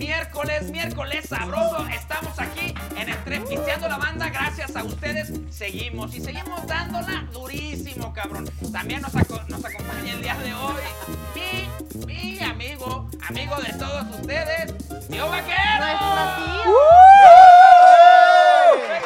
Miércoles, miércoles sabroso. Estamos aquí en el tren pisteando la banda. Gracias a ustedes seguimos y seguimos dándola durísimo, cabrón. También nos, aco- nos acompaña el día de hoy mi, mi amigo, amigo de todos ustedes, Tío Vaquero. Nuestro tío.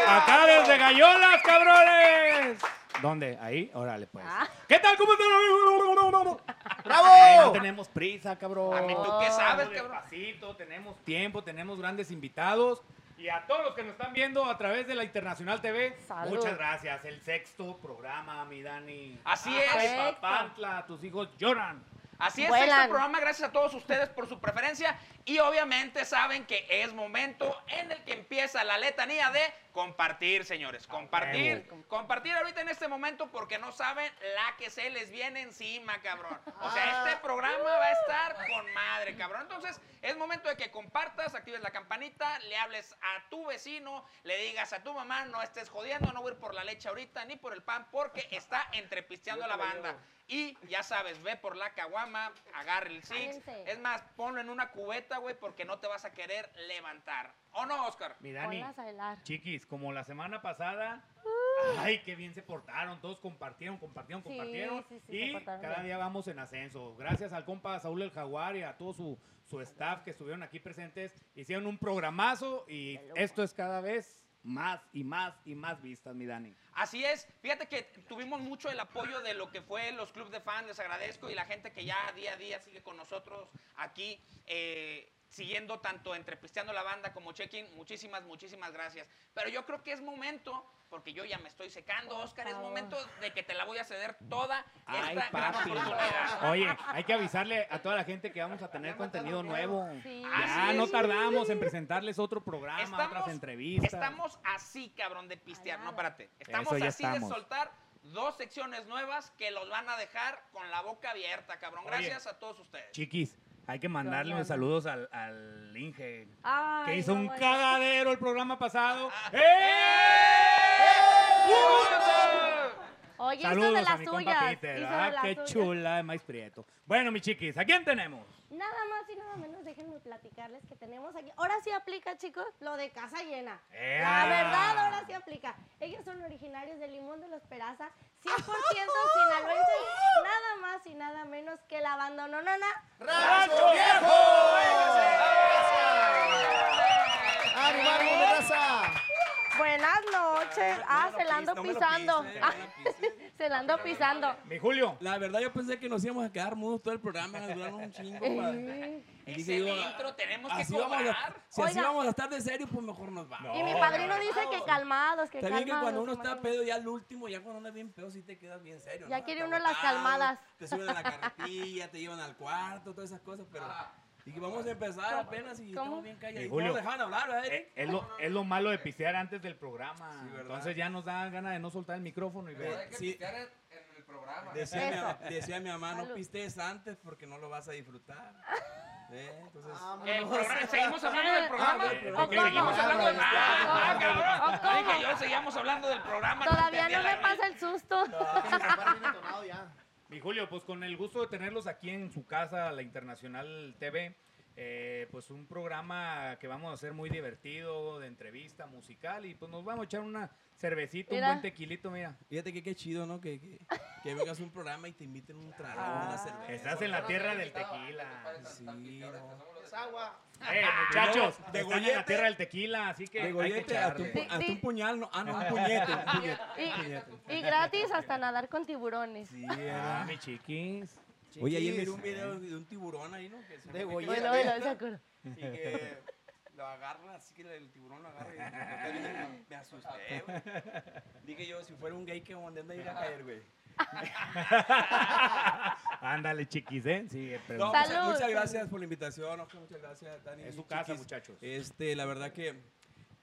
Acá desde Gallolas, cabrones. ¿Dónde? Ahí, órale pues. Ah. ¿Qué tal? ¿Cómo están? ¡Bravo! Ay, no tenemos prisa, cabrón. A mí, ¿tú qué sabes, cabrón? despacito, tenemos tiempo, tenemos grandes invitados. Y a todos los que nos están viendo a través de la Internacional TV, Salud. muchas gracias. El sexto programa, mi Dani. Así Ay, es. Papantla, tus hijos lloran. Así es, Vuelan. este programa, gracias a todos ustedes por su preferencia y obviamente saben que es momento en el que empieza la letanía de compartir, señores, compartir, compartir ahorita en este momento porque no saben la que se les viene encima, cabrón. O sea, este programa va a estar con madre, cabrón. Entonces, es momento de que compartas, actives la campanita, le hables a tu vecino, le digas a tu mamá, no estés jodiendo, no voy a ir por la leche ahorita ni por el pan porque está entrepisteando la banda. Y ya sabes, ve por la caguama, agarra el six. Cállense. Es más, ponlo en una cubeta, güey, porque no te vas a querer levantar. ¿O no, Oscar? Mi Dani. Ponlas a helar. Chiquis, como la semana pasada, ay, qué bien se portaron, todos compartieron, compartieron, Sí, compartieron. sí, sí, se y portaron cada bien. día vamos en ascenso. Gracias al compa Saúl el Jaguar y a todo su, su staff que estuvieron aquí presentes, hicieron un programazo y De esto es cada vez más y más y más vistas, mi Dani. Así es. Fíjate que tuvimos mucho el apoyo de lo que fue los clubes de fans, les agradezco, y la gente que ya día a día sigue con nosotros aquí, eh, siguiendo tanto entre Pisteando la Banda como Check-in. Muchísimas, muchísimas gracias. Pero yo creo que es momento, porque yo ya me estoy secando, Oscar, es momento de que te la voy a ceder toda Ay, esta gran papi. oportunidad. Oye, hay que avisarle a toda la gente que vamos a tener contenido nuevo. Sí. Ya Así no es. tardamos en presentarles otro programa, otras entrevistas. Estamos así, cabrón, de pistear. No, espérate. Estamos Eso ya así estamos. de soltar dos secciones nuevas que los van a dejar con la boca abierta, cabrón. Oye. Gracias a todos ustedes. Chiquis, hay que mandarle no, unos no. saludos al, al Inge. Ay, que hizo no, un cagadero el programa pasado. Ah. ¡Eh! Oye, hizo de las hizo Ah, de las qué suyas. chula de maíz prieto. Bueno, mis chiquis, ¿a quién tenemos? Nada más y nada menos, déjenme platicarles que tenemos aquí. Ahora sí aplica, chicos, lo de casa llena. ¡Ea! La verdad, ahora sí aplica. Ellos son originarios de Limón de los Peraza, 100% sinaloenses, nada más y nada menos que la abandononona. ¡Rancho Viejo! Buenas noches. Ah, no se la ando pisando. Ah, se la ando pisando. Mi Julio. La verdad yo pensé que nos íbamos a quedar mudos todo el programa, duraron un chingo. Y Es dije el yo, intro, tenemos que así vamos a, si así Oiga. vamos a estar de serio, pues mejor nos vamos. Y mi padrino dice que calmados, que Está bien que calmados. cuando uno está pedo ya al último, ya cuando andas bien pedo sí te quedas bien serio. Ya ¿no? quiere uno las calmadas. Te suben a la carretilla, te llevan al cuarto, todas esas cosas, pero... Dije, vamos a empezar apenas y cómo? estamos bien Y calladitos. Julio, No nos dejaban hablar, ¿verdad, Eh, Eric? es, lo, es lo malo de pisear antes del programa. Sí. Entonces ya nos da ganas de no soltar el micrófono y ver. Sí. en el programa. Decía mi, decía mi mamá, no pistees antes porque no lo vas a disfrutar. ¿Eh? Entonces, El programa- seguimos hablando del programa. Ah, Eh, ¿o ok, cómo? Seguimos hablando del ¿O programa. Ah, cabrón. Yo, seguíamos hablando del programa. Todavía no la me pasa el susto. Que Mi Julio, pues con el gusto de tenerlos aquí en su casa, la Internacional TV, eh, pues un programa que vamos a hacer muy divertido, de entrevista musical, y pues nos vamos a echar una cervecita, Mira. un buen tequilito, mira. fíjate que qué chido, ¿no? Que, que, que vengas a un programa y te inviten un trago, Ah. una cerveza. Estás en la tierra del tequila. Sí, no. Es agua. Eh, muchachos, de están en la gollete. tierra del tequila, así que De hay que gollete hasta un, echarle. pu- Sí, hasta sí. un puñal, no, ah, no, un puñete, un puñete, un Y, puñete. y gratis hasta nadar con tiburones. Sí, Ah, ¿verdad? mi chiquis. Oye, ayer miré Chiquis. un video de un tiburón ahí, ¿no? Que se De gollete. Bueno, bueno, se. Y que lo agarra, así que el tiburón lo agarra y me asusté, güey. Dije yo, si fuera un gay, ¿qué dónde anda a ir a caer, güey? Ándale, chiquis, ¿eh? Sí, pero No, Salud, muchas, gracias por la invitación, Oscar, muchas gracias, Dani. es su casa, Chiquis. muchachos. Este, la verdad que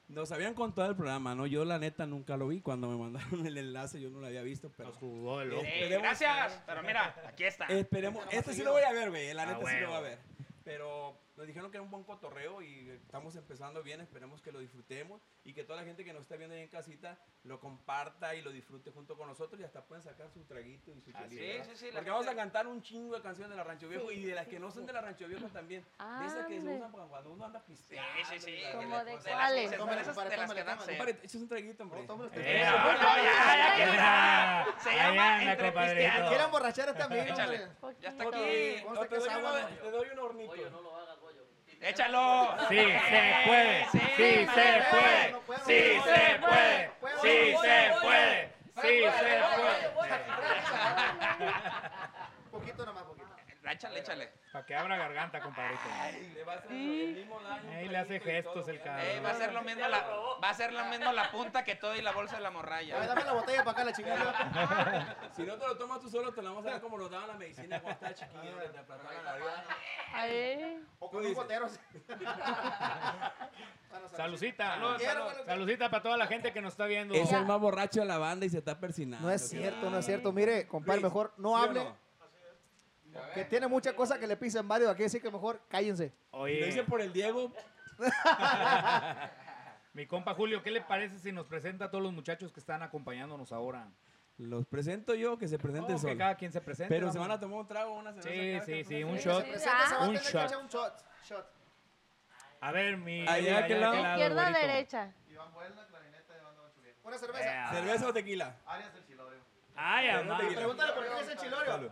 nos habían contado el programa, ¿no? Yo la neta nunca lo vi, cuando me mandaron el enlace yo no lo había visto, pero Nos jugó loco. Eh, gracias. Pero mira, aquí está. esperemos, este sí lo voy a ver, güey, la Ah, neta sí lo voy a ver. Pero nos dijeron que era un buen cotorreo y estamos empezando bien, esperemos que lo disfrutemos y que toda la gente que nos está viendo ahí en casita lo comparta y lo disfrute junto con nosotros y hasta pueden sacar su traguito y su chelita, es, sí, sí, la Porque vamos a cantar un chingo de canciones de la Rancho Viejo y de las que no son de la Rancho Viejo también. De esas que se usan cuando uno anda Sí, pisteando. sí, sí. la- Como de cuáles. eches un traguito, hombre. Eh, No, no, ya, ya, que Ah, Se llama entre pisteando. Quiere emborrachar a amigo, Échale. hombre. Ya está aquí. Es te doy un hornito. Échalo. Sí, se puede. Sí, se puede, Sí, se puede. Sí, se puede. puede. Sí, se puede. Poquito nomás, poquito. Échale, échale. Para que abra garganta, compadrito. Le va a hacer el mismo daño. un Ahí le hace gestos todo, el cabrón. Va a ser lo mismo la, va a ser lo mismo la punta que todo y la bolsa de la A ver, morralla. dame la botella para acá, la chingada. Si no te lo tomas tú solo, te lo vamos a dar como nos daban la medicina cuando estaba chiquillo, te aplastaban la. Ay. O con un gotero. Salucita. Salucita para toda la gente que nos está viendo. Es el más borracho de la banda y se está persinando. No es cierto, no es cierto. Mire, compadre, mejor no ¿sí o hable. No? Que tiene mucha cosa que le pisen varios aquí, así que mejor cállense. Lo hice Oye, por el Diego. mi compa Julio, ¿qué le parece si nos presenta a todos los muchachos que están acompañándonos ahora? Los presento yo, que se presente Oh, el que cada quien se presente. Pero se van a tomar un trago o una cerveza. Sí, sí, sí, ¿no? un shot. Un que shot. A ver, mi. Allá, allá, aquel lado. Izquierda, güerito. derecha. Iván Buelna, clarineta Viejo. Una cerveza. Ea. ¿Cerveza o tequila? Arias del Chilorio. Ay, no digas. Pregúntale por qué es el Chilorio.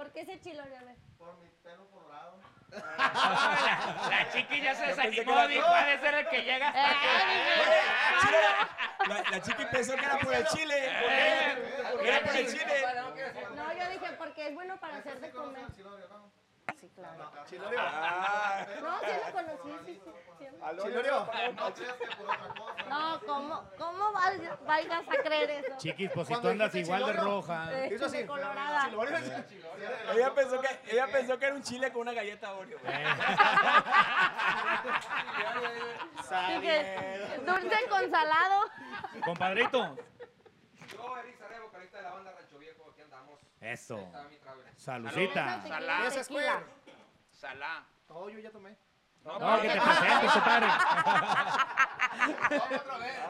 ¿Por qué ese chilorio? A ver. Por mi pelo colorado. La, la chiqui ya se desanimó, dijo, ha de ser el que llega hasta acá. La, la chiqui pensó que era por el chile. Eh, Era por el chile. No, yo dije porque es bueno para hacer de comer. El Chilorio, ¿no? Sí, claro. Chilorio. Ah, No, sí lo conocí, sí, sí. sí. Chilorio. No creas que por otra cosa. No, ¿cómo, cómo vay- vayas a creer eso? Chiquis, pues si tú andas igual de roja. Así. de colorada. Chilorio. ella, pensó que, ella pensó que era un chile con una galleta Oreo. Eh, Dije, dulce con salado. Compadrito. Yo, Eric Sarebo, vocalista de la banda Rancho Viejo, aquí andamos. Eso. Está mi trago. Salá. Oh, yo ya tomé. No, que te presentes, compadre.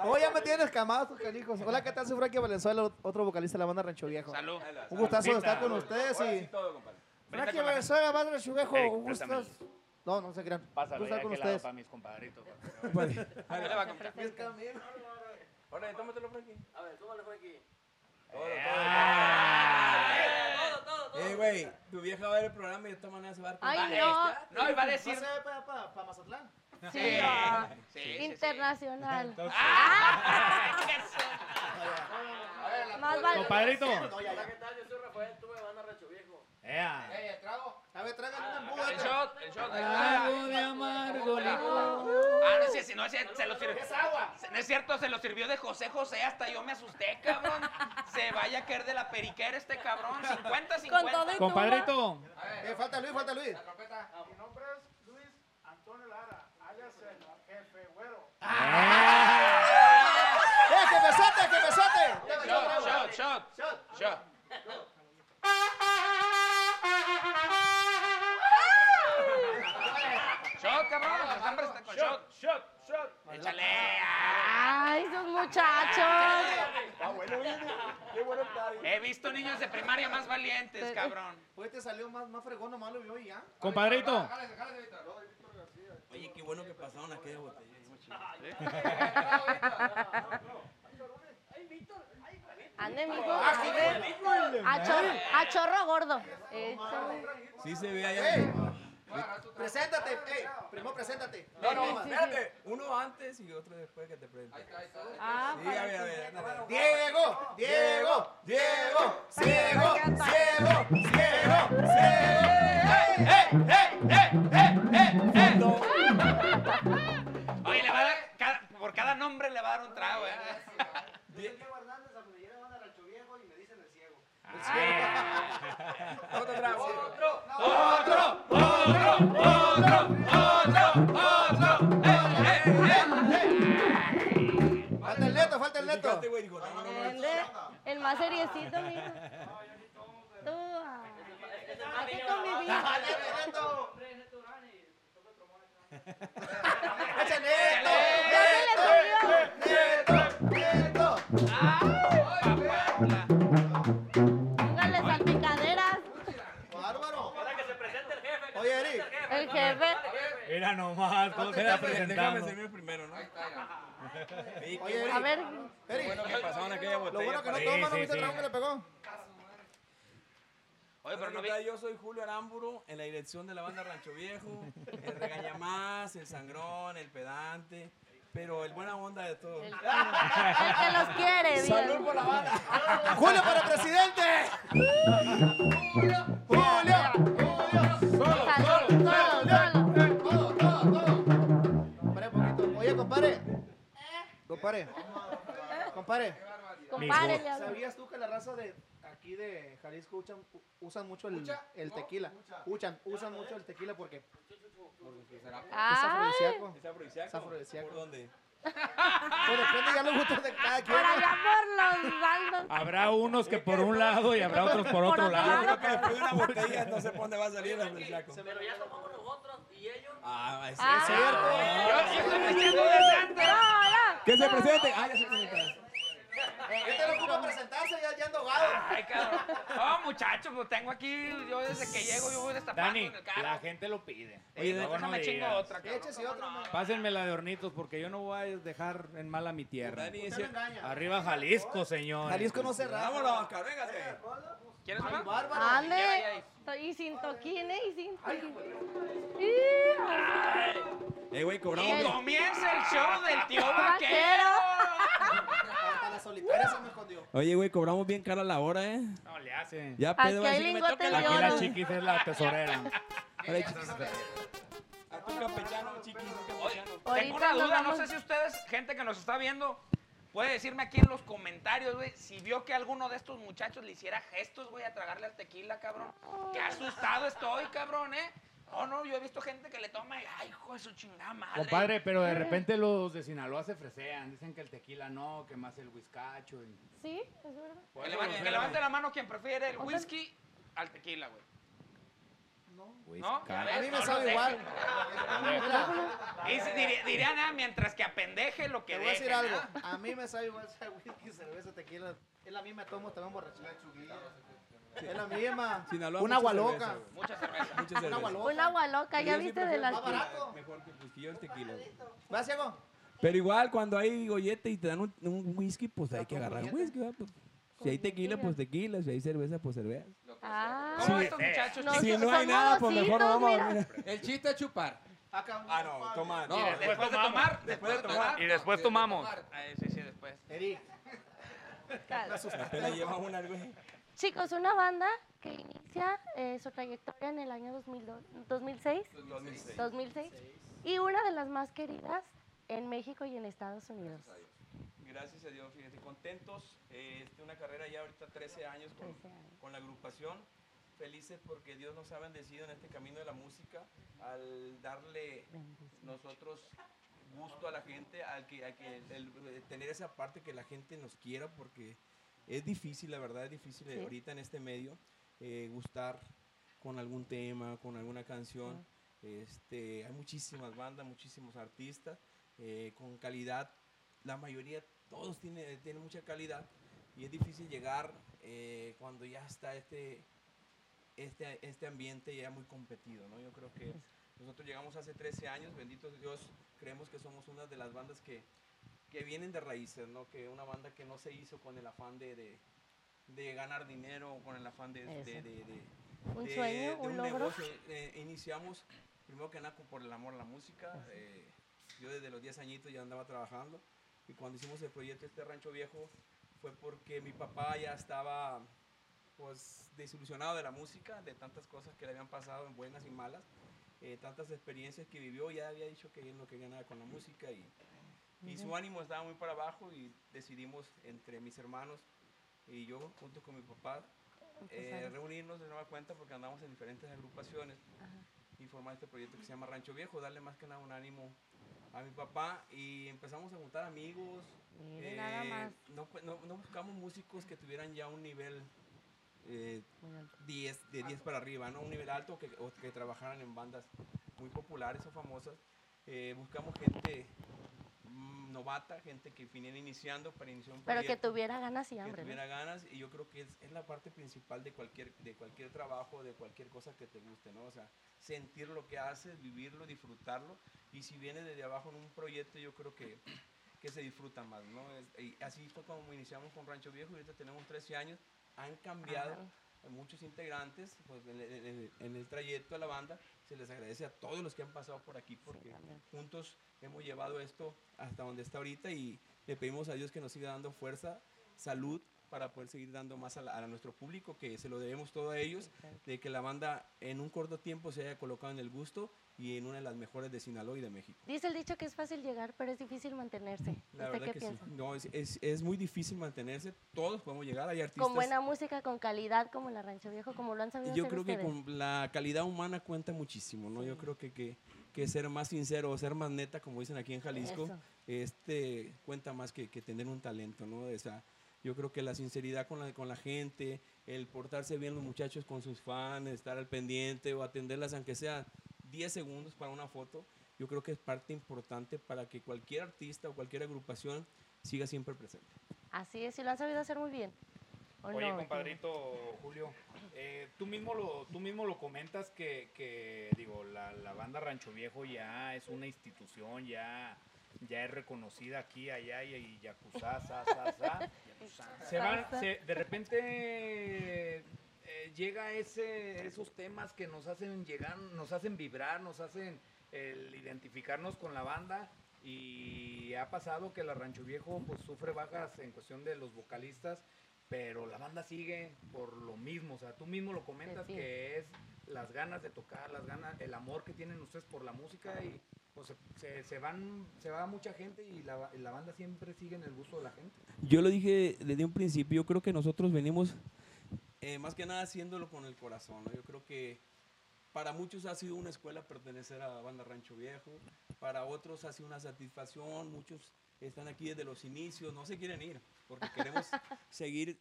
Oh, ya me tienen escamados tus canijos. Hola, ¿qué tal? Soy Frankie Valenzuela, otro vocalista de la banda Rancho Viejo. Salud. Un gustazo de estar con ustedes y... todo, compadre. Frankie Valenzuela, la banda Rancho Viejo. Un gustazo. No, no se crean. Pásalo estar con ustedes. para mis compadritos. Ahí le va a comprar. Ahora, tómatelo, Frankie. A ver, tómale, Frankie. Ah. Eh, güey, tu vieja va a ver el programa y de esta manera se va a dar cuenta. Ay, no. No, iba a decir. para Mazatlán? Sí, ah, Sí, sí, sí. internacional. ¡Ah! Más vale. Compadrito. Yo soy Rafael, tuve banda Rancho Viejo. Ea. A ver, tráiganme un embudo. El shot, el shot. está. de amargo licor. Ah, no es cierto, no es cierto, se lo sirvió. No es cierto, se lo sirvió de José José, hasta yo me asusté, cabrón. Se vaya a caer de la periquera este cabrón. 50, 50. Con todo y Compadrito. Eh, falta Luis, falta Luis. Mi nombre es Luis Antonio Lara, alias el jefe güero. ¡Eh, que me sote, que me sote! Shot, shot. Shot. Shot, Échale. ah. Ay, esos muchachos. He visto niños de primaria más valientes, cabrón. Hoy te salió más, más fregón, nomás lo vio y ya. Compadrito. Oye, qué bueno que pasaron aquella botella. Ande, mijo. ande. A chorro, a chorro gordo. Sí se ve allá. Preséntate, ey, primo, preséntate. No, no, espérate. Uno antes y otro después que te presente. Ah, Sí, a ver, a ver. Diego, Diego, Diego, ciego, ciego, ciego, ciego. Oye, le va a dar, cada- por cada nombre le va a dar un trago, eh. Otro. Otro, otro, otro, otro, otro. Eh, eh, Falta el neto, falta el neto. El más seriecito, mijo. Tú, ah, neto! Jefe. Mira nomás, cómo se está déjame presentando. servir primero, ¿no? Oye, A ver, Eric, bueno que pasaron aquella lo botella. bueno que no toma, ¿no viste el trago que le pegó? Oye, pero no vi. Yo soy Julio Aramburu, en la dirección de la banda Rancho Viejo, el regañamás, el sangrón, el pedante, pero el buena onda de todos. el, el que los quiere, Salud bien. por la banda. ¡Julio para presidente! ¡Julio! Compadre. Compadre. Compárenle. ¿Sabías tú que la raza de aquí de Jalisco usan, usan mucho el, el tequila? Usan, usan mucho el tequila porque afrodisíaco. ¿Es afrodisíaco? Es afrodisíaco. ¿Por dónde? Pues depende ya los gustos de cada quien. por allá por los bandos. Habrá unos que por un lado y habrá otros por otro lado. lado. Creo que después de una botella no sé por dónde va a salir el afrodisíaco. Pero ya tomamos nosotros y ellos. Ah, es Ah. Cierto. Yo, yo estoy antes. No, no. Que se presente. Ah, ya se presenta. Este no ocupa presentarse, ya, ya ando ahogado. Ay, cabrón. Oh, muchachos, pues tengo aquí, yo desde que llego, yo voy destapando Dani, en el carro. la gente lo pide. Oye, Luego no déjame chingo digas. otra, cabrón. Échese otro, ¿Cómo no? man. Pásenme la de hornitos porque yo no voy a dejar en mal a mi tierra. Dani, Usted me engaña. Arriba Jalisco, señor. Jalisco no se raja. Vámonos, cabrón, véngase. ¿Quieres una? bárbaro. Ande. Y sin toquín, ¿eh? Y sin toquín. Eh, güey, cobramos Y bien. comienza el show del tío Vaquero. Hasta la solitaria se me escondió. Oye, güey, cobramos bien cara la hora, ¿eh? No le hace. Ya Aquí pedo, va a hay decir, me toca de la Aquí oro. la chiquis es la tesorera. Órale, chiquis. A tu campechano, chiquis, un Oye, campechano. tengo Ahorita una nos duda, no vamos- sé si ustedes, gente que nos está viendo, puede decirme aquí en los comentarios, güey, si vio que alguno de estos muchachos le hiciera gestos, güey, a tragarle al tequila, cabrón. Qué asustado estoy, cabrón, ¿eh? No, no, yo he visto gente que le toma y, ay, hijo de su chingada madre. Compadre, pero de repente los de Sinaloa se fresean. Dicen que el tequila no, que más el whiskacho. y- Sí, es verdad. Que levante, que levante la mano quien prefiere el O sea- whisky al tequila, güey. ¿No? A mí me no, no sabe sé. igual. Y si diri- dirían, ah, mientras que apendeje lo que Te voy a decir dejen, algo. ¿ah? A mí me sabe igual sea whisky, cerveza, tequila. Es la misma, tomo también borrachera. Es la misma. Sinaloa, Un mucha agua cerveza, loca. güey. Mucha cerveza. Mucha Un cerveza. agua loca. Un agua loca, Pero ya yo viste de Más barato. Mejor que el whisky, yo el tequila. güey. ¿Vas, ciego? Pero igual, cuando hay gollete y te dan un, un whisky, pues hay que agarrar un whisky, ¿verdad? Pues, si hay tequila, pues tequila. Si hay cerveza, pues cerveza. Ah, ¿Cómo Sí. estos muchachos, No? Si no hay nada, pues mejor modositos, vamos a dormir. El chiste es chupar. Acá. Ah, no, toma. No, Y de- después de tomar, después de tomar. Y después tomamos. Ay, sí, sí, después. Eric. Apenas lleva una, güey. Chicos, una banda que inicia eh, su trayectoria en el año 2002 2006, 2006. 2006 y una de las más queridas en México y en Estados Unidos. Gracias a Dios, fíjate, contentos. Eh, este, una carrera ya ahorita 13 años con, 13 años. con la agrupación. Felices porque Dios nos ha bendecido en este camino de la música al darle nosotros gusto a la gente, al que, a que el- el- tener esa parte que la gente nos quiera porque es difícil, la verdad es difícil Sí. ahorita en este medio eh, gustar con algún tema, con alguna canción. Este, hay muchísimas bandas, muchísimos artistas eh, con calidad. La mayoría, todos tienen, tienen mucha calidad y es difícil llegar eh, cuando ya está este, este, este ambiente ya muy competido. ¿no? Yo creo que nosotros llegamos hace 13 años, bendito Dios, creemos que somos una de las bandas que, que vienen de raíces, ¿no? que una banda que no se hizo con el afán de, de, de ganar dinero, con el afán de, de- de- Un sueño, un logro. negocio. Eh, iniciamos primero que nada por el amor a la música. eh, yo desde los 10 añitos ya andaba trabajando y cuando hicimos el proyecto este rancho viejo fue porque mi papá ya estaba pues desilusionado de la música, de tantas cosas que le habían pasado en buenas y malas, eh, tantas experiencias que vivió, ya había dicho que él no quería nada con la música y, y su ánimo estaba muy para abajo y decidimos entre mis hermanos y yo junto con mi papá eh, reunirnos de nueva cuenta porque andamos en diferentes agrupaciones y formar este proyecto que se llama Rancho Viejo, darle más que nada un ánimo a mi papá y empezamos a juntar amigos. Mire, nada eh, más. No, no- no buscamos músicos que tuvieran ya un nivel eh, Muy alto. 10, de 10 para arriba, ¿no? Un nivel alto que, o que trabajaran en bandas muy populares o famosas. Eh, buscamos gente novata, gente que viniera iniciando para iniciar un Pero que proyecto, tuviera ganas y que hambre. ¿no? tuviera ganas y yo creo que es, es la parte principal de cualquier, de cualquier trabajo, de cualquier cosa que te guste, ¿no? O sea, sentir lo que haces, vivirlo, disfrutarlo y si viene desde abajo en un proyecto yo creo que, que se disfruta más, ¿no? Es- y así fue como iniciamos con Rancho Viejo y ahorita tenemos 13 años, han cambiado Ajá. Muchos integrantes pues, en, el- en el, en el trayecto de la banda. Se les agradece a todos los que han pasado por aquí porque juntos hemos llevado esto hasta donde está ahorita y le pedimos a Dios que nos siga dando fuerza, salud para poder seguir dando más a, la- a nuestro público, que se lo debemos todo a ellos, de que la banda en un corto tiempo se haya colocado en el gusto y en una de las mejores de Sinaloa y de México. Dice el dicho que es fácil llegar, pero es difícil mantenerse. La ¿Usted verdad qué que piensa? sí. No, es, es, es muy difícil mantenerse, todos podemos llegar, hay artistas... Con buena música, con calidad, como la Rancho Viejo, como lo han sabido Yo hacer creo que ustedes. con la calidad humana cuenta muchísimo, ¿no? Yo creo que, que, que ser más sincero, ser más neta, como dicen aquí en Jalisco, Eso. este cuenta más que, que tener un talento, ¿no? O sea, yo creo que la sinceridad con la, con la gente, el portarse bien los muchachos con sus fans, estar al pendiente o atenderlas aunque sea 10 segundos para una foto, yo creo que es parte importante para que cualquier artista o cualquier agrupación siga siempre presente. Así es, y lo han sabido hacer muy bien. ¿O Oye, no? compadrito Julio, eh, tú, mismo lo, tú mismo lo comentas que, que, digo, la, la banda Rancho Viejo ya es una institución, ya, ya es reconocida aquí, allá y, y yakuza, sa, sa, sa. Se van, se- de repente eh, llega ese, esos temas que nos hacen llegar, nos hacen vibrar, nos hacen el identificarnos con la banda y ha pasado que la Rancho Viejo pues sufre bajas en cuestión de los vocalistas, pero la banda sigue por lo mismo, o sea, tú mismo lo comentas Sí. que es las ganas de tocar, las ganas, el amor que tienen ustedes por la música y pues se, se- van, se va mucha gente y la, y la banda siempre sigue en el gusto de la gente. Yo lo dije desde un principio, yo creo que nosotros venimos eh, más que nada haciéndolo con el corazón. ¿no? Yo creo que para muchos ha sido una escuela pertenecer a la banda Rancho Viejo, para otros ha sido una satisfacción, muchos están aquí desde los inicios, no se quieren ir, porque queremos seguir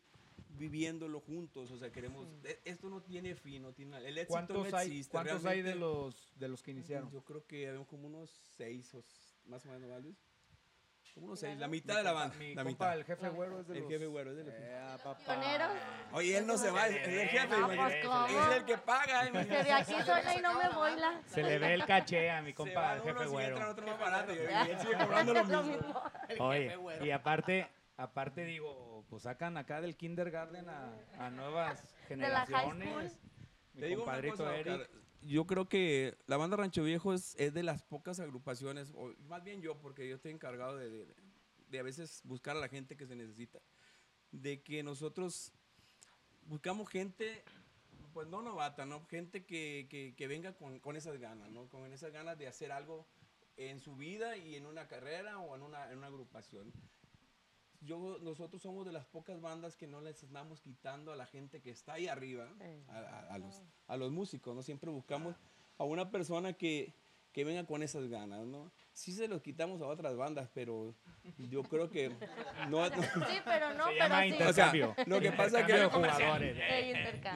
viviéndolo juntos, o sea, queremos, e- esto no tiene fin, no tiene, el éxito ¿Cuántos no hay, existe. cuántos hay de los de los que iniciaron? Yo creo que había como unos seis, o más o menos, ¿vale? Como unos seis, la mitad Mi de la banda, Mi la compa, mitad. el jefe güero es de El los... jefe güero es de los- Eh, papá. ¿Pioneros? Oye, él no se va, es el jefe, No, pues, imagínate. ¿cómo? es el que paga. Que imagínate. de aquí soy la y no me voy la. Se le ve el caché a mi compa, el jefe unos y entran güero. otros más baratos, y él sigue cobrando lo Lo mismo. mismo. Oye, y aparte, aparte digo, pues sacan acá del kindergarten a, a nuevas De la high school. generaciones. Mi Te digo compadrito cosa, Eric. Oscar, yo creo que la banda Rancho Viejo es, es de las pocas agrupaciones, o más bien yo, porque yo estoy encargado de, de- de a veces buscar a la gente que se necesita, de que nosotros buscamos gente, pues no novata, ¿no? Gente que, que- que venga con, con esas ganas, ¿no? Con esas ganas de hacer algo en su vida y en una carrera o en una, en una agrupación. Yo, nosotros somos de las pocas bandas que no les estamos quitando a la gente que está ahí arriba, Eh. a, a- a los, a los músicos, ¿no? Siempre buscamos a una persona que, que venga con esas ganas, ¿no? Sí se los quitamos a otras bandas, pero yo creo que no... no- Sí, pero no, Se pero llama sí. intercambio. lo que pasa que- jugadores.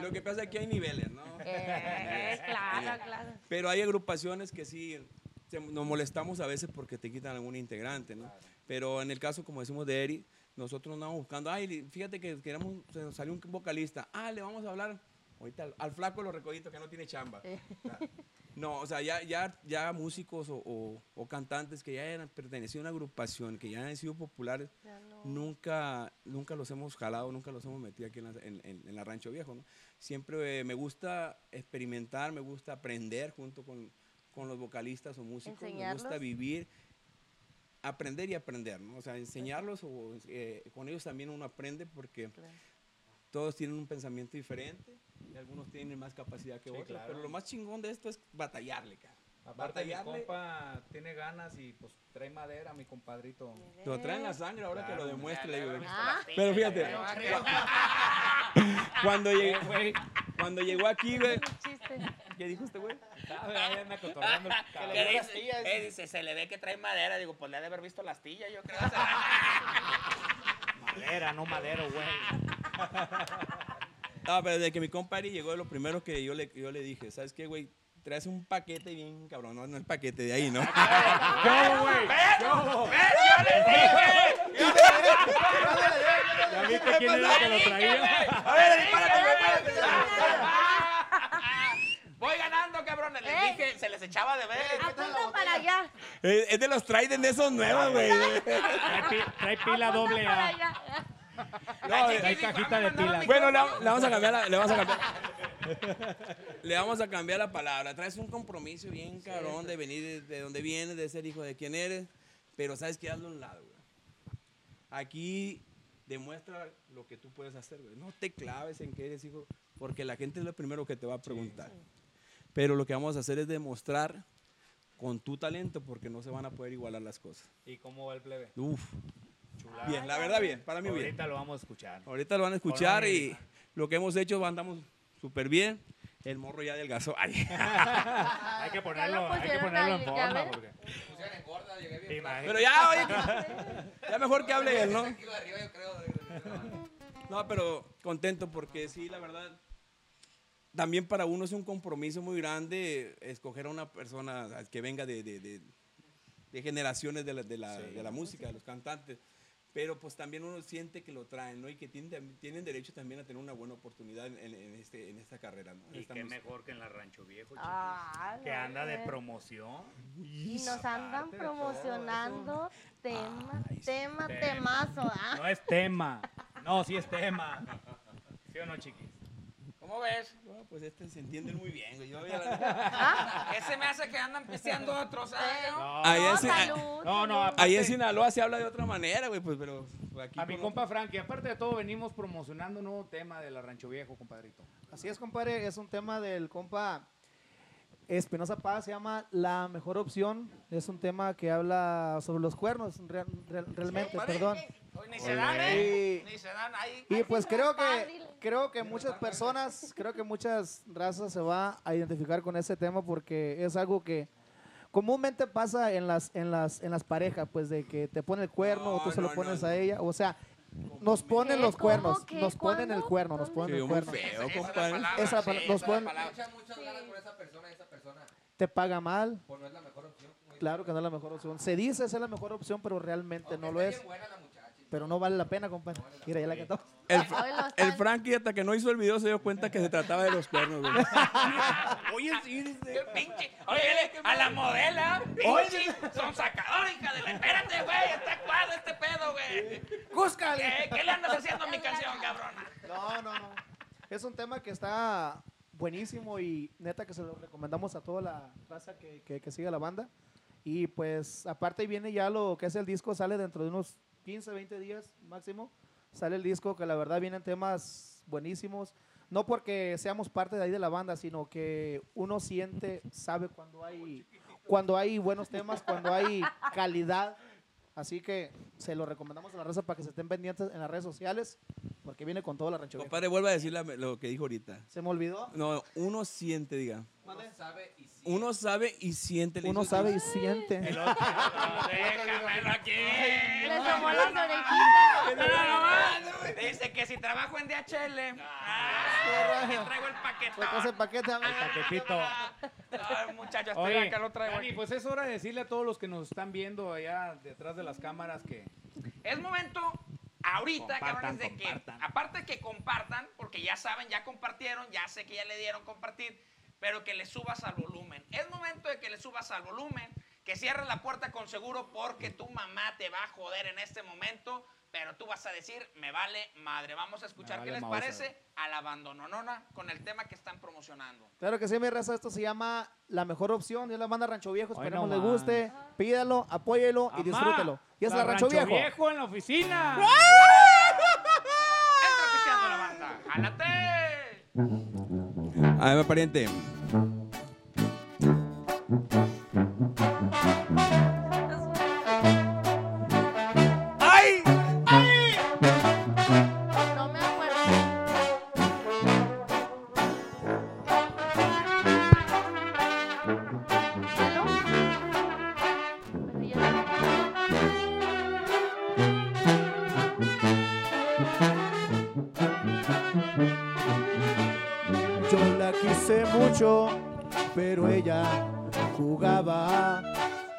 Lo que pasa es que hay niveles, ¿no? Eh, claro, claro. Pero hay agrupaciones que sí se- nos molestamos a veces porque te quitan algún integrante, ¿no? Pero en el caso, como decimos de Eri, nosotros no andamos buscando, ay, fíjate que queremos, se nos salió un vocalista, ah, le vamos a hablar ahorita al, al flaco de los recoditos que no tiene chamba. Eh. O sea, No, o sea, ya, ya, ya músicos o, o- o cantantes que ya eran, pertenecían a una agrupación, que ya han sido populares, no. nunca, nunca los hemos jalado, nunca los hemos metido aquí en la, en, en- en la Rancho Viejo, ¿no? Siempre eh, me gusta experimentar, me gusta aprender junto con, con los vocalistas o músicos, me gusta Enseñarlos. vivir, aprender y aprender, ¿no? O sea, enseñarlos o eh, con ellos también uno aprende porque Claro. todos tienen un pensamiento diferente y algunos tienen más capacidad que Sí, otros, claro. pero lo más chingón de esto es batallarle, cara. Aparte, mi compa tiene ganas y pues trae madera, mi compadrito. Lo traen la sangre ahora que lo demuestre. le digo. Ah, Pero fíjate, cuando llegó, güey. cuando llegó aquí, güey. ¿qué dijo este güey? Ahí anda cotorreando el cabrón. ¿Qué dio las dice? Eh, dice, se le ve que trae madera. Digo, pues le ha de haber visto la astilla, yo creo. Madera, no madero, güey. Ah, pero desde que mi compadre llegó, lo primero que yo le, yo le dije, ¿sabes qué, güey? Traes un paquete bien cabrón, no, no el paquete de ahí, ¿no? ¡Yo, güey! ¡Yo! ¿Ves? ¡Yo les dije! ¿Ya viste quién era que lo traía? A ver, dispárate, güey. Voy ganando, cabrones. Les Eh. dije, se les echaba de ver. Apunta para allá. Eh, Es de los Trident de esos nuevos, güey. Trae, pi- trae pila doble Para A. allá. No, chiquis, hay cajita de vamos a mandar pila. mi Bueno, le vamos a cambiar la, le vamos a cambiar. Le vamos a cambiar la palabra. Traes un compromiso bien cabrón de venir de, de donde vienes, de ser hijo de quien eres, pero sabes que hazlo a un lado, güey. Aquí demuestra lo que tú puedes hacer, güey. No te claves en que eres hijo, porque la gente es lo primero que te va a preguntar. Pero lo que vamos a hacer es demostrar con tu talento, porque no se van a poder igualar las cosas. ¿Y cómo va el plebe? Uf. Bien, la verdad bien, para mí bien. Ahorita lo vamos a escuchar. Ahorita lo van a escuchar y lo que hemos hecho andamos súper bien. El morro ya adelgazó. Ay. Hay que ponerlo, hay que ponerlo en forma porque Pusieron en gorda, llegué te bien. imaginas. Pero ya, oye, ya mejor que hable él, ¿no? No, pero contento porque sí, la verdad, también para uno es un compromiso muy grande escoger a una persona que venga de, de- de- de generaciones de la, de la- de la música, de los cantantes. Pero pues también uno siente que lo traen, ¿no? Y que tienen, tienen derecho también a tener una buena oportunidad en, en este, en esta carrera, ¿no? En Y qué música. mejor que en la Rancho Viejo. Ah, Que anda de promoción. Y nos andan promocionando tema, Ay, sí. tema, Tema. temazo, ¿ah? No es tema. No, sí es tema. ¿Sí o no, chiquis? ¿Cómo ves? No, pues este se entiende muy bien, güey. Yo ya- ¿Ah? Ese me hace que andan pisteando otros, ¿sabes? Eh, No, Ahí no, es- salud, No, no, salud. Ahí en Sinaloa se habla de otra manera, güey, pues, pero aquí... a mi compa Frankie, aparte de todo, venimos promocionando un nuevo tema de la Rancho Viejo, compadrito. Así es, compadre, es un tema del compa Espinosa Paz, se llama La Mejor Opción. Es un tema que habla sobre los cuernos, real- real- realmente, Vale. perdón. Hoy Ni se dan, Y- ¿eh? Ni se dan ahí. Y pues creo que creo que muchas personas, creo que muchas razas se va a identificar con ese tema porque es algo que comúnmente pasa en las en las en las parejas, pues de que te pone el cuerno o tú No, se lo pones no. a ella, o sea, nos ponen los cuernos, nos ponen el cuerno, nos ponen Se el cuerno. feo, Esa es la compadre. palabra, Esa sí, pala- esa nos es la ponen- palabra. Muchas, muchas ganas por esa persona y esa persona. Te paga mal, Pues no es la mejor opción. claro que no es la mejor opción. Se dice ser la mejor opción, pero realmente no lo es. buena la muchacha. Pero no vale la pena, compadre. Mira, ya la cantó. El, el Frankie hasta que no hizo el video se dio cuenta que se trataba de los cuernos, güey. Oye, sí, dice. Qué pinche. Oye, a la modela. Pinche. Son sacadores, hija de la. Espérate, güey. Está cuadro este pedo, güey. ¿Qué, ¿Qué le andas haciendo a mi canción, cabrona? No, no, no. Es un tema que está buenísimo y neta que se lo recomendamos a toda la raza que, que, que la banda. Y pues aparte viene ya lo que es el disco, sale dentro de unos 15, 20 días máximo. Sale el disco que la verdad vienen temas buenísimos. No porque seamos parte de ahí de la banda, sino que uno siente, sabe cuando hay, cuando hay buenos temas, cuando hay calidad. Así que se lo recomendamos a la raza para que se estén pendientes en las redes sociales, porque viene con toda la rancho. Compadre, vuelve a decir la- lo que dijo ahorita. ¿Se me olvidó? No, uno siente, diga. Uno sabe y sí. Uno sabe y siente. Uno sabe y siente. El otro, Déjamelo aquí. Le tomó las orejitas. Dice que si trabajo en DHL. Ah, traigo el paquete. Pues ese paquete, a ver. paquetito. Ay, muchachos, estoy Oye, acá, lo traigo aquí. pues es hora de decirle a todos los que nos están viendo allá detrás de las cámaras que Es momento ahorita, Compartan, cabrones, de que, aparte que compartan, porque ya saben, ya compartieron, ya sé que ya le dieron compartir, pero que le subas al volumen. Es momento de que le subas al volumen, que cierres la puerta con seguro porque tu mamá te va a joder en este momento, pero tú vas a decir, me vale madre. Vamos a escuchar qué les Mauser. parece a la abandononona con el tema que están promocionando. Claro que sí, mi raza, esto se llama La Mejor Opción, es la banda Rancho Viejo, esperemos no les guste, pídalo, apóyelo y Amá, disfrútelo. Y es la, Rancho, Viejo. en la oficina. ¡Entra pisteando la banda! ¡Jálate! A ver, pariente. Yo la quise mucho, pero ella jugaba.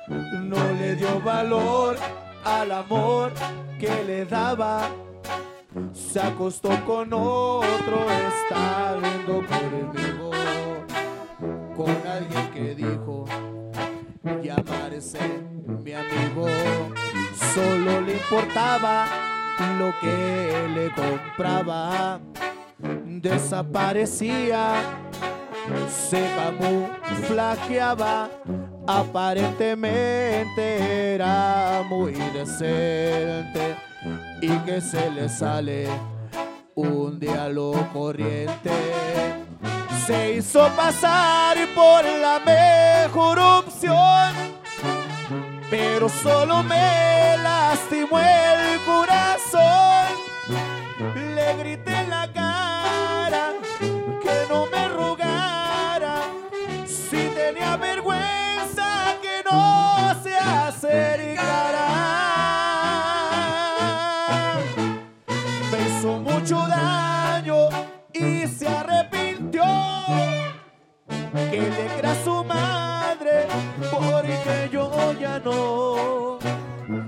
No le dio valor al amor que le daba. Se acostó con otro, está viendo conmigo. Con alguien que dijo, llamarse mi amigo. Solo le importaba lo que le compraba. Desaparecía, se camuflajeaba. Aparentemente era muy decente y que se le sale un día lo corriente. Se hizo pasar por la mejor opción, pero solo me lastimó el corazón. Le grité en la cara que no me rogara, si tenía vergüenza que no se acercara. Me hizo mucho daño y se arrepintió. Que le crea a porque yo ya no.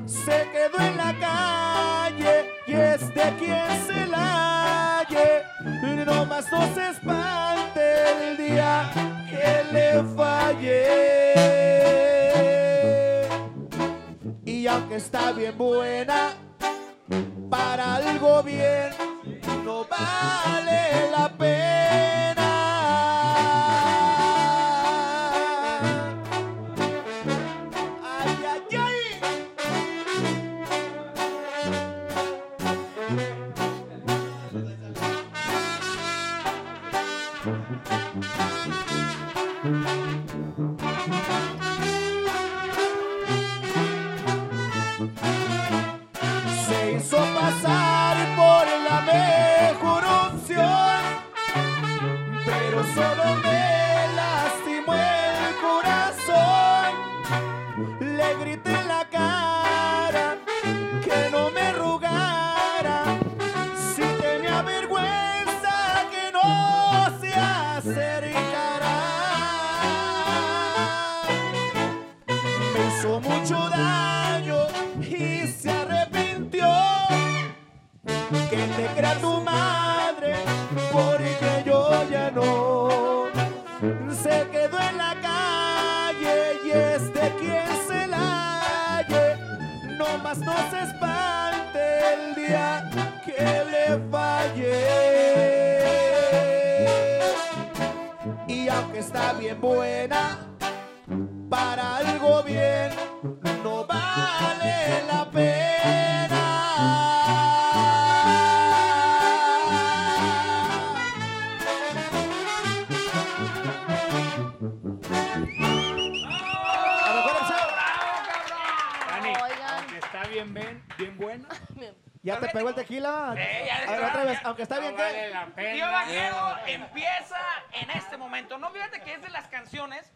Se quedó en la calle y es de quien se la halle. No más no se espante el día que le fallé y aunque está bien buena para algo bien no vale la pena. Aunque está bien buena, para algo te pegó el tequila? Eh, ya A ver, otra vez, ya. aunque está bien no que... vale la Tío. Vaquero empieza en este momento. No fíjate que es de las canciones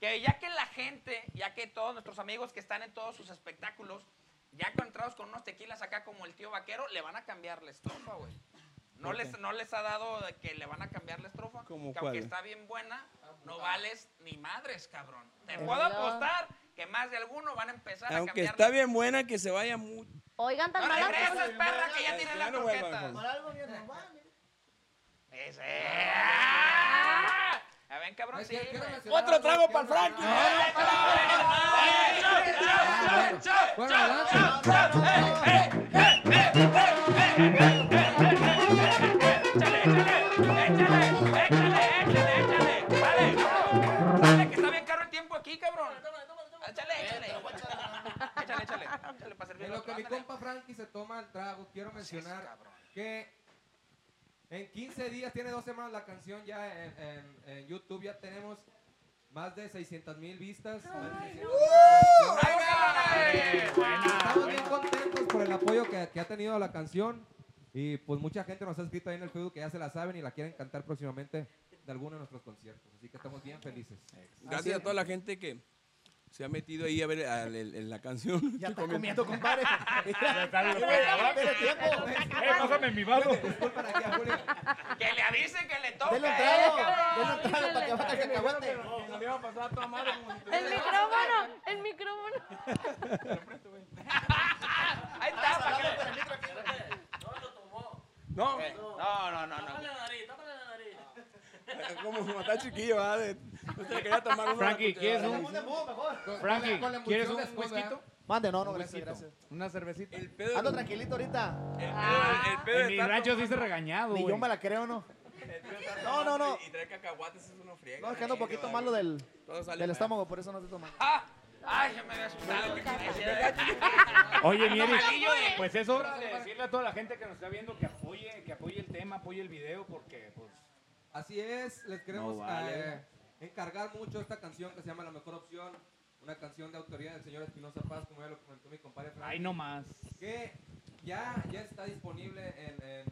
que ya que la gente, ya que todos nuestros amigos que están en todos sus espectáculos, ya encontrados con unos tequilas acá como el tío Vaquero, le van a cambiar la estrofa, güey. No les, no les ha dado de que le van a cambiar la estrofa. ¿Cómo que cuál? aunque está bien buena, no vales ni madres, cabrón. Te puedo apostar que más de alguno van a empezar a Aunque está bien buena, que se vaya muy... Oigan, tan No malas regreses, perra, que ya no croquetas. Alfonso. algo bien. Ese. ¡Ah! A ver, cabrón, sí. Otro trago para el Frankie. Échale, échale. Échale para En servirlo. lo que mi compa Frankie se toma el trago, quiero mencionar cabrón. que en 15 días, tiene dos semanas la canción ya en, en- en YouTube, ya tenemos más de 600 mil vistas. de 600,000 ¡Ay, Buena, Estamos bien buena. contentos por el apoyo que, que ha tenido la canción y pues mucha gente nos ha escrito ahí en el Facebook que ya se la saben y la quieren cantar próximamente de alguno de nuestros conciertos. Así que estamos bien felices. Gracias a toda la gente que se ha metido ahí a ver al- el- el- la canción. Ya está comiendo, compadre. Ya está bien, espérate, tiempo. Eh, pásame mi vaso. Que le avisen que le toca. Denle un eh, trago, cabrón. denle un trago para que vaya cacahuate. le iba a pasar a toda madre. como si El tuviera- micrófono, el micrófono. Ahí está, para que- No lo tomó. No, No, no, no, no. Tápale la nariz, tápale la nariz. como está chiquillo, ¿verdad? Usted le quería tomar uno. Frankie, ¿quieres un, Frankie, ¿quieres un whisky? Mande, no, no, Un gracias, gracias. Una cervecita. El pedo, Ando tranquilito ahorita. el pedo, el pedo En de mi rancho sí se regañado, Ni yo me la creo, ¿no? el No, no, no. Y traer cacahuates es uno friega. No, es que ando un poquito malo del, del estómago, por eso no estoy tomando. Ah, ay, ya me había asustado. Oye, Mieri, pues es hora de decirle a toda la gente que nos está viendo que apoye, que apoye el tema, apoye el video, porque pues Así es, les queremos No vale. eh, encargar mucho esta canción que se llama La Mejor Opción, una canción de autoría del señor Espinosa Paz, como ya lo comentó mi compadre Frank, ahí nomás. que ya, ya está disponible en, en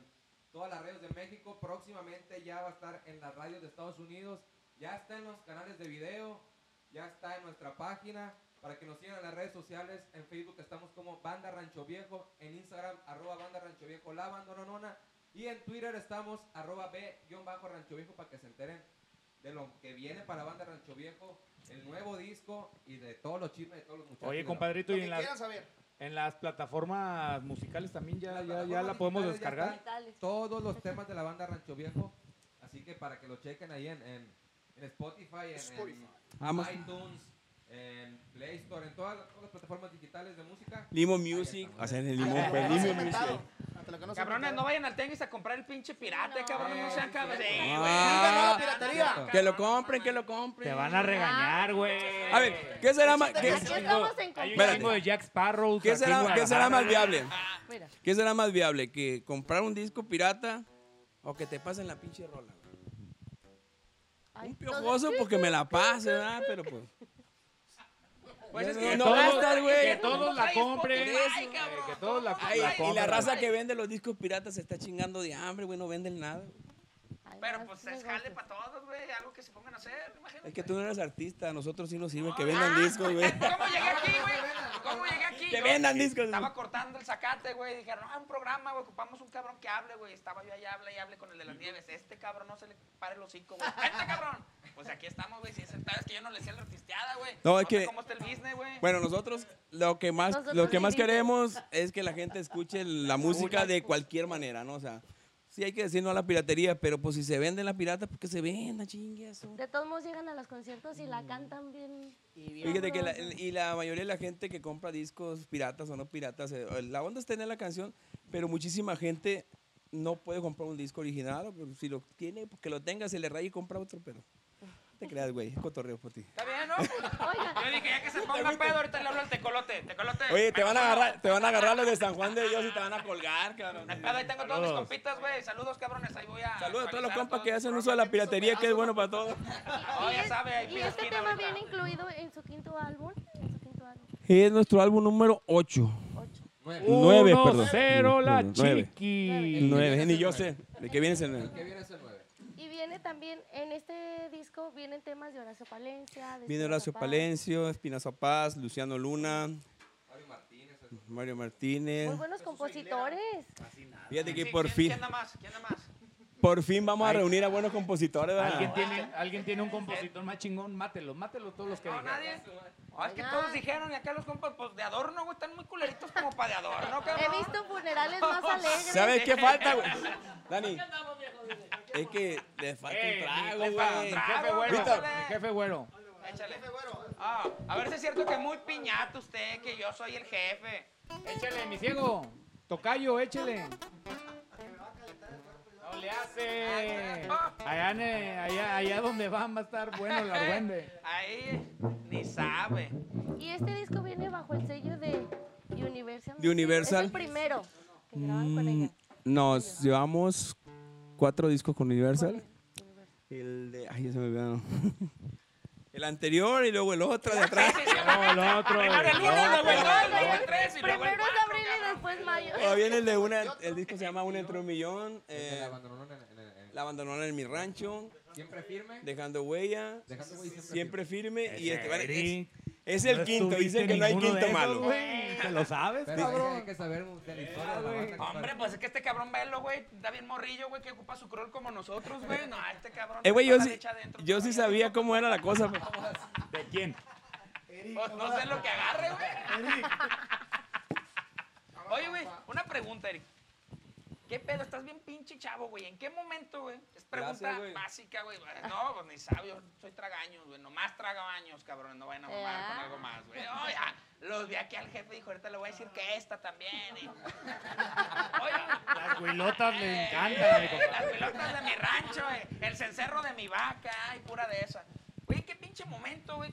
todas las radios de México, próximamente ya va a estar en las radios de Estados Unidos, ya está en los canales de video, ya está en nuestra página, para que nos sigan en las redes sociales, en Facebook estamos como Banda Rancho Viejo, en Instagram arroba Banda Rancho Viejo, la bandononona, y en Twitter estamos arroba B-Rancho Viejo para que se enteren de lo que viene para Banda Rancho Viejo, el nuevo disco y de todos los chismes de todos los muchachos. Oye, la compadrito, Lo y que en las, quieran saber. en las plataformas musicales también ya, ya, ya la podemos descargar. Todos los temas de la banda Rancho Viejo. Así que para que lo chequen ahí en, en, en Spotify, en, en Amazon. iTunes, en Play Store, en todas, las- todas las plataformas digitales de música. Limo Music. O sea, en el lo pues, Limo. Music. Hasta lo que no se ha Cabrones, no vayan al tenis a comprar el pinche pirata, No. cabrón. No sean cabrones. Ah, la piratería. Que lo compren, que lo compren. Te van a regañar, güey. A ver, ¿qué será más, qué, Aquí estamos en Hay de Jack Sparrows. qué será, qué será más viable? Mira. ¿Qué será más viable? ¿Que comprar un disco pirata o que te pasen la pinche rola? Ay, Un piojoso porque me la pase, ¿verdad? Pero pues. Pues es No, que no todos- gastas, güey. Que todos la compren. Que todos la, la y compren. la raza que vende los discos piratas se está chingando de hambre, güey, no venden nada. Pero pues es jale para todos, güey. Algo que se pongan a hacer, imagínate. Es que tú no eres artista, a nosotros sí nos sirve que vendan discos, güey. ¿Cómo llegué aquí, güey? ¿Cómo llegué? Que vendan discos. Estaba cortando el zacate, güey. Dijeron, no, un programa, güey. Ocupamos un cabrón que hable, güey. Estaba yo allá, hable y hable con el de las nieves. Este cabrón no se le pare el hocico, güey. Vente, cabrón. Pues aquí estamos, güey. Si es es que yo no le decía la artisteada, güey. No, es sé que- ¿Cómo está el business, güey? Bueno, nosotros lo que más, Nosotros lo que más queremos es que la gente escuche la música de cualquier manera, ¿no? O sea, sí hay que decir no a la piratería, pero pues si se vende la pirata, pues que se venda, chingue eso. De todos modos llegan a los conciertos y la cantan bien. Fíjate que la, y la mayoría de la gente que compra discos piratas o no piratas, eh, la onda es tener la canción, pero muchísima gente no puede comprar un disco original, pero si lo tiene, pues que lo tenga, se le raya y compra otro, pero te creas, güey, es cotorreo por ti. Está bien, ¿no? Yo Oigan, dije, ya que se ponga pedo, ahorita le hablo al tecolote. Tecolote. Oye, te van a agarrar, te van a agarrar los de San Juan de Dios y te van a colgar, cabrón. Ahí tengo todos mis compitas, güey. Saludos, cabrones. Ahí voy a. Saludos a todos los compas que hacen uso de la piratería, que es bueno para todos. Oh, ya sabe, ahí y este tema ahorita. viene incluido en su quinto álbum. En su quinto álbum. Es nuestro álbum número 8. Ocho. Nueve. Nueve, Uno, perdón. cero, la Nueve. chiqui. 9, ni yo sé. ¿De qué viene ese nueve? El que viene es el 9. Viene también, en este disco vienen temas de Horacio Palencia. de Viene Horacio Paz. Palencio, Espinazo Paz, Luciano Luna, Mario Martínez. Mario Martínez. Muy buenos compositores. Fíjate que por ¿quién- fin, ¿Quién anda más? ¿Quién anda más? Por fin vamos a reunir a buenos compositores. ¿verdad? ¿Alguien tiene, alguien tiene un compositor más chingón, mátelos, mátelos todos los que No, dijeron. nadie. Oh, es que todos dijeron, y acá los compas, pues de adorno, güey, están muy culeritos como para de adorno, cabrón. He visto funerales más alegres. ¿Sabes qué falta, güey? Dani, es que le falta Eh, un trago, jefe- güey. jefe güero, jefe güero. Échale. Ah, a ver si es cierto que es muy piñata usted, que yo soy el jefe. Échale, mi ciego. Tocayo, échale. No le hace. Allá, en, allá, allá donde van va a estar bueno el argüende. Ahí ni sabe. Y este disco viene bajo el sello de Universal. De Universal. Es el primero que graban con ella. Nos llevamos cuatro discos con Universal. Universal. El de. Ay, ya se me olvidó. El anterior y luego el otro de atrás. No, el otro. Primero el el uno, otro. luego el dos, luego el tres y luego el Primero es abril y después mayo. Viene el de una. El disco se llama Una entre un millón. Que eh, la abandonaron en- en- en- la abandonaron en mi rancho. Siempre firme. Dejando huella. Dejando güey siempre, Siempre firme. Y este, vale, es- Eric. Es el No quinto, dicen que no hay quinto esos, malo. güey. ¿Te lo sabes, Pero hay que- cabrón? hay que saber de la historia de la banda. compadre. Hombre, pues es que este cabrón velo, güey. Está bien morrillo, güey, que ocupa su crawl como nosotros, güey. No, este cabrón. Eh, güey, yo sí, leche adentro yo sí sabía cómo era la cosa. pues. ¿De quién? Pues no sé lo que agarre, güey. Oye, güey, una pregunta, Eric. ¿Qué pedo? Estás bien pinche chavo, güey. ¿En qué momento, güey? Es pregunta Gracias, güey. básica, güey. No, pues ni sabio. Soy tragaños, güey. Nomás tragaños, cabrón. No vayan a mamar con Ya. algo más, güey. Oh, ya. Los vi aquí al jefe. Dijo, ahorita le voy a decir que esta también. y- Oye. Las huilotas le eh, encantan compadre. Las pelotas de mi rancho, eh, el cencerro de mi vaca, y pura de esa.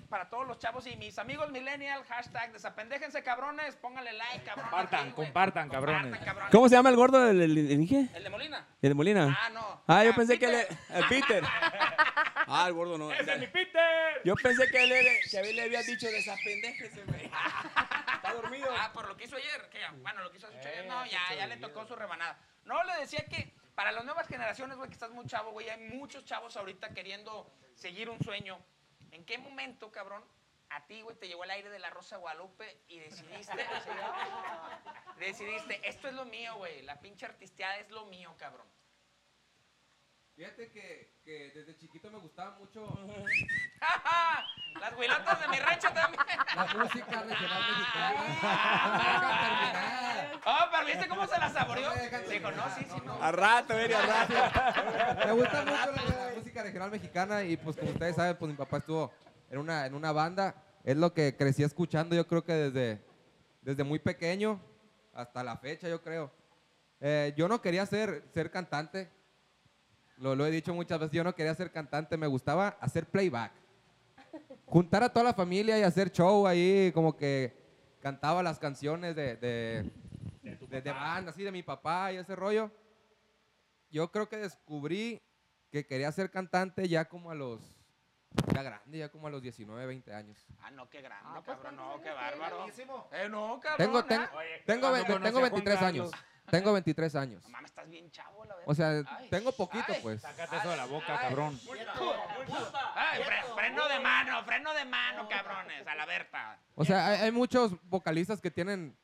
Para todos los chavos y mis amigos millennial, hashtag, desapendéjense cabrones, pónganle like, cabrón. Compartan, aquí, compartan, cabrones. cabrones. ¿Cómo se llama el gordo del- dije? ¿El de Molina? ¿El de Molina? Ah, no. Ah, yo Ah, pensé que Peter. le, el Peter. Ah, el gordo no. ¡Ese es mi Peter! Yo pensé que, le, que a mí le había dicho desapendéjese, güey. Está dormido. Ah, por lo que hizo ayer. que bueno, lo que hizo ayer. Eh, no, se ya, ya le tocó su rebanada. No, le decía que para las nuevas generaciones, güey, que estás muy chavo, güey, hay muchos chavos ahorita queriendo seguir un sueño. ¿En qué momento, cabrón, a ti, güey, te llegó el aire de la Rosa Guadalupe y decidiste, decidiste, esto es lo mío, güey, la pinche artisteada es lo mío, cabrón? Fíjate que, que desde chiquito me gustaba mucho Las huilotas de mi rancho también. la música regional mexicana. Terminar. Oh, pero ¿viste cómo se la saboreó? Dijo, no, sí, sí, no. A rato, Eri, a rato. Me gusta mucho la, la música regional mexicana y pues como ustedes saben, pues mi papá estuvo en una, en una banda. Es lo que crecí escuchando yo creo que desde, desde muy pequeño hasta la fecha yo creo. Eh, yo no quería ser, ser cantante. Lo, lo he dicho muchas veces, yo no quería ser cantante, me gustaba hacer playback. Juntar a toda la familia y hacer show ahí, como que cantaba las canciones de, de, de, de banda, así de mi papá y ese rollo. Yo creo que descubrí que quería ser cantante ya como a los, ya grande, ya como a los 19, 20 años. Ah, no, qué grande, Ah, pues, cabrón, ¿cuántos no, qué bárbaro. Eh, no, cabrón. Tengo, ah. tengo, Oye, tengo, cuando ve- tengo a Juan 23 años. Tengo 23 años. No mames, estás bien chavo, la verdad. O sea, Ay. tengo poquito, Ay. pues. Sácate eso de la boca, Ay. cabrón. Ay, fre- freno de mano, freno de mano, cabrones, a la Berta. O sea, hay, hay muchos vocalistas que tienen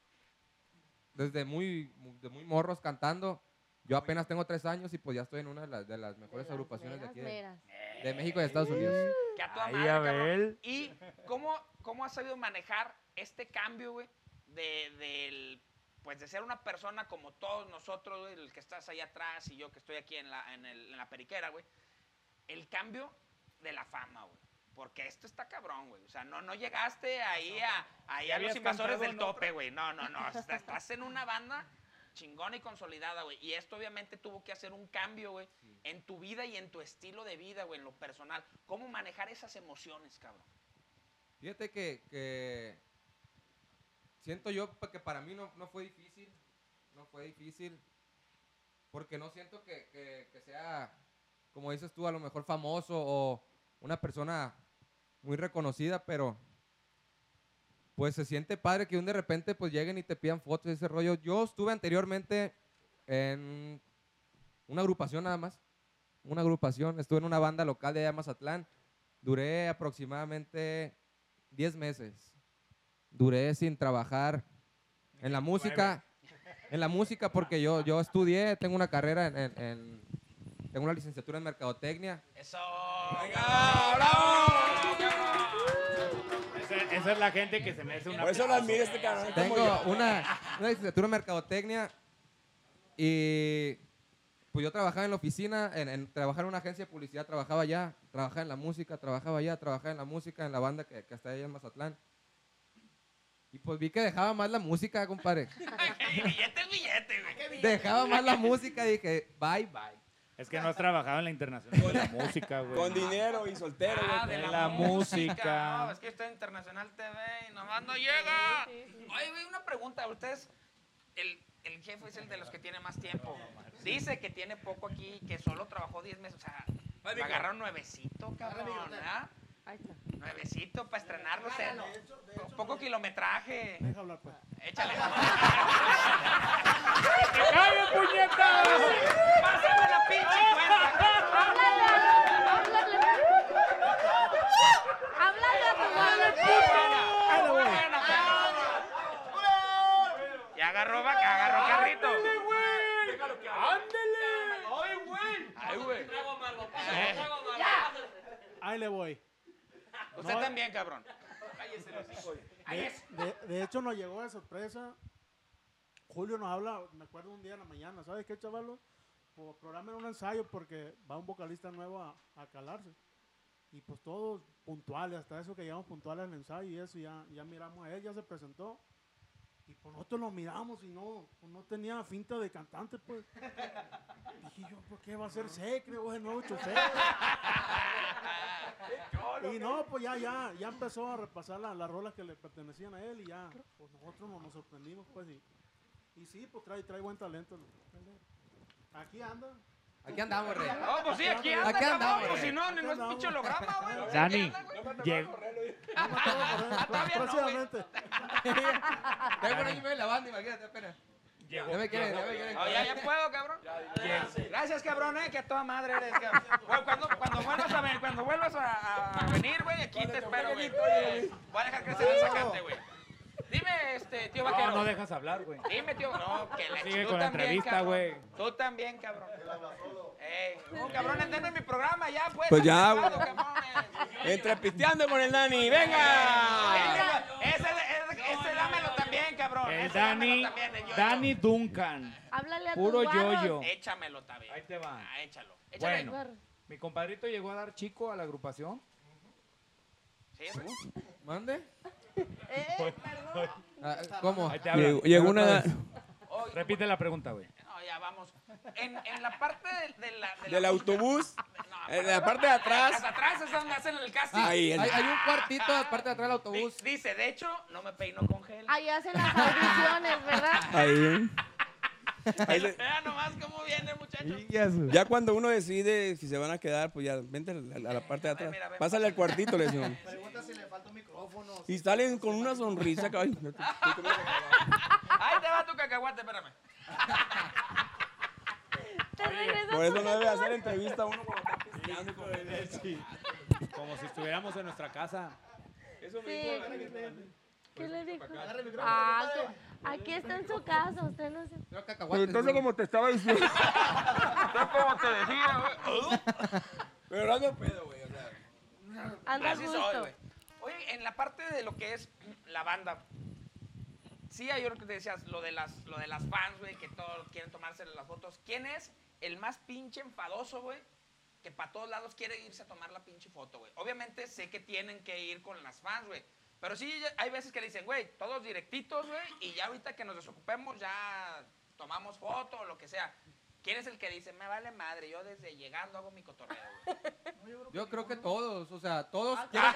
desde muy, de muy morros cantando. Yo apenas tengo tres años y pues ya estoy en una de las, de las mejores las agrupaciones de aquí de, México y de Estados Unidos. Que a toda Ahí, madre, cabrón. Abel. ¿Y cómo, cómo has sabido manejar este cambio, güey, de, del, pues de ser una persona como todos nosotros, güey, el que estás ahí atrás y yo que estoy aquí en la, en el- en la periquera, güey, el cambio de la fama, güey. Porque esto está cabrón, güey. O sea, no, no llegaste ahí a, ahí a los invasores del tope, güey. No, no, no. Estás, en una banda chingona y consolidada, güey. Y esto obviamente tuvo que hacer un cambio, güey, en tu vida y en tu estilo de vida, güey, en lo personal. ¿Cómo manejar esas emociones, cabrón? Fíjate que, que siento yo que para mí no, no fue difícil, no fue difícil, porque no siento que, que- que sea, como dices tú, a lo mejor famoso o una persona muy reconocida, pero pues se siente padre que un de repente pues lleguen y te pidan fotos y ese rollo. Yo estuve anteriormente en una agrupación nada más, una agrupación, estuve en una banda local de allá de Mazatlán, duré aproximadamente 10 meses. Duré sin trabajar en la música, en la música porque yo, yo estudié, tengo una carrera en, en- en- tengo una licenciatura en mercadotecnia. Eso. Esa, esa es la gente que se merece una. Por eso lo admiro este cabrón. Tengo una, una licenciatura en mercadotecnia y pues yo trabajaba en la oficina, en, en trabajaba en una agencia de publicidad, trabajaba allá, trabajaba en la música, trabajaba allá, trabajaba en la música, en la banda que, que está allá en Mazatlán. Pues vi que dejaba más la música, compadre. billete es billete, güey. Dejaba más la música y dije, bye, bye. Es que no has trabajado en la internacional de la música, güey. Con dinero y soltero, Ah, güey. de En la, la música. música. No, es que estoy en Internacional TV y nomás no llega. Oye, güey, una pregunta. Ustedes, el, el jefe es el de los que tiene más tiempo. Dice que tiene poco aquí, que solo trabajó 10 meses. O sea, agarraron nuevecito, cabrón, ¿verdad? Ahí está. Nuevecito para estrenarlo. De hecho, de hecho, poco kilometraje. Deja hablar, pues. Échale. ¡Que te calles, ¡Pásame la pinche cuenta! ¡Háblale! ¡Háblale a tu madre! ¡Háblale! Ya agarró vaca, agarró carrito. ¡Ándale, güey! ¡Ándale! ¡Ay, güey! ¡Ay, güey! ¡Trago ¡Ahí le voy! Usted No. también, cabrón. De, de- de hecho, nos llegó de sorpresa. Julio nos habla, me acuerdo un día en la mañana, ¿sabes qué, chavalos? Pues programen un ensayo porque va un vocalista nuevo a, a calarse. Y pues todos puntuales, hasta eso que llegamos puntuales al ensayo y eso, ya, ya miramos a él, ya se presentó. Y pues nosotros lo miramos y no, pues no tenía finta de cantante, pues. Dije yo, ¿por qué va a ser secre o el nuevo chofer? Y no, pues ya, ya, ya empezó a repasar la- las rolas que le pertenecían a él y ya, pues nosotros nos, nos sorprendimos, pues, y, y sí, pues trae, trae buen talento. Aquí anda. Aquí andamos, rey. No, pues sí, aquí anda, Aquí cabrón. andamos, Pues rey. si no, no es pinche holograma, güey. pues, Dani, llegó- todavía no, Próximamente. Tengo un año y medio en la banda, imagínate apenas. Ya me quieren, ya me quieren. Oh, ya, ya puedo, cabrón. Gracias, cabrón, eh, que a toda madre eres, cabrón. Güey, cuando, cuando vuelvas a venir, cuando vuelvas a, a- venir, güey, aquí te espero, güey. Voy a dejar crecer el sacate, güey. Dime, este, tío vaquero. No, no dejas hablar, güey. Dime, tío. No, que la Sigue tú con la también, entrevista, cabrón. güey. Tú también, cabrón. Ey, no, cabrón, denme mi programa ya, pues. Pues ya, güey. Entre pisteando con el Dani, venga. Ese, ese, ese dámelo también, cabrón. El Ese Dani, también, el yo-yo. Dani Duncan. Háblale a Puro yo-yo. Échamelo también. Ahí te va. Ah, échalo. Échale. Bueno, mi compadrito llegó a dar chico a la agrupación. Sí, güey. ¿Mande? Eh, perdón. Ah, ¿Cómo? Llegó, una Repite la pregunta, güey. No, ya vamos. En, en la parte de, de la. de la del autobús, No, en la parte de atrás. Hasta atrás es donde hacen el casting. Ahí, Hay, el- hay un cuartito aparte de atrás del autobús. Di- Dice, de hecho, no me peino con gel. Ahí hacen las audiciones, ¿verdad? Ahí. Vea nomás cómo viene, muchachos. ya cuando uno decide si se van a quedar, pues ya vente a la, a parte de atrás. mira, ven, Pásale al cuartito, le decimos. Pregunta si le falta un micrófono. Y salen con una sonrisa. que, ay, Ahí te va tu cacahuate, espérame. Regresas por eso no debe hacer entrevista uno cuando está pisteando. con el- Como si estuviéramos en nuestra casa. Eso me Sí. dijo la ¿Qué le dijo? Agarra el micrófono, Ah, aquí está en su casa, usted no se... Pero entonces, como te estaba diciendo. como te decía, güey. Pero ando pedo, güey. O sea, Anda Así soy, gusto. güey. Oye, en la parte de lo que es la banda, sí hay lo que te decías, lo de las, lo de las fans, güey, que todos quieren tomarse las fotos. ¿Quién es el más pinche enfadoso, güey? Que para todos lados quiere irse a tomar la pinche foto, güey. Obviamente sé que tienen que ir con las fans, güey. Pero sí hay veces que le dicen, güey, todos directitos, güey, y ya ahorita que nos desocupemos ya tomamos foto o lo que sea. ¿Quién es el que dice, me vale madre, yo desde llegando hago mi cotorreo, güey? Yo creo que todos, o sea, todos Ah, quieren...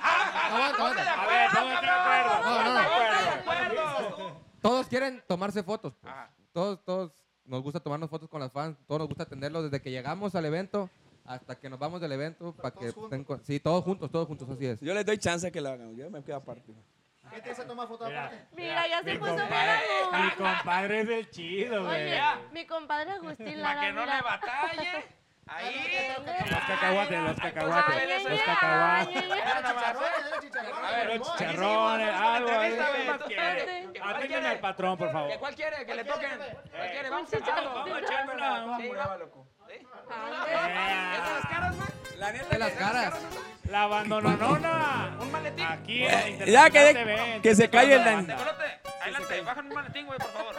Todos quieren tomarse fotos. pues. Ajá. Todos, todos nos gusta tomarnos fotos con las fans. Todos nos gusta atenderlos desde que llegamos al evento hasta que nos vamos del evento para que todos estén con- sí, todos juntos, todos juntos, así es. yo les doy chance que lo hagan. Yo me quedo aparte. ¿Qué te hace tomar foto Mira. aparte? Mira, ya se Mi puso compadre, mi bien compadre es el chido, güey. Oye, Mira. mi compadre Agustín Para Lara, que no mira. le batalle. Ahí. Los cacahuates, los cacahuates, Ay, los cacahuates. ay, Mira nomás, Chicharrones, eh, chicharrones. A ver, Los limón. chicharrones, algo ahí. Entrevista, ¿Qué más quiere? ¿Qué- cuál Atienden quiere? al patrón, por ¿Que favor. ¿Cuál quiere? ¿Que le toquen? ¿Cuál quiere? Vamos a chicharrón. Vamos a echarlo una- Sí, sí, va, loco. ¿Sí? ay. ¿Es de las caras? La neta, De las ¿Es caras. La abandononona. Un maletín. Aquí en Ya, que de- TV, que se calle el adelante, bajan un maletín, güey, por favor.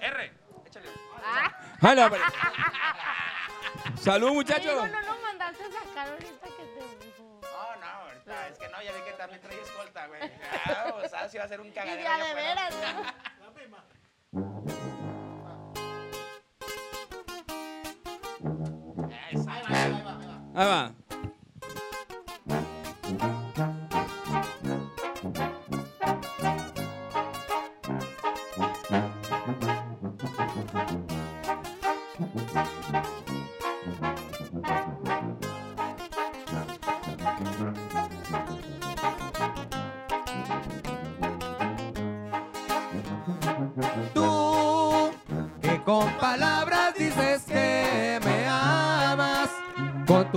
R, échale. Ah, Jala. Salud, muchachos. no lo mandaste sacar ahorita que te dijo. No, no, ahorita, es que no, ya vi que también trae escolta, güey. Ah, o sea, si va a ser un cagadero. de a allá de veras, ¿no? ahí va,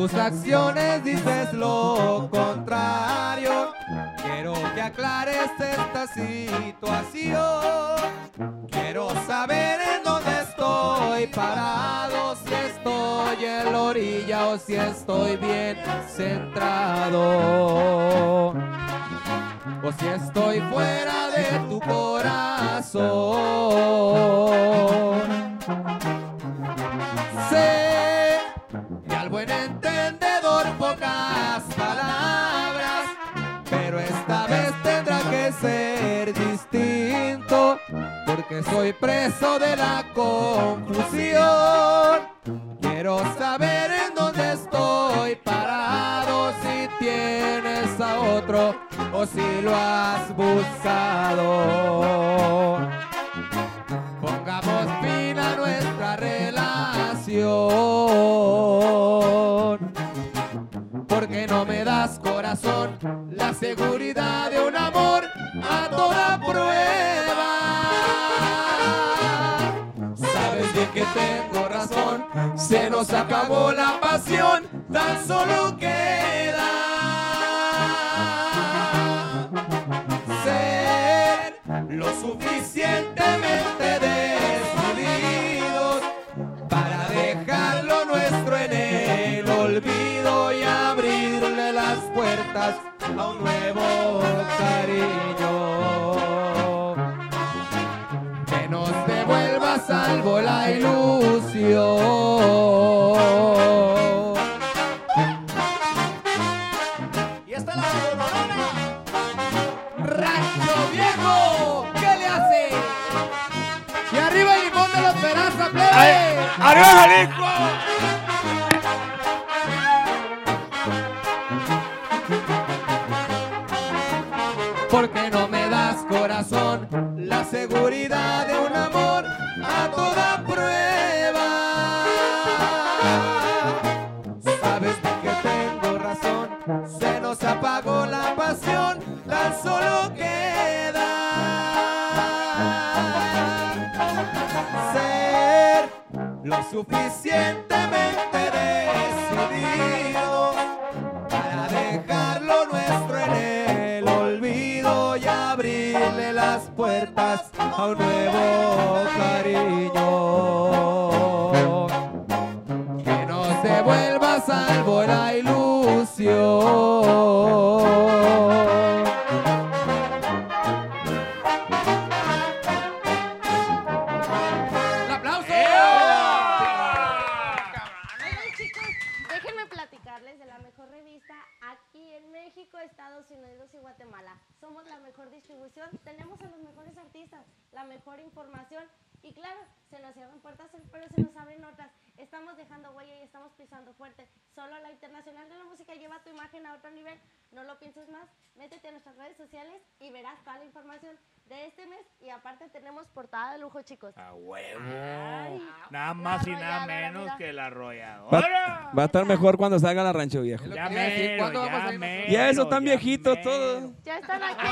tus acciones dices lo contrario. Quiero que aclares esta situación. Quiero saber en dónde estoy parado, si estoy en la orilla o si estoy bien centrado. O si estoy fuera de tu corazón. Soy preso de la confusión. Quiero saber en dónde estoy parado, si tienes a otro o si lo has buscado. Pongamos fin a nuestra relación. Porque no me das corazón la seguridad de un amor a toda prueba. Tengo razón, se nos acabó la pasión, tan solo queda ser lo suficientemente decididos para dejar chicos. A huevo. Ay, Nada más y nada menos mira. que la Va, arrolladora. va a estar mejor cuando salga la rancho viejo. Ya mero, ¿cuándo vamos ya a mero, Ya están ya viejitos todos. Ya están aquí.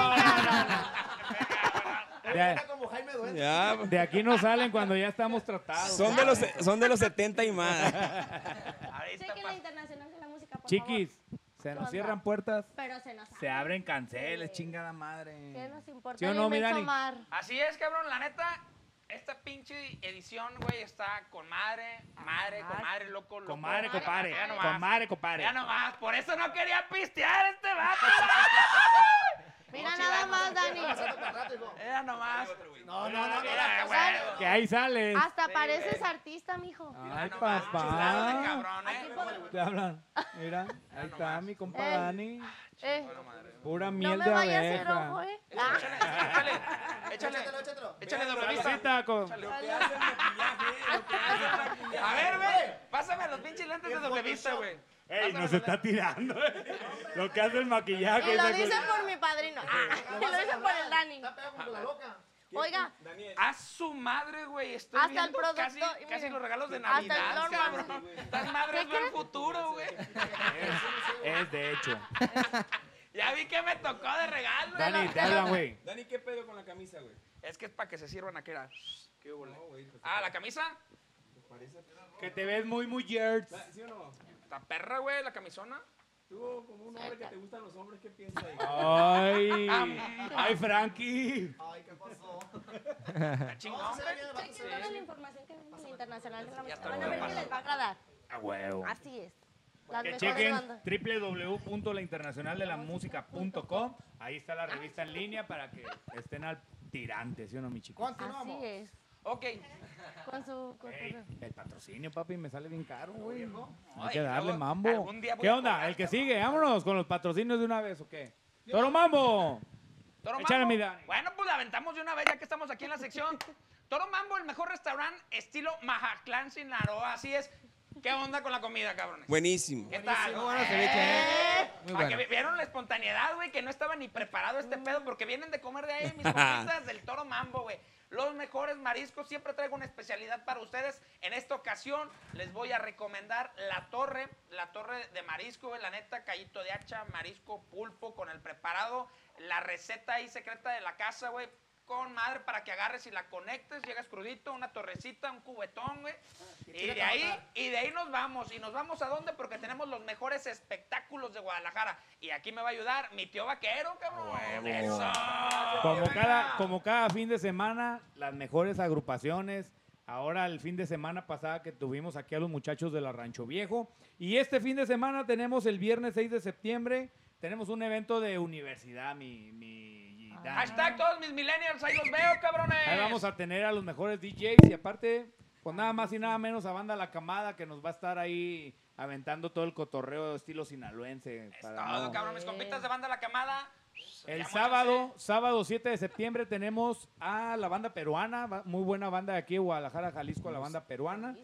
De, como Jaime. Ya, de aquí no salen cuando ya estamos tratados. son de los, son de los 70 y más. Chequen la Internacional de la Música, por Chiquis, favor. se nos cierran puertas, Pero se nos se abren canceles, Sí. chingada madre. ¿Qué nos importa ¿Sí o no? Así es, cabrón, la neta. Esta pinche edición, güey, está con madre, madre, con madre, loco, loco. Comadre, compadre. Ya nomás. Comadre, compadre. Ya nomás, por eso no quería pistear este vato. Mira No, nada más, Dani. Ya nomás. No, no, no. Que ahí sales. Hasta pareces artista, mijo. Ay, papá. eh. Te hablan. Mira, ahí está mi compa Eh. Dani. Eh, Pura no miel me de vayas a hacer abeja. ojo, ¿eh? Ah, Échale, échale, Échatelo, échatelo. échale doble vista. Saludcita con- A ver, güey, pásame los pinches lentes de doble vista, güey. Ey, nos está tirando. eh. Lo que hace el maquillaje. Y lo dicen por mi padrino. Ah, y lo dicen por el Dani. Está pegado con la loca. Oiga, A su madre, güey. Estoy Hasta el viendo producto- casi, los regalos de hasta el Navidad, Flor cabrón. Estas madres ¿Qué ven crees? futuro, güey. Es de hecho. Ya vi que me tocó de regalo. Dani, la- te hablan, güey. Dani, ¿qué pedo con la camisa, güey? Es que es para que se sirvan aquí. era. ¿Qué? Ah, la camisa. Que te ves muy, muy yerds. ¿Sí o no? Está perra, güey, la camisona. Tú, como un hombre que te gustan los hombres, ¿qué piensas ahí? Ay, ay, Frankie. Ay, ¿qué pasó? Chingón. Chequen toda la información que en la internacional de la música. Van a ver que les va a agradar. A huevo. Así es. Las Que chequen www.lainternacionaldelamusica.com. Ahí está la revista en línea para que estén al tirante, ¿sí o no, mi chico? Así es. Ok. Con su. El patrocinio, papi, me sale bien caro, güey. Hay Ay, que darle luego, mambo. algún día voy ¿Qué a onda? cobrar, El que cabrón. sigue, vámonos con los patrocinios de una vez, ¿o qué? ¡Toro Mambo! Toro Échale, Mambo. mi Dani. Bueno, pues la aventamos de una vez ya que estamos aquí en la sección. Toro Mambo, el mejor restaurante estilo Majatlán, Sinaloa. Así es. ¿Qué onda con la comida, cabrones? Buenísimo. ¿Qué tal? Muy bueno, ceviche, ¿eh? Muy que bueno. vi- vieron la espontaneidad, güey, que no estaba ni preparado este pedo porque vienen de comer de ahí mis compitas del Toro Mambo, güey. Los mejores mariscos, siempre traigo una especialidad para ustedes. En esta ocasión les voy a recomendar la torre, la torre de marisco, güey, la neta, callito de hacha, marisco, pulpo con el preparado, la receta ahí secreta de la casa, güey. Con madre para que agarres y la conectes, llegas crudito, una torrecita, un cubetón, güey. Y de ahí, y de ahí nos vamos. ¿Y nos vamos a dónde? Porque tenemos los mejores espectáculos de Guadalajara. Y aquí me va a ayudar mi tío vaquero, cabrón. Eso. Como cada, como cada fin de semana, las mejores agrupaciones. Ahora el fin de semana pasada que tuvimos aquí a los muchachos de la Rancho Viejo. Y este fin de semana tenemos el viernes 6 de septiembre, tenemos un evento de universidad, mi... mi Dani. Hashtag todos mis millennials, ahí los veo, cabrones. Ahí vamos a tener a los mejores DJs y aparte, pues nada más y nada menos a Banda La Camada que nos va a estar ahí aventando todo el cotorreo estilo sinaloense. para Todo, no- cabrón, mis compitas de banda La Camada. el Ya sábado, sábado 7 de septiembre tenemos a la banda peruana, muy buena banda de aquí de Guadalajara, Jalisco, la banda peruana.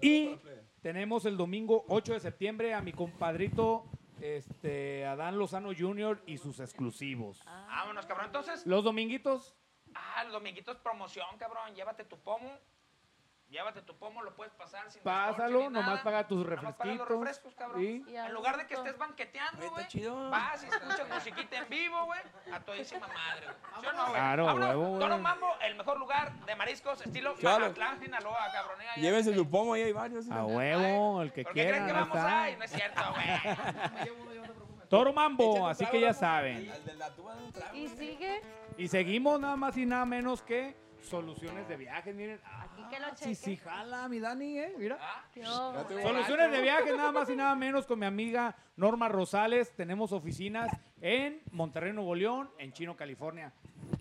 Y tenemos el domingo 8 de septiembre a mi compadrito este, Adán Lozano Jr. y sus exclusivos. Vámonos, cabrón. Entonces, Los dominguitos, ah, los dominguitos promoción, cabrón. Llévate tu pomo. Llévate tu pomo, lo puedes pasar sin pásalo, ni nomás nada. paga tus Nomás paga los refresquitos. refrescos, cabrón. En lugar de que estés banqueteando, güey. Vas y escuchas musiquita en vivo, güey. A todísima madre, güey. ¿Sí o no, güey? Claro, huevo, güey. Toro Mambo, el mejor lugar de mariscos estilo Claro. Mazatlán, Sinaloa, cabrón. Llévense ahí. su pomo, ahí hay varios. A huevo, el que ¿Por qué creen quiera. que vamos ahí? No es cierto, güey. Toro Mambo, así que ya saben. Y sigue. Y seguimos nada más y nada menos que soluciones de viajes. Miren, Aquí que lo ah, sí, sí, jala, mi Dani, ¿eh? Mira. Yo. Soluciones de viajes, nada más y nada menos con mi amiga Norma Rosales. Tenemos oficinas en Monterrey, Nuevo León, en Chino, California.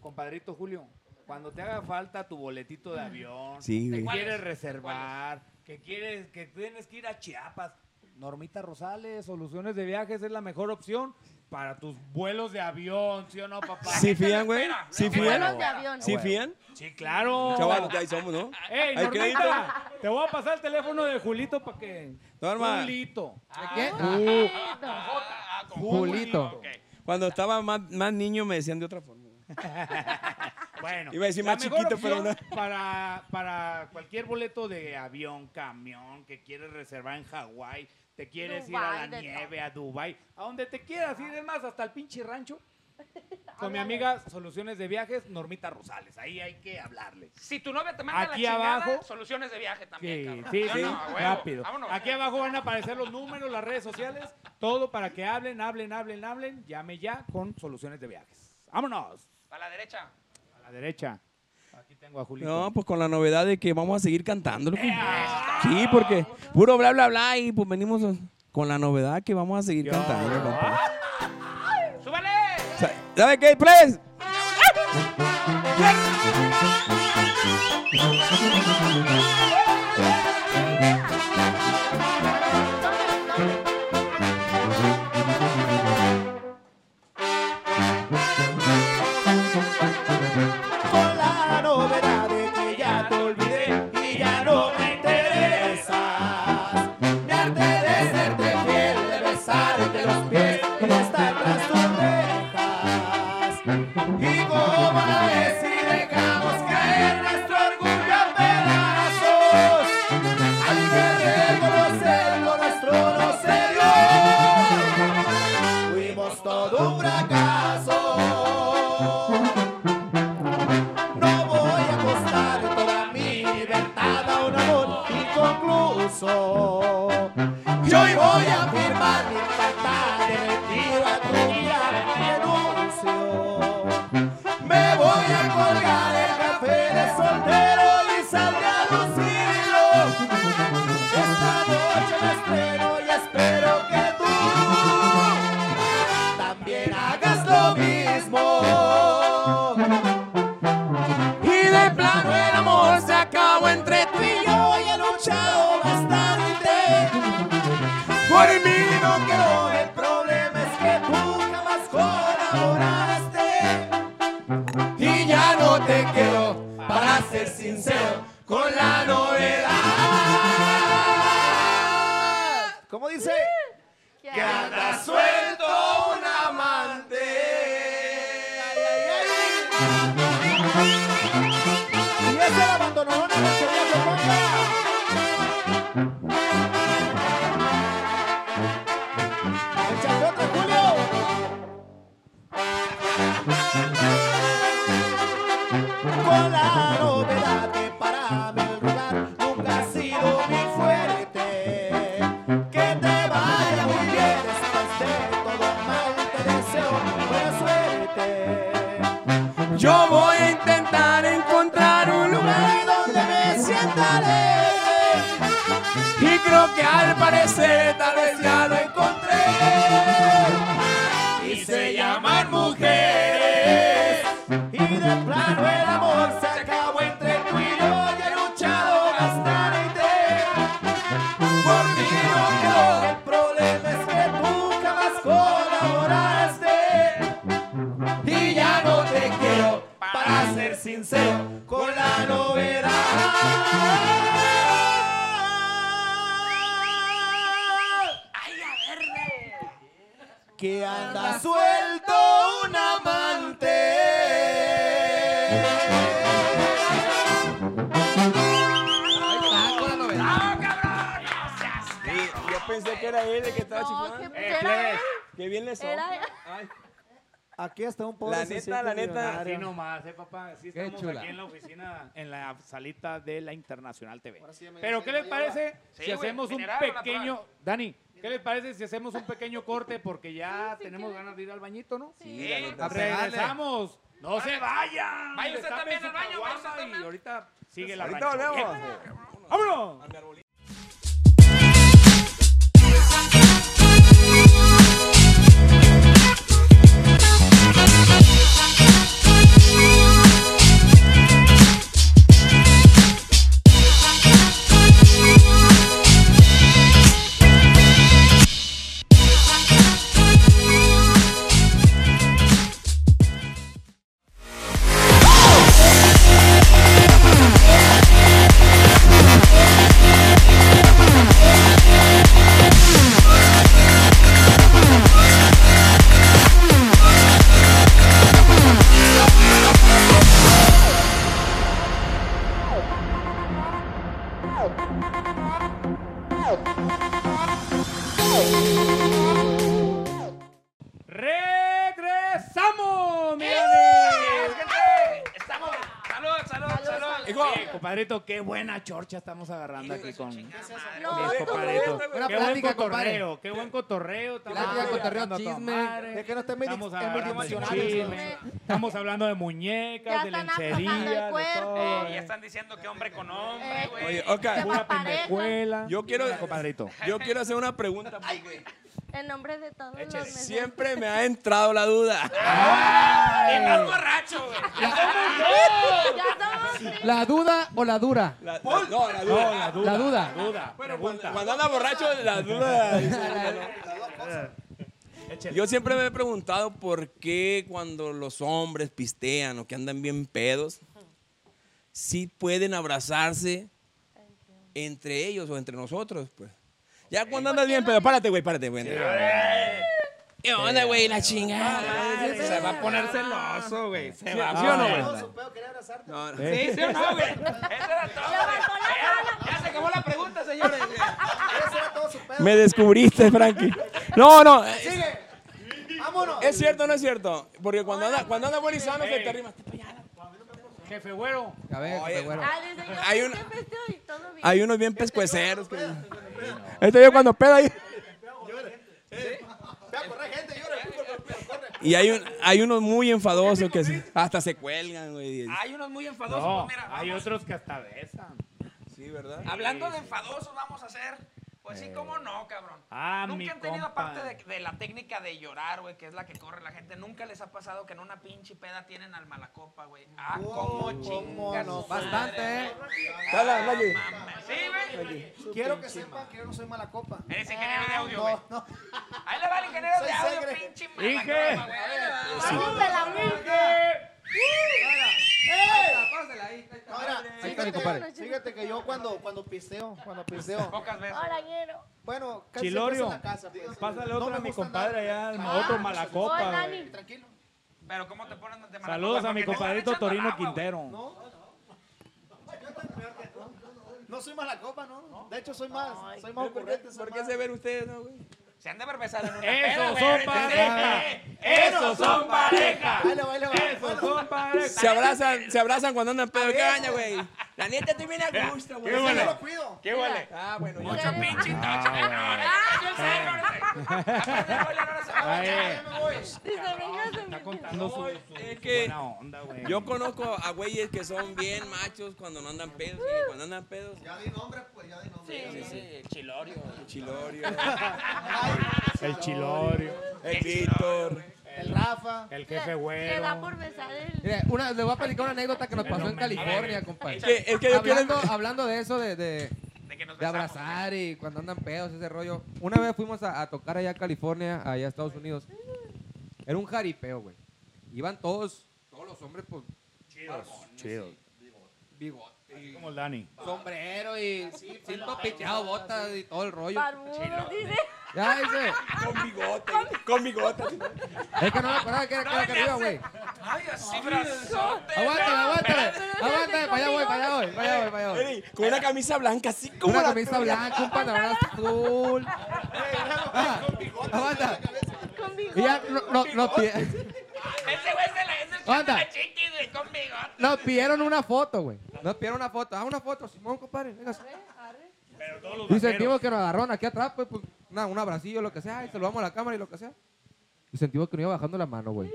Compadrito Julio, cuando te haga falta tu boletito de avión, Sí. ¿Cuáles? quieres reservar, que quieres, que tienes que ir a Chiapas, Normita Rosales, Soluciones de Viajes es la mejor opción para tus vuelos de avión, ¿sí o no, papá? ¿Sí fían, güey? ¿Sí fían? Vuelos de avión. ¿Sí fían? Sí, claro. Chaval, ahí somos, ¿no? Ey, ¿Hay Normita, te voy a pasar el teléfono de Julito para que... Norma. Julito. ¿Qué? Uh, Ah, con Julito. Ok. Cuando estaba más, más niño me decían de otra forma. Bueno, Iba a decir más chiquito, pero no. Para, para cualquier boleto de avión, camión, que quieres reservar en Hawái, te quieres ir a la nieve, a Dubai, a donde te quieras ir, es más, hasta el pinche rancho. Con mi amiga Soluciones de Viajes, Normita Rosales. Ahí hay que hablarle. Si tu novia te manda Aquí la chingada, abajo. soluciones de viaje también, Sí, cabrón. sí, rápido. Vámonos. Aquí abajo van a aparecer los números, las redes sociales, todo para que hablen, hablen, hablen, hablen. Llame ya con Soluciones de Viajes. Vámonos. A la derecha. A la derecha. Aquí tengo a Julito. No, pues con la novedad de que vamos a seguir cantando. loco. Sí, porque puro bla, bla, bla. Y pues venimos con la novedad que vamos a seguir cantando. compa. ¡Súbale! Sa- ¿Sabe qué, pues? Pensé que era él el que estaba No, chiflando. que era él. Qué bien le Ay, Aquí está un pobre La neta, la neta. Así nomás, eh, papá. Así Qué estamos chula. aquí en la oficina, en la salita de la Internacional TV. Sí Pero, ¿qué les "Oye, parece Sí, si güey, hacemos un mineral o natural". pequeño... Dani, ¿qué les parece si hacemos un pequeño corte? Porque ya tenemos ganas de ir al bañito, ¿no? sí, la. Regresamos. ¡No se vayan! Vaya usted también al baño, vaya usted también. Y ahorita sigue la Ahorita volvemos. ¡Vámonos! Buena chorcha estamos agarrando aquí con... No. Buena Qué buen plática, cotorreo, qué buen cotorreo. estamos Plática, cotorreo, hablando a toda chisme. madre. De que no estén muy Estamos chisme. Hablando de muñecas, Ya de están lencería, aflojando el de cuerpo. todo. Y ya están diciendo que hombre con hombre, Eh, güey. Oye, ok. Pura pa' pareja. pendejuela. Yo quiero, Mira, compadrito. yo quiero hacer una pregunta porque En nombre de todos los Échale. meseros. siempre me ha entrado la duda. Y más borracho. ¿La duda o la dura? La- la- no, la duda. No, la duda. La duda. duda. Bueno, pregunta. cuando, cuando anda borracho, la duda. Yo siempre me he preguntado por qué cuando los hombres pistean o que andan bien pedos, sí pueden abrazarse entre ellos o entre nosotros, pues. Ya cuando andas bien pedo, párate, güey, párate, güey. ¿Qué onda, güey? La chingada. Se va a poner celoso, güey. Se va a ¿Sí o no, güey? Sí, sí o no, güey. Eso era todo. Ya, se acabó la pregunta, señores. Ese era todo su pedo. Me descubriste, Frankie. No, no. Sigue. Vámonos. es cierto o no es cierto. Porque cuando anda, cuando anda bueno y sano, que te arrimas. Jefe güero. A ver, Oye. güero. Ah, Hay unos bien pescueceros. Que... Este yo cuando pedo ahí. Ve a correr gente, llora. corre. Y hay, un, hay unos muy enfadosos que se- hasta se cuelgan, güey. Hay unos muy enfadosos. No, pues mira, hay otros que hasta besan. Sí, ¿verdad? Hablando de enfadosos, vamos a hacer. Pues sí, cómo no, cabrón. Ah, mi Nunca han tenido, compa. aparte de, de la técnica de llorar, güey, que es la que corre la gente, nunca les ha pasado que en una pinche peda tienen al malacopa, güey. Ah, cómo chingas. no. su Bastante, madre, ¿eh? Dale, Ah, dale. mames. Sí, güey. Quiero que sepan que yo no soy mala copa. Eres ingeniero de audio, güey. No, no. Ahí le va el ingeniero Soy de audio, segre. pinche Inge. malacoma, güey. Ahí le va. Ahora, compadre. Fíjate que yo cuando, cuando pisteo, cuando pisteo. Pocas veces. Hola, ñero. Bueno, casi Chilorio, en la casa, pues. pásale No otro me a mi compadre allá, al Ah, otro Malacopa. Hola, güey. Dani. Tranquilo. Pero ¿cómo te ponen de Saludos a mi compadrito Torino agua. Quintero. No, no soy mala copa, ¿no? De hecho, soy más, soy más ¿Por qué, ocurrente. soy por qué se ven ustedes, no, güey? Se han de haber besado en una ¡Esos peda, son pareja! ¡Esos son pareja! ¡Esos son pareja! Se abrazan, se abrazan cuando andan pedo de caña, güey. La neta te viene a gusto, güey. ¿Qué Yo lo cuido. ¿Qué huele? Ah, bueno, ya. Mucho pinche tocho. Ah, ahora de bailar, ahora se va a Está contando su, No, su es que buena onda, güey. Yo conozco a güeyes que son bien machos cuando no andan pedos. Y cuando andan pedos, Ya di nombre, pues, ya di nombre. sí, sí, el chilorio. Chilorio, El Chilorio, el Víctor. El Rafa. el jefe Le da güero. por besar el... Una, le voy a platicar una anécdota que nos El pasó en. California, compadre. Es que, es que yo quiero... Hablando, hablando de eso, de, de, abrazar y cuando andan pedos, ese rollo. Una vez fuimos a, a tocar allá a California, allá a Estados Unidos. Era un jaripeo, güey. Iban todos, todos los hombres, pues, Chidos. Chidos. bigote, y Como el Dani. sombrero y cinto pichado, botas y todo el rollo. Barbudo, dice. Ya dice, Con bigote, con bigote. es que no me acordaba que era, que era que arriba, güey. Ay, así, brazote. Aguántame, Pero aguántame, para allá voy, para allá voy, para allá voy, para allá voy. Con una camisa blanca, así como Una camisa blanca, un pantalón azul. Ah, Aguanta. Con Y bigote. ya no, no, no, pi- Ese güey es el, es el de la chiquis, güey, con bigote. nos pidieron una foto, güey. Nos pidieron una foto. Ah, una foto, Simón, compadre. véngase. Pero todos los Y sentimos vaqueros. que nos agarraron aquí atrás, pues, pues una, un abracillo, lo que sea, y saludamos a la cámara y lo que sea. Y sentimos que nos iba bajando la mano, güey.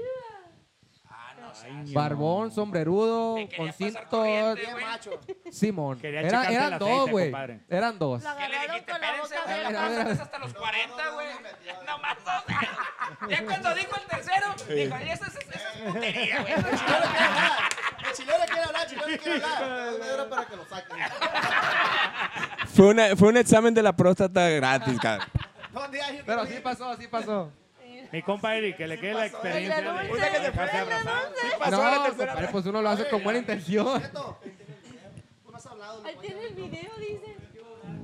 Ay, Barbón, sombrerudo, quería con pasar cinto. corriente, güey. Simón. Quería Era- checarte eran dos, güey. compadre. Eran dos. Lo ¿Qué le agarraron dijiste? con la Espérense, boca güey, abierta. la pasta es hasta los 40, güey. Nomás dos años. Ya cuando dijo el tercero, dijo, "Y esa es, es putería, güey. Eso es Chilero quiere hablar. El chilero quiere hablar, chilero quiere hablar. No era para que lo saquen. Fue, una, fue un examen de la próstata gratis, cabrón. ¿Dónde hay? Pero sí pasó, sí pasó. Mi compa Eric, que le quede la experiencia El de de dulce. de dejarse abrazar. No, compadre, pues uno lo hace con buena intención. Ahí tiene el video, dice.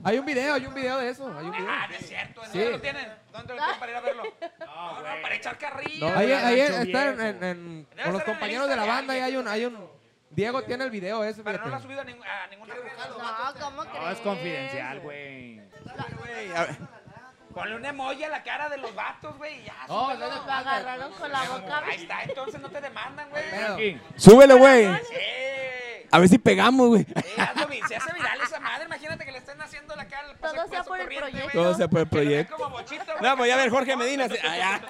Hay un video, hay un video de eso. Hay un video. Ah, no es cierto. ¿en Sí. ¿Dónde lo tienen? ¿Dónde lo tienen para ir a verlo? No, no, para echar carrilla. Ahí, ahí está en, con los compañeros de la banda y hay un, hay un Diego tiene el video ese, Pero no lo ha fíjate. subido a, ningún- a ninguna red. No, ¿cómo crees? No, es confidencial, güey. Güey, a ver. Ponle un emoji a la cara de los vatos, güey, y ya. Oh, súbelo. no, Lo agarraron con la boca Ahí está, entonces no te demandan, güey. Súbele, güey. Sí. A ver si pegamos, güey. Vi- se hace viral esa madre. Imagínate que le estén haciendo la cara al Todo sea por el proyecto. Todo sea por el proyecto. como bochito. No, pues ya ver, Jorge Medina. se- ah.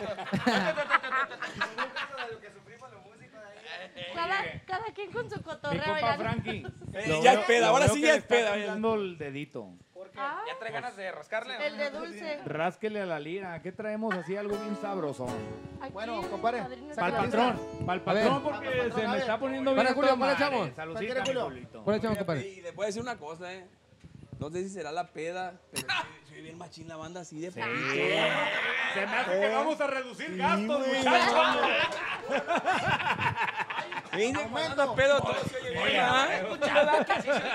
Cada, cada quien con su Mi cotorreo. compa mira. Frankie. Eh, Lo ya veo- es peda, ahora sí ya es está peda. temblando el dedito. Ah, Ya trae ganas de rascarle. el de dulce. Rásquele a la lira. ¿Qué traemos así? Algo bien sabroso. Aquí, Bueno, compadre, Para el patrón. Para el ver. patrón porque se me está poniendo bien. Para, Julio, toda ¿cuál madre. echamos? Saludcita, ¿Cuál quiere, mi Julio? ¿Cuál echamos, compadre? Y le puedo decir una cosa, eh. No sé si será la peda, pero soy, bien machín la banda así de Sí. Se me hace que vamos a reducir gastos, güey. muchachos. Sí, cuando andas pedo, todo se oye bien, ¿ah?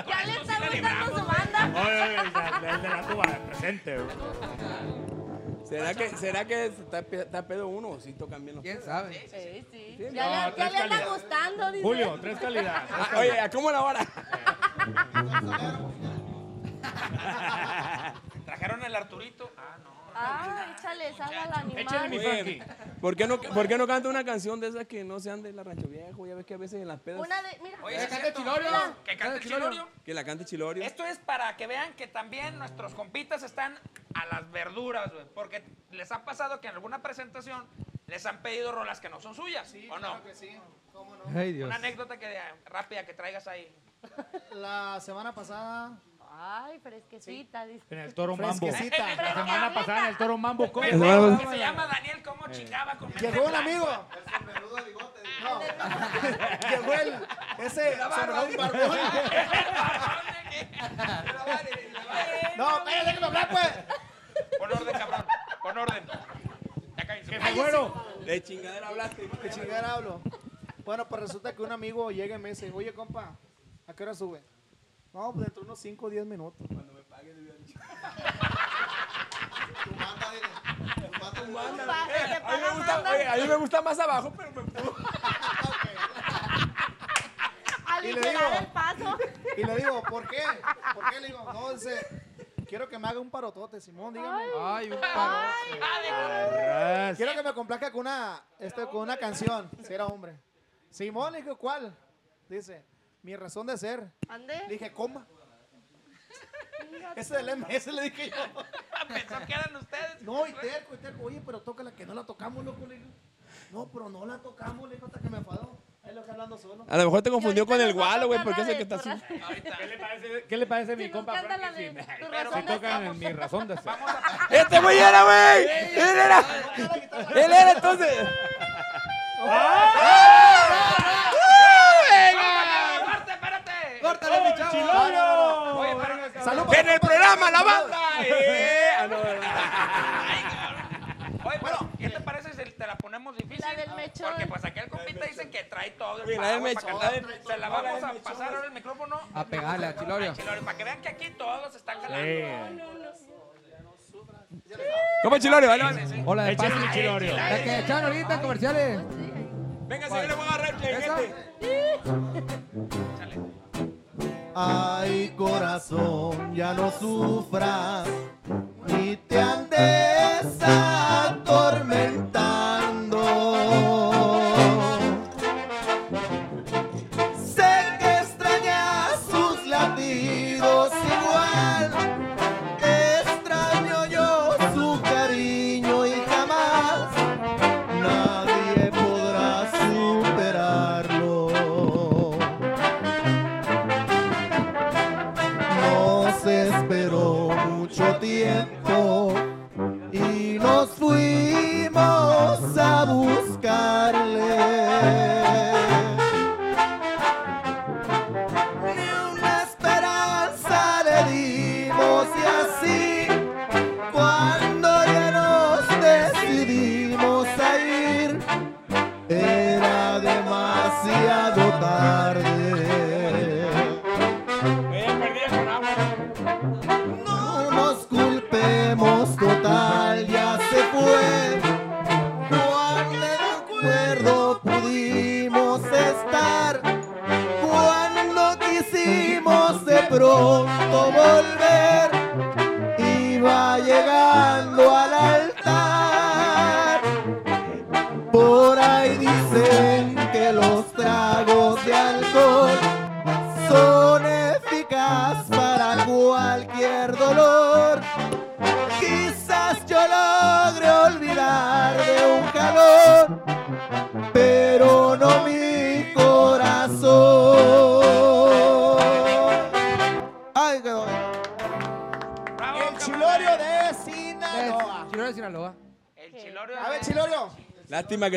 Ya le está gustando su. Oye, oye, el el de la tuba, presente. ¿Será que, ¿Será que está, pe- está pedo uno o sí tocan bien los ¿Quién sabe? Sí, sí. Sí, Ya, no, le, ya le anda calidad. gustando, dice. Julio, tres calidades. Ah, oye, ¿a cómo la hora? Trajeron el Arturito. Ah, no. Ah, échale sal al Échale mi animal. Frankie. ¿Por qué, no, ¿Por qué no canta una canción de esas que no sean de la Rancho Viejo? Ya ves que a veces en las pedas Una de, mira. Oye, Que ¿sí cante? Chilorio. Mira, Que Cante Chilorio. Que la cante Chilorio. Esto es para que vean que también nuestros compitas están a las verduras, güey. Porque les ha pasado que en alguna presentación les han pedido rolas que no son suyas, ¿o no? Claro que sí. ¿Cómo no? Ay, Dios. Una anécdota que, rápida que traigas ahí. La semana pasada. Ay, fresquecita, dice. En el toro mambo. Fresquecita. La semana pasada en el toro mambo. ¿cómo? Me que se llama Daniel, ¿cómo chingaba con Llegó un blanca? amigo. No. Llegó el. Ese. un barbón. No, espérate que me hablar, pues. Pon orden, cabrón. Pon orden. Ya cállense. Jefe güero. De chingadera hablaste. ¿Qué chingada hablo? Bueno, pues resulta que un amigo llega y me dice, oye, compa, ¿a qué hora sube? No, pues dentro de unos 5 o 10 minutos. Cuando me pague, le hubiera dicho. Tu dile. Tu banda, tu te A mí, me gusta, banda. oye, a mí me gusta más abajo, pero me Aligerar digo. el paso. Y le digo, ¿por qué? ¿Por qué? Le digo, no, dice, quiero que me haga un parotote, Simón, dígame. Ay, un paro. Arras. Quiero que me complazca con una, este, con una canción, si era hombre. Simón, le dije, ¿cuál? Dice, mi razón de ser. ¿Ande? Le dije, coma. Ese del MS le dije yo. Pensó que eran ustedes. No, y terco, y terco. Oye, pero tócala que no la tocamos, loco, le digo. No, pero no la tocamos, le digo, hasta que me enfadó. Ahí lo que hablando solo. A lo mejor te confundió con el gualo, güey, porque es el que está así. ¿Qué le parece, qué le parece mi compa razón si tocan ser. en mi razón de ser. Este güey era, güey. Él era. Él era entonces. ¡Corte, espérate! Córtale, mi chavo. Oye, pero- Salud para En el programa La. Banda. Eh, ah, no. Oye, pero ¿qué te parece si te la ponemos difícil? La del mechón. Porque pues aquel compita dice que trae todo el la del power mechón, Se la vamos a pasar ahora el micrófono. A pegarle a Chilorio. Chilorio, para que vean que aquí todos están jalando. ¿Cómo Chilorio? Vale. Hola, de Échale mi chilorio. La que echan ahorita comerciales. Venga, si yo le voy a agarrar el chinguete. Échale. Ay, corazón, ya no sufras, ni te andes atormentando. Fuimos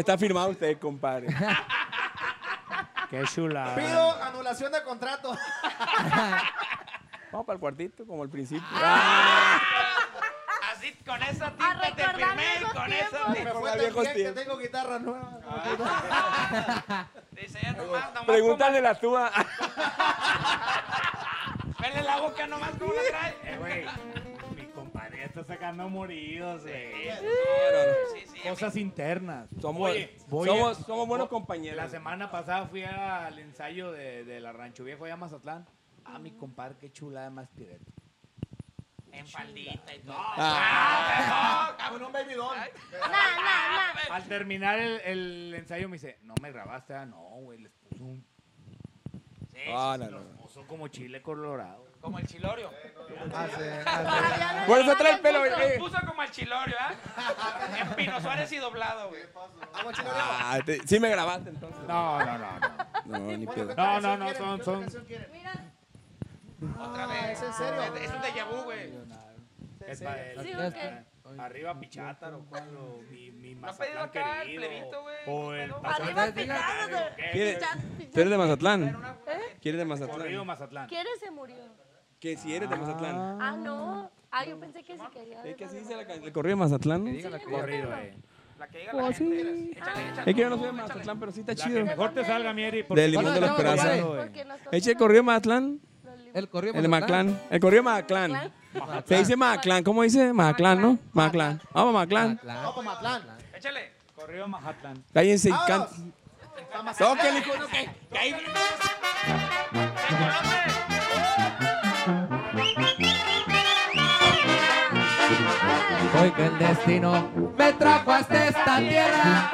está firmado usted, compadre. Qué chula. Pido anulación de contrato. Vamos para el cuartito, como al principio. Así con esa A tinta te recordar firmé con esa tiempos. tinta. Me fue a tan viejos bien que tiempos. tengo guitarra nueva. Dice ya nomás, nomás. Pregúntale la tuya. como- Vele la boca nomás como la trae. Eh, güey. Está sacando moridos, güey. Sí, sí. Cosas internas. Somos, Oye, voy a- somos, buenos La compañeros. semana pasada fui al ensayo de, de la Rancho Viejo allá en Mazatlán. Ah, mi compadre, qué chulada más pireta. En faldita y todo. Ah. Ah, un baby doll. Nah, nah, nah. Al terminar el, el ensayo me dice, no me grabaste, ah, no, güey, les puso un... Sí, Ah, no, no, Los no. puso como chile colorado. Como el chilorio. Todavía no Por eso trae el pelo, güey. Lo puso como el chilorio, ¿ah? En Pino Suárez y doblado, güey. Ah, te- sí me grabaste entonces. No, no, no, no. No, ni pedo. ¿qué No, no, no, son- ¿Qué son-? Mira, Otra Ah, vez. ¿es en serio? Es un déjà vu, güey. Es pa- sí. Arriba Pichátaro, ¿cuál? O mi, mi ¿No ha pedido Mazatlán acá el querido. plebito, güey? O ¿Qué el pedo? Mazatlán arriba picado. ¿Quiere- Pichat- ¿Tú eres pichat- de Mazatlán? ¿Eh? ¿Quieres de Corrido Mazatlán? Mazatlán. ¿Quién se murió? Que si eres de Mazatlán. Ah, no. Ah, yo pensé que sí quería. Es que así dice la canción. ¿El corrido de Mazatlán? diga la Sí, que Corrido, eh. La que diga la gente. Échale, échale. Es que yo no soy de Mazatlán, pero sí está La que chido. mejor te salga, Mieri. porque- Del limón de la Hola, esperanza. compadre. Porque nos Eche toca corrido de Mazatlán. El corrido El de Maclán. El corrido de. Maclán. Se dice Maclán. ¿Cómo dice? Maclán, ¿no? Maclán. Vamos, Maclán. Vamos, Matlán. Échale. Corrido Mazatlán. Cállense y Vámonos. can... Tóquenle, hijo, no, que- que ahí- Que el destino me trajo hasta esta tierra,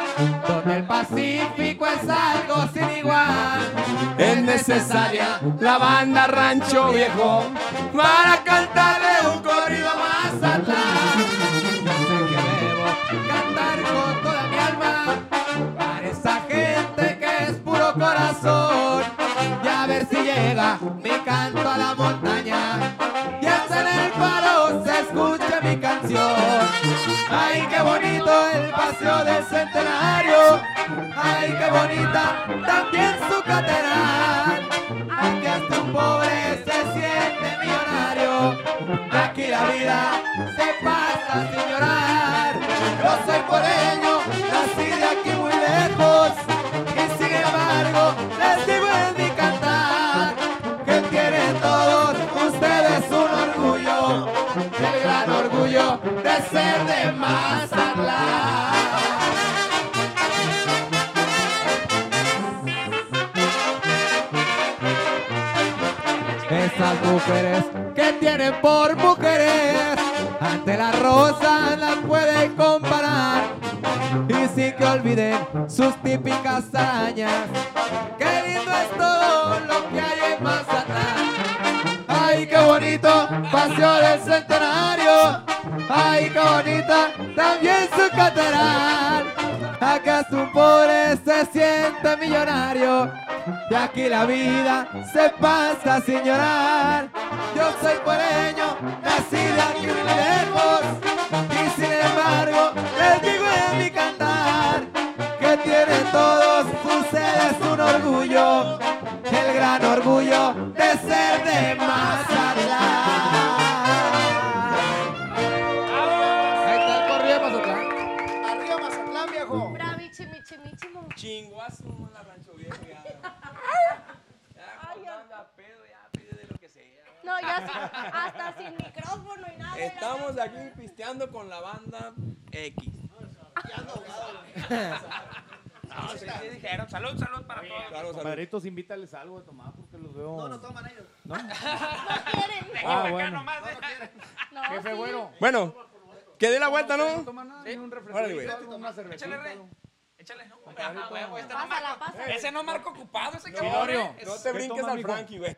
donde el Pacífico es algo sin igual. Es necesaria la banda Rancho Viejo para cantarle un corrido más atrás. Yo sé que debo cantar con toda mi alma para esa gente que es puro corazón. Y a ver si llega mi canto a la montaña Ay, qué bonito el paseo del centenario. Ay, qué bonita también su catedral. Ay, que hasta un pobre se siente millonario. Aquí la vida se pasa sin llorar. Yo soy poreño, nací de aquí muy lejos. De Mazatlán. Esas mujeres que tienen por mujeres, ante la rosa las pueden comparar. Y sin que olviden sus típicas arañas, qué lindo es todo lo que hay en Mazatlán. Ay, qué bonito, paseo del. Qué bonita, también su catedral. ¿Acaso un pobre se siente millonario? De aquí la vida se pasa sin llorar. Yo soy puereño, nací de aquí muy lejos. Hasta sin micrófono y nada. Estamos aquí pisteando con la banda X. No, sí, sí dijeron. Salud, salud para todos. Claro, salud. Compadritos, invítales algo de tomar porque los veo. No, no toman ellos. ¿No? No quieren. Ah, acá bueno. nomás, eh. No, Jefe, sí. bueno. Bueno, que dé la vuelta, No ¿no? toma nada, Sí. ni un refresco, una cervecita. Échale, rey. algo. Échale, no. Este no Pásala, marco. pásala. Ese no marco ocupado, ese cabrón. No Es- te ¿Qué brinques al? Frankie, güey.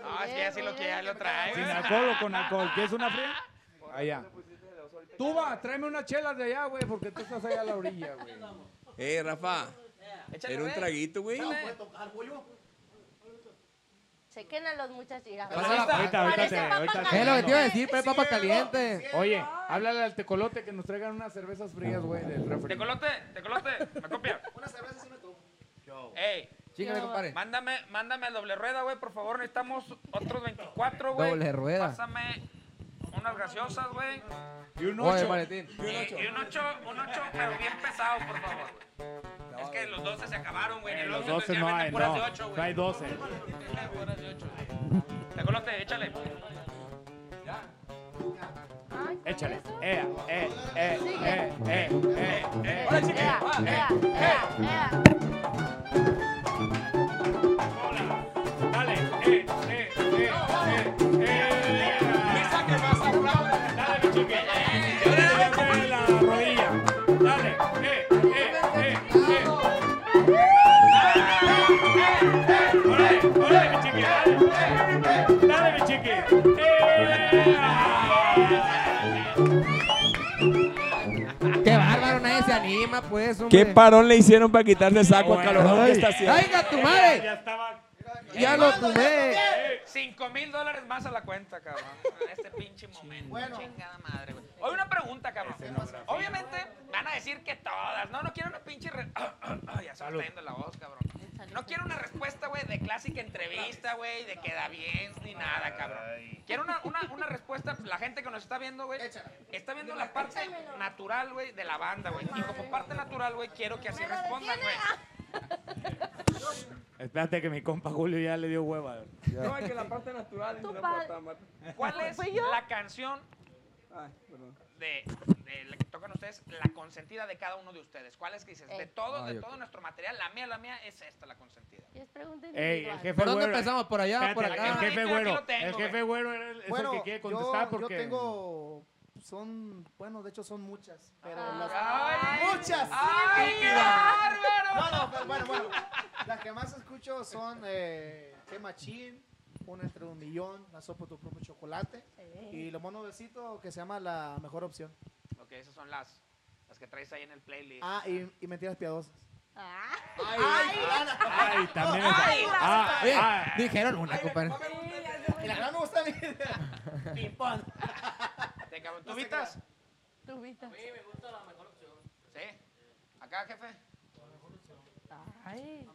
No, es que ya sí lo que ya lo trae. ¿Sin alcohol o con alcohol? ¿Quieres una fría? Allá. Tú va, tráeme unas chelas de allá, güey, porque tú estás allá a la orilla, güey. Eh, Rafa, Échale, era un traguito, güey. Chequen a los muchachos. Ahorita, ahorita, ahorita te- Es lo que te iba a decir, pero papa caliente. Oye, háblale al tecolote que nos traigan unas cervezas frías, güey, del refri. Tecolote, tecolote, me copia. Una cerveza sí me tomo. Ey, Chíngale, compadre. mándame, mándame el doble rueda, güey, por favor. Necesitamos otros 24, güey. Doble rueda. Pásame unas gaseosas, güey. Y un Oye, ocho. maletín. Y, y un 8, un 8, pero bien pesado, por favor, güey. Es que los 12 se acabaron, güey. en el Los Oxxo, 12 entonces ya no hay, puras no. de 8, No hay 12. Puras de 8, güey. Tecolote, échale. ¿con Échale. Ea, eh, eh, Sigue. eh, eh, eh, eh. Ahora, chiqui. Ea, ea, ea, ea. Eh, eh, eh, eh, eh. A a eh, eh, eh, eh. Eh, Qué pues. ¿Qué parón le hicieron para quitarle saco Bueno. calorón que Ay. está haciendo? ¡Venga, tu madre! Ya estaba. Ya lo tomé. 5 mil dólares más a la cuenta, cabrón. En este pinche momento. Bueno. Chingada madre, güey. Hoy una pregunta, cabrón. Obviamente van a decir que todas. No, no quiero una pinche. re- ya se me está yendo la voz, cabrón. No quiero una respuesta, güey, de clásica entrevista, güey, de queda bien ni nada, cabrón. Quiero una, una, una respuesta. La gente que nos está viendo, güey, está viendo la parte natural, güey, de la banda, güey. Y como parte natural, güey, quiero que así respondan, güey. Espérate que mi compa Julio ya le dio hueva. No, es que la parte natural es la mata. ¿Cuál es la canción Ay, de, de la que tocan ustedes, la consentida de cada uno de ustedes? ¿Cuál es que dices? De todo, Ay, de todo nuestro material, la mía, la mía es esta, la consentida. Y es pregunta Ey, individual. el jefe ¿Por dónde güero- empezamos? ¿Por allá? ¿Por acá? el jefe güero. tengo, el jefe güero era el- es el que quiere contestar yo, porque. yo tengo, son, bueno, de hecho son muchas, pero las, ¡Ay! muchas. ¡Ay, qué bárbaro! No, no, pero bueno, bueno, las que más escucho son eh, Qué Machín, Una entre un millón, La sopa de tu propio chocolate y Lo mono besito que se llama La mejor opción. Ok, esas son las, las que traes ahí en el playlist. Ah, y, y Mentiras piadosas. Ah, Ay, también esa. Ay, Ah, Oye, ah, dijeron una, compadre. Y la que más me gusta a mí. Ping-pong. ¿Te cabrón? ¿Tubitas? tubita. A mí me gusta la mejor opción. Sí. ¿Acá, jefe? Ay.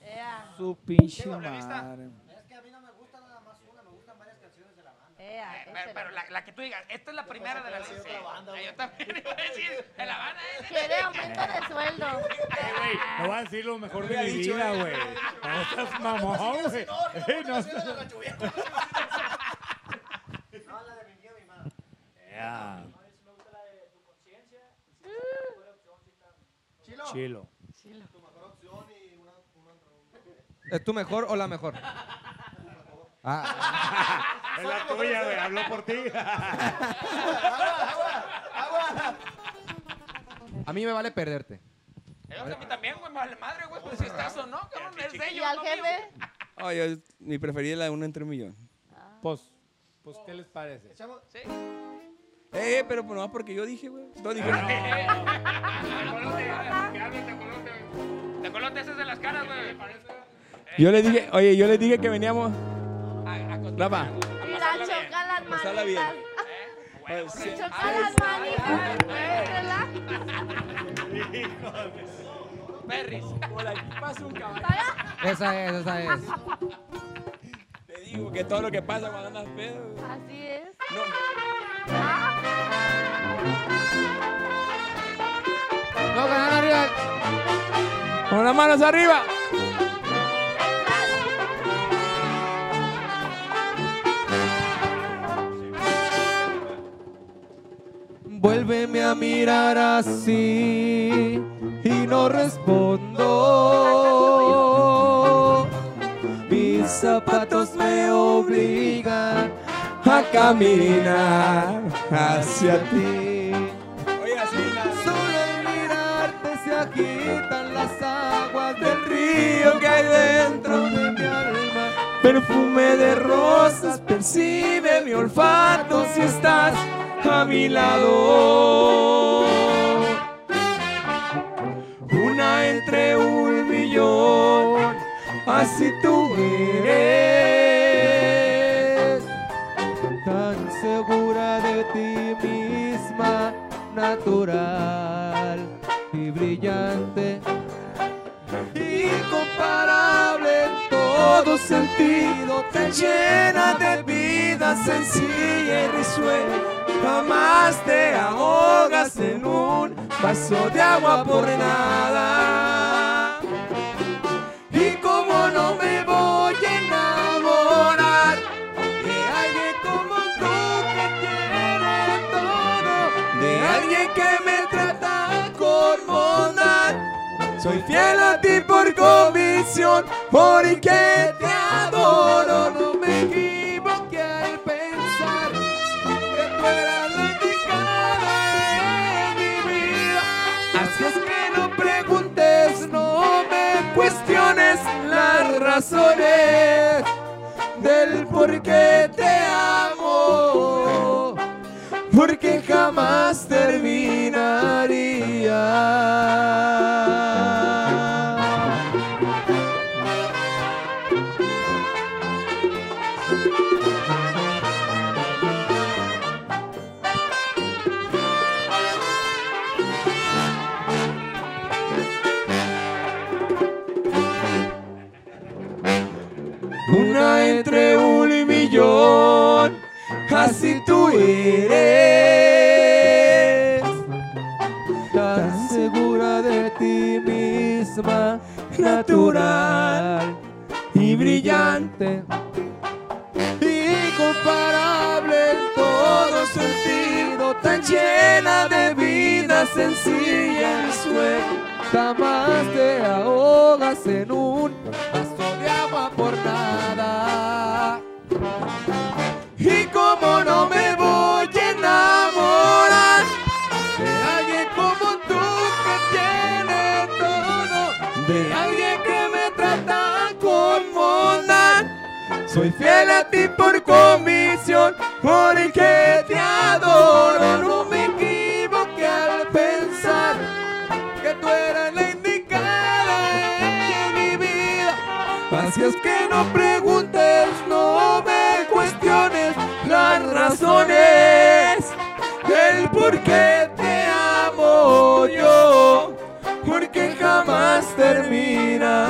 Ea, Su pinche madre. Es que a mí no me gusta nada más una, me gustan varias canciones de la banda. ea. Eh, pero, pero la, la que tú digas, esta es la primera de la lista. Sí. Yo también iba a decir, en la banda. eh. Quiere aumento de sueldo. eh, güey, no voy a decir lo mejor de mi vida, güey. No seas mamón, güey. Eh, no seas- No, Chilo. chilo. Tu mejor opción y una, una entre un- ¿Es tu mejor o la mejor? Ah, Es la tuya, güey. Habló por ti. a mí me vale perderte. A mí también, güey, me vale madre, güey, pues si estás o no, cabrón, es de ¿Y ellos, al jefe? Yo- mi preferida es la de una entre un millón. Pues, pues, ¿qué les parece? Echamos- Sí. Eh, pero pues no porque yo dije, güey. No dije. Tecolote, ese es de las caras, güey. Yo le dije, oye, yo le dije que veníamos. Rafa. Mira, choca las Pasarla bien. Sí. sí. Choca las manitas. Perris. Por aquí pasa un caballo. Esa es, esa es. Te digo que todo lo que pasa cuando andas pedo. Así es. No. No, ganar arriba. Con las manos arriba. Vuélveme a mirar así y no respondo. Mis zapatos me obligan caminar hacia ti. Oye, así. Solo al mirarte se agitan las aguas del río que hay dentro de mi alma. Perfume de rosas percibe mi olfato si estás a mi lado. Una entre un millón, así tú eres natural y brillante, incomparable en todo sentido, tan llena de vida sencilla y risueña. Jamás te ahogas en un vaso de agua por nada. Soy fiel a ti por convicción, porque te adoro. No me equivoqué al pensar que tú eras la indicada en mi vida. Así es que no preguntes, no me cuestiones las razones del por qué te amo, porque jamás terminaría. Entre un millón, así tú eres. Tan segura de ti misma, natural y brillante, incomparable en todo sentido, tan llena de vida sencilla y sueño. Jamás te ahogas en un vaso de agua por nada. Como no me voy a enamorar de alguien como tú que tiene todo, de alguien que me trata con bondad. Soy fiel a ti por comisión, porque te adoro. No me equivoqué al pensar que tú eras la indicada en mi vida. Así es que no preguntes, razones, el por qué te amo yo, porque jamás terminaría.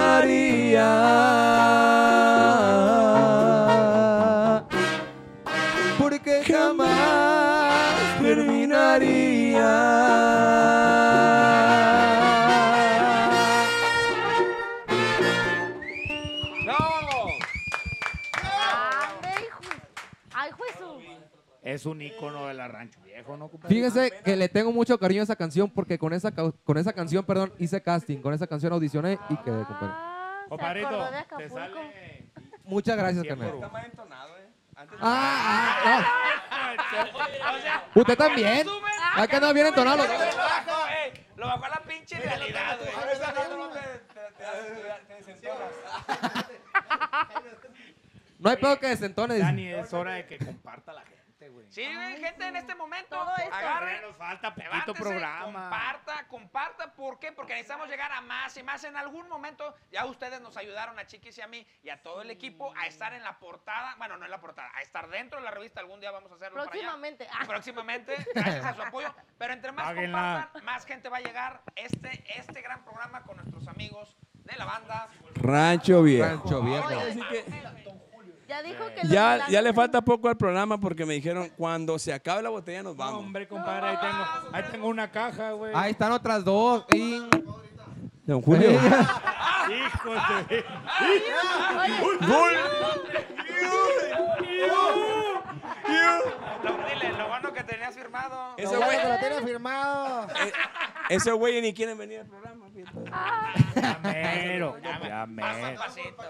Es un ícono del rancho viejo, ¿no? compadre? Fíjense que le tengo mucho cariño a esa canción porque con esa, con esa canción, perdón, hice casting. Con esa canción audicioné y quedé, compadre. Ah, se Compadrito, de te sale... Muchas gracias, carnal. uno. más entonado, ¿eh? Antes Ah, sea, no. Usted también. Hay que andar bien entonado. Lo bajó, bajó a la pinche realidad, güey. No. No hay pedo que desentone. Dani, es hora de que comparta la gente, güey. Sí, güey, gente, en este momento, Todo esto. agarre, Nos falta poquito programa. comparta, comparta. ¿Por qué? Porque necesitamos llegar a más y más. En algún momento, ya ustedes nos ayudaron a Chiquis y a mí y a todo el equipo a estar en la portada. Bueno, no en la portada, a estar dentro de la revista. Algún día vamos a hacerlo para allá. Próximamente. Ah, próximamente, gracias a su apoyo. Pero entre más Páguenla. compartan, más gente va a llegar este, este gran programa con nuestros amigos de la banda. Rancho Viejo. Rancho viejo. Oye, Así que ya dijo que los ya, le falta poco al programa porque me dijeron, cuando se acabe la botella nos No, vamos. hombre, compadre, ahí tengo, ahí tengo una caja, güey. Ahí están otras dos. Y... Don Julio. Hijo de... ¡Gol! Lo, dile, lo bueno que tenías firmado. Ese güey, lo tiene firmado. eh, ese güey ni quieren venir al programa. fíjate. Ya mero, ya mero. Pasito.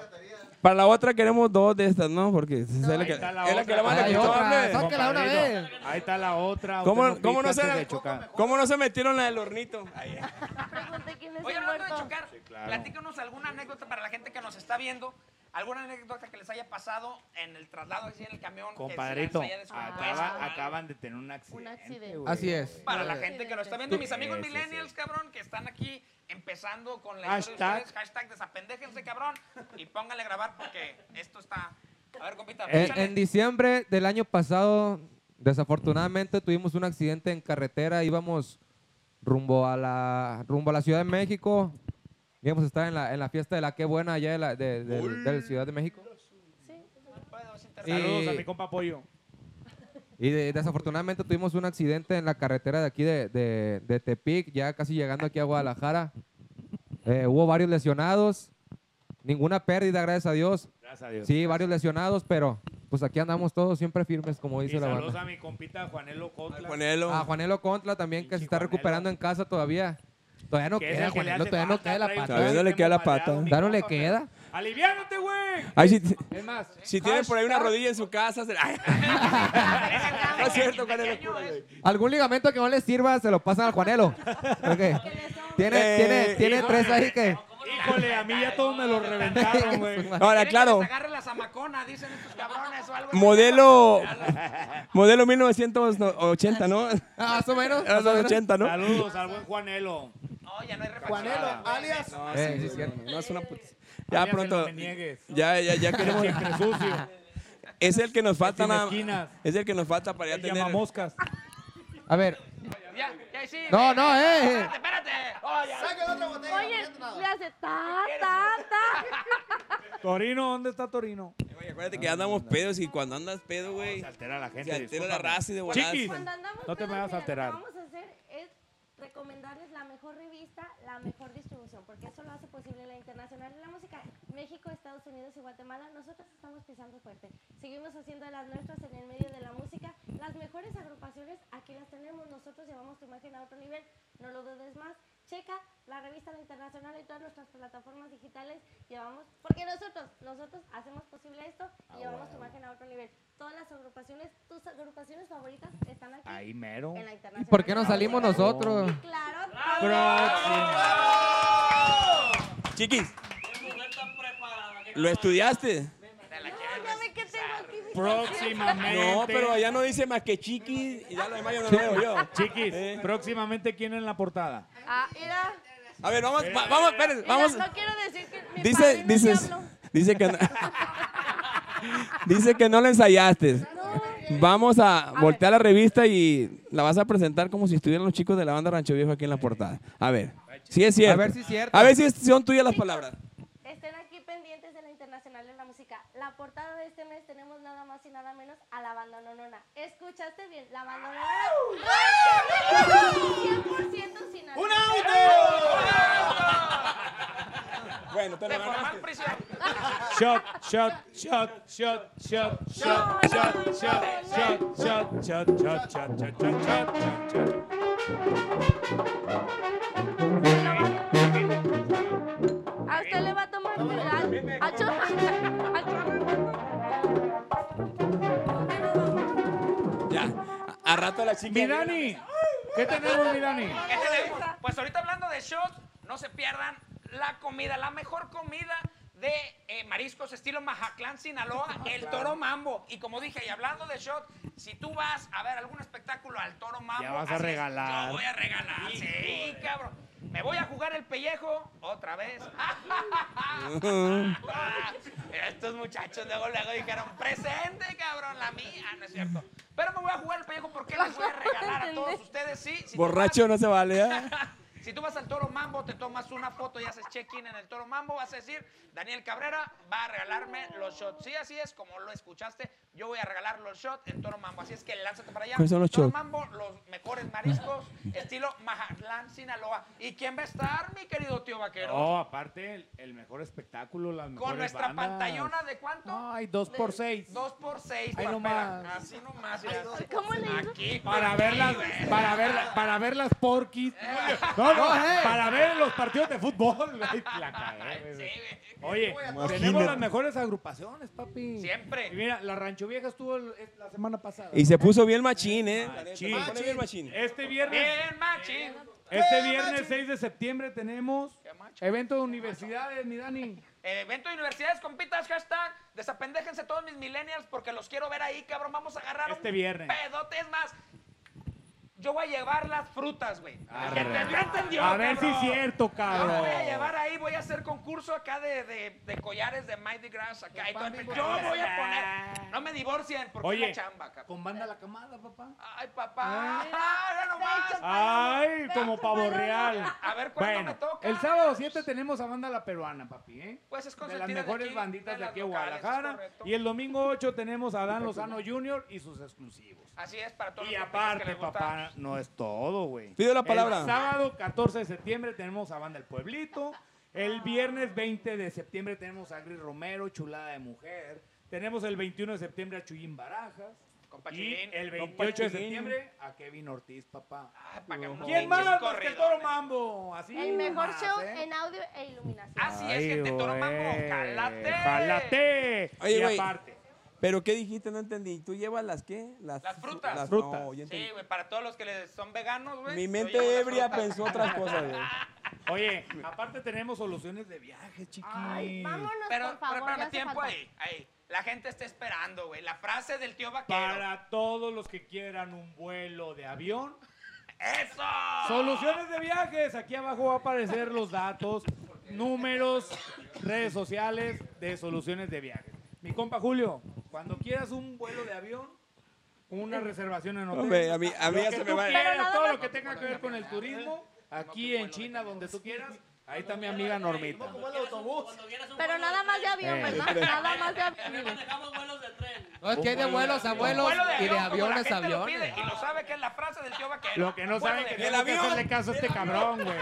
Para la otra queremos dos de estas, ¿no? Porque es la Ahí que, está la es la que la que una Compadrito, vez. Ahí está la otra. ¿Cómo, cómo no se, de. ¿Cómo no se metieron la del hornito? Ahí. Pregunté quién es Oye, hablando de chocar, claro. platícanos alguna anécdota para la gente que nos está viendo. ¿Alguna anécdota que les haya pasado en el traslado, así en el camión? Compadrito, que se les haya descompuesto? acaba- acaban de tener un accidente. accidente. güey. Así es. Para la gente que nos está viendo, mis amigos Sí, millennials, sí. cabrón, que están aquí empezando con la historia de Hashtag. ustedes, hashtag desapendéjense, cabrón, y pónganle a grabar porque esto está... A ver, compita, En, échale. en diciembre del año pasado, desafortunadamente tuvimos un accidente en carretera. Íbamos rumbo a la, rumbo a la Ciudad de México. Íbamos a estar en la, en la fiesta de la Qué Buena allá de la, de, del- de la Ciudad de México. Interrumpir. Saludos a Y- mi compa Pollo. Y de- desafortunadamente tuvimos un accidente en la carretera de aquí de, de- de Tepic, ya casi llegando aquí a Guadalajara. Eh, hubo varios lesionados, ninguna pérdida, gracias a Dios. Gracias a Dios. Sí, varios lesionados, pero pues aquí andamos todos siempre firmes, como Y dice la saludos banda. a mi compita Juanelo Cotla. Ponelo. A Juanelo Contla también, que se está Juanelo. recuperando en casa todavía. Todavía no queda, Juanelo, todavía no queda la pata. Todavía no le queda la pata. Ya no le queda. ¡Aliviánate, güey! Sí, Es más, si tienen por ahí una rodilla en su casa, se- Ay, no es cierto, Juanelo. algún ligamento que no le sirva, se lo pasan al Juanelo. Tiene, Eh, tiene, tiene híjole. tres ahí que... Híjole, a mí ya todos me lo reventaron, güey. Ahora, ¿Quieren claro, Que les agarre la zamacona, dicen estos cabrones o algo. modelo, modelo 1980, ¿no? Ah, más o menos. Era más o menos. 80, ¿no? Saludos al buen Juanelo. No, ya no hay. Juanelo, alias. No, Eh, sí, sí, cierto. no, no es una puta. Ya pronto, no me niegues. ya, ya, ya queremos. Siempre sucio. Es el que nos falta nada. Es el que nos falta para ya tener. llamamoscas. A ver. Ya, ya, sí. No, no, eh. Espérate, espérate. Ya. Saca otra botella. Oye, le hace ta, ta, ta. Torino, ¿dónde está Torino? Oye, acuérdate que andamos pedos y cuando andas pedo, güey, Se altera la gente. se altera la raza y de volada. Chiquis. Cuando andamos No te me vas a alterar. Lo que vamos a hacer es recomendarles la mejor revista, la mejor porque eso lo hace posible la Internacional de la Música, México, Estados Unidos y Guatemala, nosotros estamos pisando fuerte. Seguimos haciendo las nuestras en el medio de la música. Las mejores agrupaciones aquí las tenemos. Nosotros llevamos tu imagen a otro nivel. No lo dudes más. Checa la revista La Internacional y todas nuestras plataformas digitales. Llevamos, porque nosotros, nosotros hacemos posible esto y llevamos tu imagen a otro nivel. Todas las agrupaciones, tus agrupaciones favoritas están aquí. Ahí mero. En la Internacional. ¿Por qué no salimos nosotros? Y Claro. Chiquis, ¿lo estudiaste? No, ya ve que tengo aquí mi Próximamente. No, pero allá no dice más que chiquis y ya lo demás yo no lo veo yo. Chiquis, Eh. próximamente, ¿quién en la portada? Ah, mira. A ver, vamos, va- vamos, espérense, Mira, vamos. no quiero decir que mi Dice, dices, dice que no, dice que no lo ensayaste. Vamos a voltear la revista y la vas a presentar como si estuvieran los chicos de la banda Rancho Viejo aquí en la portada. A ver, si es cierto. A ver si es cierto. A ver si son tuyas las palabras. Estén aquí pendientes de la Internacional de la Música. La portada de este mes tenemos nada más y nada menos a la banda Nonona. ¿Escuchaste bien? La banda Nonona. 100% sin ¡Un Bueno, te lo ganaste. Shot, shot, shot, shot, shot, shot, shot, shot, shot, shot, shot, shot, shot, shot, shot, shot, shot. Ya, a, a rato la chica. Mi Dani, ¿qué tenemos, mi Dani? ¿Qué tenemos? Pues ahorita hablando de shots, no se pierdan la comida, la mejor comida de eh, mariscos estilo Majatlán, Sinaloa, el Toro Mambo. Y como dije, y hablando de shot, si tú vas a ver algún espectáculo al Toro Mambo, Ya vas a regalar. yo voy a regalar, sí, cabrón. Me voy a jugar el pellejo otra vez. Estos muchachos luego, luego dijeron, presente, cabrón, la mía. No es cierto. Pero me voy a jugar el pellejo porque les voy a regalar a todos ustedes, sí. Si Borracho no se vale, ¿eh? si tú vas al Toro Mambo, te tomas una foto y haces check-in en el Toro Mambo, vas a decir, Daniel Cabrera va a regalarme los shots. Sí, así es, como lo escuchaste, yo voy a regalar los shots en Toro Mambo. Así es que lánzate para allá. ¿Cuáles son los Toro shots? Mambo, los mejores mariscos, estilo Mazatlán, Sinaloa. ¿Y quién va a estar, mi querido tío vaquero? Oh, aparte, el, el mejor espectáculo, las mejores Con nuestra bandas. pantallona de cuánto? Ay, dos por seis. Dos por seis, Ahí guapera. nomás. Así nomás. mira. ¿Cómo le? Aquí, Para aquí, ver las, güey. para ver, para ver las porquis. No, no, para ver los partidos de fútbol. La cagué, güey. Oye, Imagínate. tenemos las mejores agrupaciones, papi. Siempre. Y mira, la Rancho Vieja estuvo el- es- la semana pasada. Y se puso bien machín, ¿eh? Machín. Se pone bien machín. Este viernes, Bien, machín. este viernes 6 de septiembre tenemos Qué macho. evento de universidades, mi Dani. Eh, evento de universidades, compitas, hashtag. Desapendéjense todos mis millennials porque los quiero ver ahí, cabrón. Vamos a agarrar Este un viernes. pedote. Es más, yo voy a llevar las frutas, güey. Que entendió, entendió, A ver si es cierto, Yo cabrón. voy a llevar ahí, voy a hacer concurso acá de, de, de collares de Mighty Grass acá. y todo yo voy a poner. No me divorcien porque Oye, es la chamba, cabrón. con banda la camada, papá. Ay, papá. ¡Ah, nomás! Ay, como pavo real. A ver cuándo Bueno, me toca. el sábado 7 tenemos a banda La Peruana, papi, ¿eh? Pues es De las de mejores aquí, banditas de aquí es Guadalajara. Y el domingo 8 tenemos a Dan Lozano Jr. y sus exclusivos. Así es, para todos Y los que aparte, les gusta. No es todo, güey. Pido la palabra. El sábado 14 de septiembre tenemos a Banda El Pueblito. El viernes 20 de septiembre tenemos a Gris Romero, Chulada de Mujer. Tenemos el 21 de septiembre a Chuyín Barajas. Y el Compa 28 de septiembre a Kevin Ortiz, papá. Ah, para que ¿Quién más? más que. Toro Mambo. Así El mejor nomás, show ¿eh? en audio e iluminación. Así es, gente. Toro Mambo, güey. jalate. ¡Jalate! Oye, y aparte, ¿Pero qué dijiste? No entendí. ¿Tú llevas las qué? Las frutas. Las Frutas. No. Sí, güey, para todos los que les son veganos, güey. Mi mente ebria pensó otras cosas, güey. oye, aparte tenemos soluciones de viaje, chiqui. Ay, vámonos, Pero, por favor. pero tiempo falta. ahí, ahí. La gente está esperando, güey. La frase del tío vaquero. Para todos los que quieran un vuelo de avión, ¡Eso! Soluciones de viajes. Aquí abajo va a aparecer los datos, números, redes sociales de soluciones de viajes. Mi compa Julio, cuando quieras un vuelo de avión, una reservación en hotel. Hombre, a mí- a mí ya se me va- quieras, todo lo que tenga que ver con el turismo, aquí en China, donde tú quieras, ahí está mi amiga Normita. Pero nada más de avión. ¿verdad? Nada más de avión. manejamos vuelos de tren. No, es que hay de vuelos a vuelos y de la aviones a aviones. y lo sabe que es la frase del tío vaquero. Lo que no saben de que avión. tengo que hacerle caso a este cabrón, güey.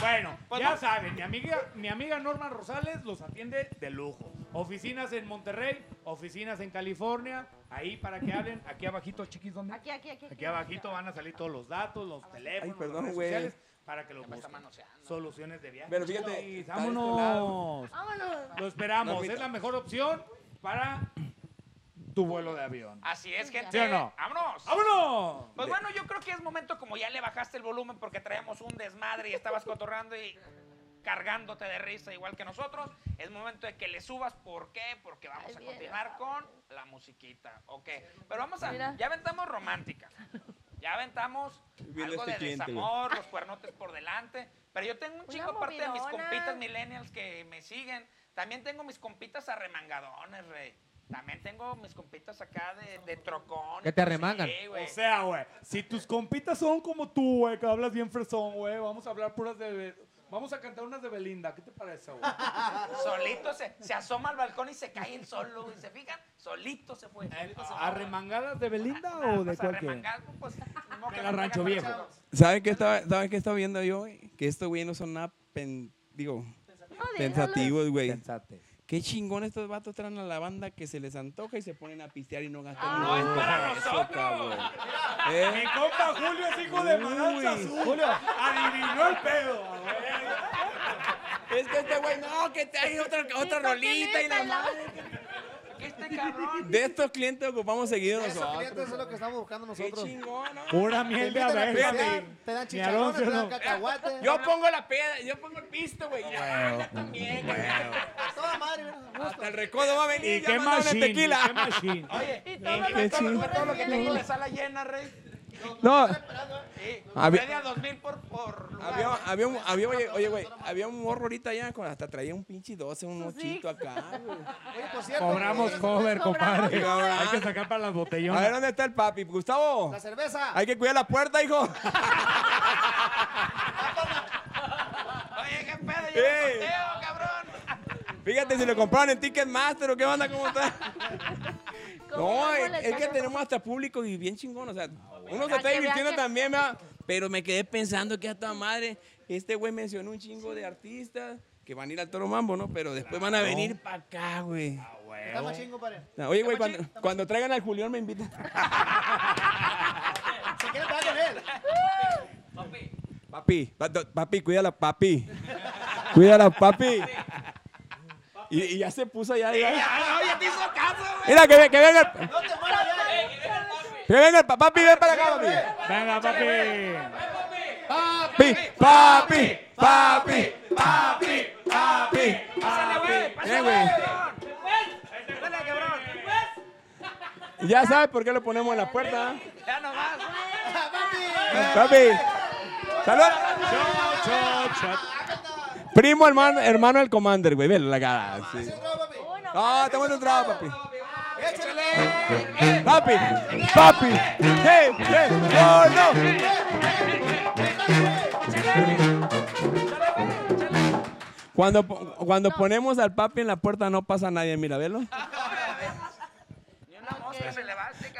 Bueno, Pues ya no- saben, mi amiga, mi amiga Norma Rosales los atiende de lujo. Oficinas en Monterrey, oficinas en California, ahí para que hablen, aquí abajito, chiquis, ¿dónde? Aquí, aquí, aquí. Aquí abajito van a salir todos los datos, los teléfonos, perdón, las redes sociales, para que lo busquen. Soluciones de viaje. Pero fíjate, Chiquis, de este vámonos. Vámonos. Lo esperamos, es la mejor opción para tu vuelo de avión. Así es, gente. ¿Sí o no? ¡Vámonos! ¡Vámonos! Pues bueno, yo creo que es momento como ya le bajaste el volumen porque traemos un desmadre y estabas cotorrando y cargándote de risa igual que nosotros. Es momento de que le subas. ¿Por qué? Porque vamos a continuar con la musiquita. Ok. Pero vamos a. Mira. Ya aventamos romántica. Ya aventamos algo este de cliente, desamor, los cuernotes por delante. Pero yo tengo un Una chico aparte de mis compitas millennials que me siguen. También tengo mis compitas arremangadones, rey. También tengo mis compitas acá de, de trocón. Que te arremangan. Sí. O sea, güey, si tus compitas son como tú, güey, que hablas bien fresón, güey, vamos a hablar puras de... Vamos a cantar unas de Belinda, ¿qué te parece, güey? Solito se, se asoma al balcón y se cae el solo, güey. ¿Se fijan? Solito se fue. ¿Arremangadas de Belinda Nada o de arremangado, pues, que De no la Rancho Viejo. ¿Saben qué estaba, ¿saben qué estaba viendo yo? güey? Que estos güey no son nada pen- digo, pensativos, güey. Pensate. Qué chingón estos vatos traen a la banda que se les antoja y se ponen a pistear y no gastan Ah, No, es para Eso, nosotros. cabrón. Mi ¿Eh? compa Julio es hijo de Maranza Uy. Azul. Julio, adivinó el pedo. Es que este güey, no, que te hay otra, otra rolita y la madre. Este cabrón. De estos clientes ocupamos seguido Esos clientes es nosotros. lo que estamos buscando Qué nosotros. chingón, ¿no? Pura Te miel de abeja. te dan chicharrones, te dan no. cacahuate. Yo pongo la peda, yo pongo el pisto, güey. y la banda también, güey. Toda madre. Hasta el recodo va a venir. ¿Y ya qué machine? tequila. ¿Qué machine? Oye, Y todo y lo que todo, lo- todo que tengo de sala llena, rey. No, Había- oye, oye, güey, había un morro ahorita allá, con- hasta traía un pinche 12, un Sus ochito acá, güey. Oye, por cierto, Cobramos ¿nosotros- cover, compadre. Hay que sacar para las A ver. ¿dónde está el papi? Gustavo, La cerveza. hay que cuidar la puerta, hijo. Oye, qué pedo, yo Ey. el conteo, cabrón. Fíjate si lo compraron en Ticketmaster o qué onda, cómo está. ¿Cómo No, es, que tenemos hasta público y bien chingón, o sea, uno se está divirtiendo que- también, ¿verdad? Pero me quedé pensando que a toda madre, este güey mencionó un chingo de artistas que van a ir al Toro Mambo, ¿no? Pero después van a venir para acá, güey. Está más chingo, padre. No, Oye, güey, cuando, cuando traigan al Julián me invitan. Si quieres, te con él. Papi, pa- do- papi, cuídala, papi. Cuídala, papi. Y, y ya se puso ya. ya. Ya, oye, te hizo caso, güey. Mira, que, que venga el, No te que venga el pa- papi, ven para acá, papi. Venga, papi. Papi, papi, papi, papi, papi. Pásale, güey. Pásale, güey. Dale, cabrón. Ya sabes por qué lo ponemos en la puerta. Ya nomás. Papi. Salud. Chot, chot. Primo hermano, hermano del Commander, güey. Velo la cara. sí. No, te voy a trago, papi. Échale. Papi, papi. Hey, oh, no. Cuando, cuando ponemos al papi en la puerta no pasa nadie, mira, velo.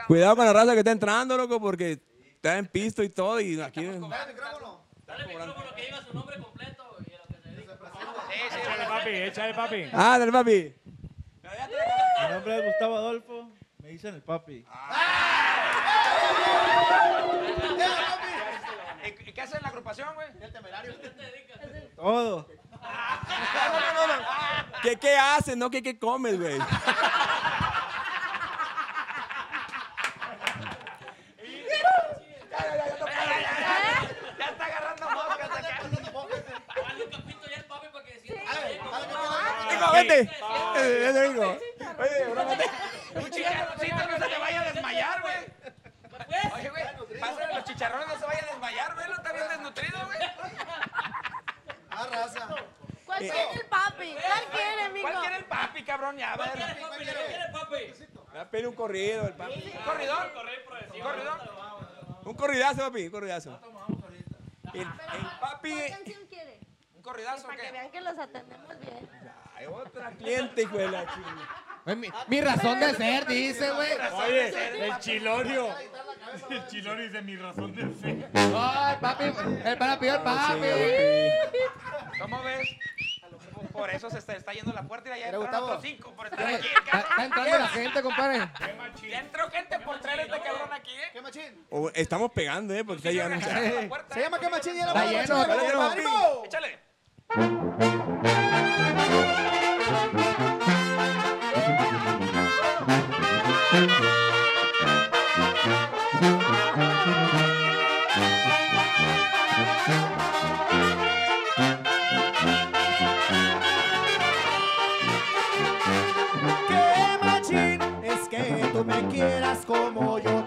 Cuidado con la raza que está entrando, loco, porque está en pisto y todo y aquí... Dale el micrófono que diga su nombre completo y a lo que se dedica. Sí, sí, Échale, papi, échale, papi. Ah, dale, papi. Mi nombre es Gustavo Adolfo, me dicen el papi. ¿Y y qué hace en la agrupación, güey? Todo. ¿Qué, qué haces? No, ¿qué, qué comes, güey? Ya está agarrando moscas acá. Dale un capito ya al papi para que sienta bien. Hijo, vete. Eh, ya te digo. Oye. Un chicharroncito no se te vaya a desmayar, güey. Oye, güey, pásale los chicharrones, no se vaya a desmayar, güey. No está bien desnutrido, güey. Ah, raza. ¿Cuál quiere el papi? ¿Cuál quiere, mijo? ¿Cuál quiere el papi, cabrón? Ya, a ver. ¿Quiere papi? ¿Lo quiere papi? Me va a pedir un corrido, el papi. ¿Un corridón? ¿Un corridón? Un corridazo, papi, un corridazo. El, el papi... ¿Cuál canción quiere? ¿Un corridazo o Para que qué? vean que los atendemos bien. Ay, otra cliente, hijo de la chingada. Güey, Mi, mi razón de ser, dice, güey. Oye, el chilorio. El chilorio dice mi razón de ser. Ay, papi, el para pidió el papi. Sí, papi. ¿Cómo ves? Por eso se está, está yendo la puerta y allá entraron otros cinco por estar Está, aquí. está- está entrando la gente, compadre. Ya entró gente por traer este cabrón aquí, ¿eh? ¿Qué machín? O- estamos pegando, ¿eh? Porque está llegando. Se llama ¿Qué machín? Ya la Está vamos a lleno, echar, está vamos, lleno. ánimo. Échale. Qué machín es que tú me quieras como yo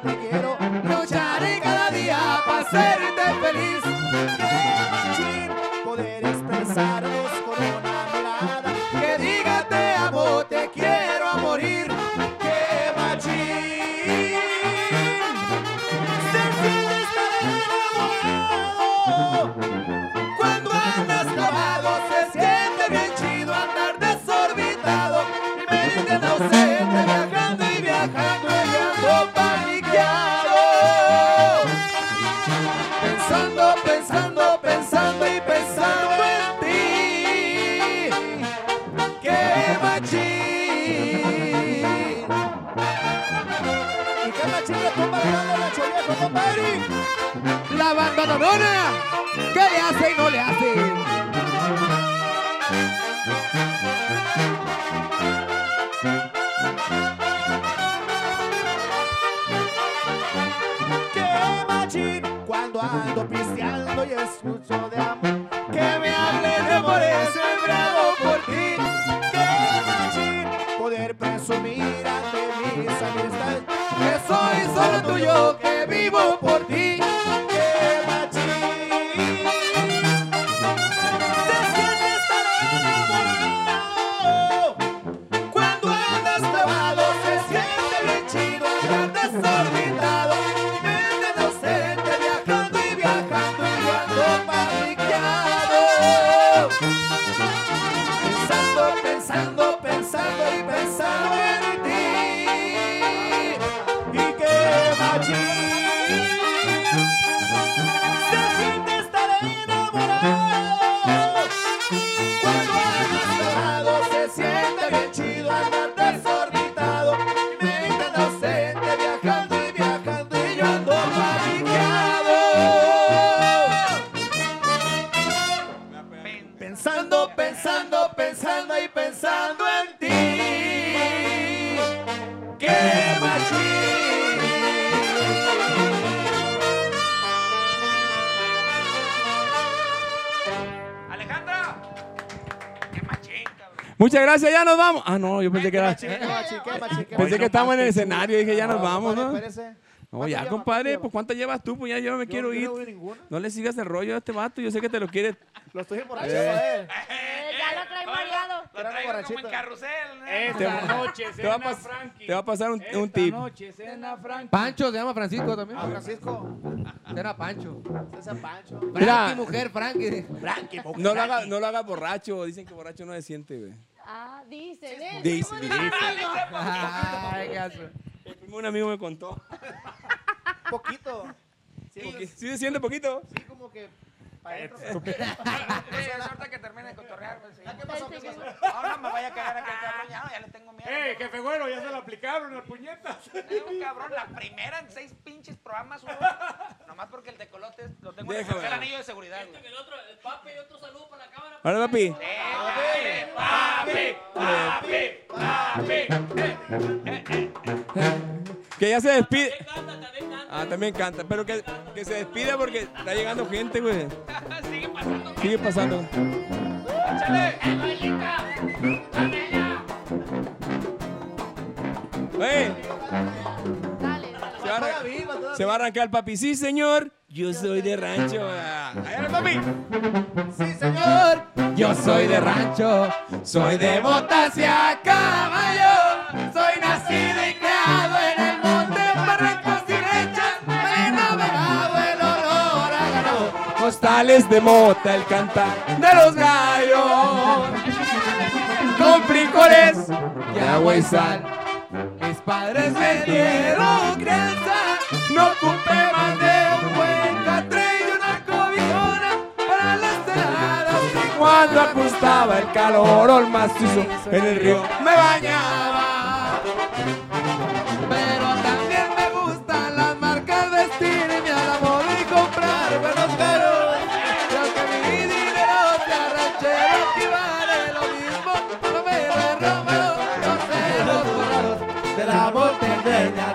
Muchas gracias, ya nos vamos. Ah, no, yo pensé que era. Pensé que estábamos en el escenario. Dije, ya nos No, vamos, ¿no? No, ¿Cuánto ya, compadre, ¿Cuánto pues ¿cuántas llevas tú? Pues ya yo me quiero ir. no voy ninguna. No le sigas el rollo a este vato, yo sé que te lo quiere. Lo estoy emborrachando Eh. a él. Eh, ya lo trae mareado. Lo traigo como en carrusel. Esta noche cena Frankie. te va a pasar un, un Esta tip. noche cena Frankie. Pancho se llama Francisco también. Ah, Francisco. Era Pancho. César Pancho. Frankie, mujer, Frankie. Frankie, po- No lo, haga, Frankie. no lo haga borracho. Dicen que borracho no se siente, güey. Ah, dicen, ¿eh? Dicen, dicen. Ay. El primo de un amigo me contó. Poquito. Sí, sí se siente poquito. sí, como que para adentro. Suerte que termine de cotorrear, güey. ¿Qué pasó? ¿Qué pasó? No me vaya a caer aquel cabrón. Ya, le tengo miedo. ¡Eh, jefe güero! Ya se lo aplicaron las puñetas. Es un cabrón, la primera en seis pinches programas, hubo. Nomás porque el tecolote lo tengo en el anillo de seguridad, Este, güey. el otro, el papi, otro saludo para la cámara. Ahora, papi. Eh, papi, papi, papi. Que ya se despide. También canta, también canta. Ah, también canta. Pero que, que se despida porque está llegando gente, güey. Sigue pasando. Sigue pasando. Échale. Güey, Dale. se va, a arran- se va a arrancar el papi. Sí, señor. Yo soy de rancho. El papi. Sí, señor. Yo soy de rancho, soy de botas y a caballo. Costales de mota, el cantar de los gallos. Con frijoles y agua y sal. Mis padres me dieron crianza. No ocupé más de un buen catre y una cobijona para las heladas. Juan cuando ajustaba el calor o el macizo en el río me bañaba.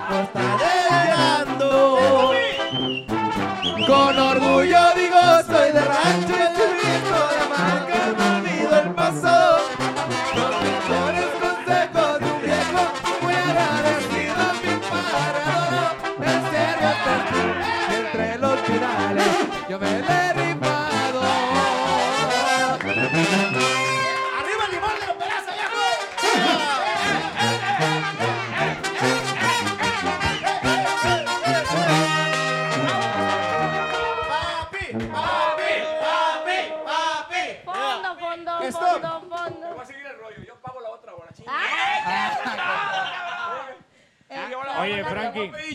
Botella costaré Con orgullo digo soy de rancho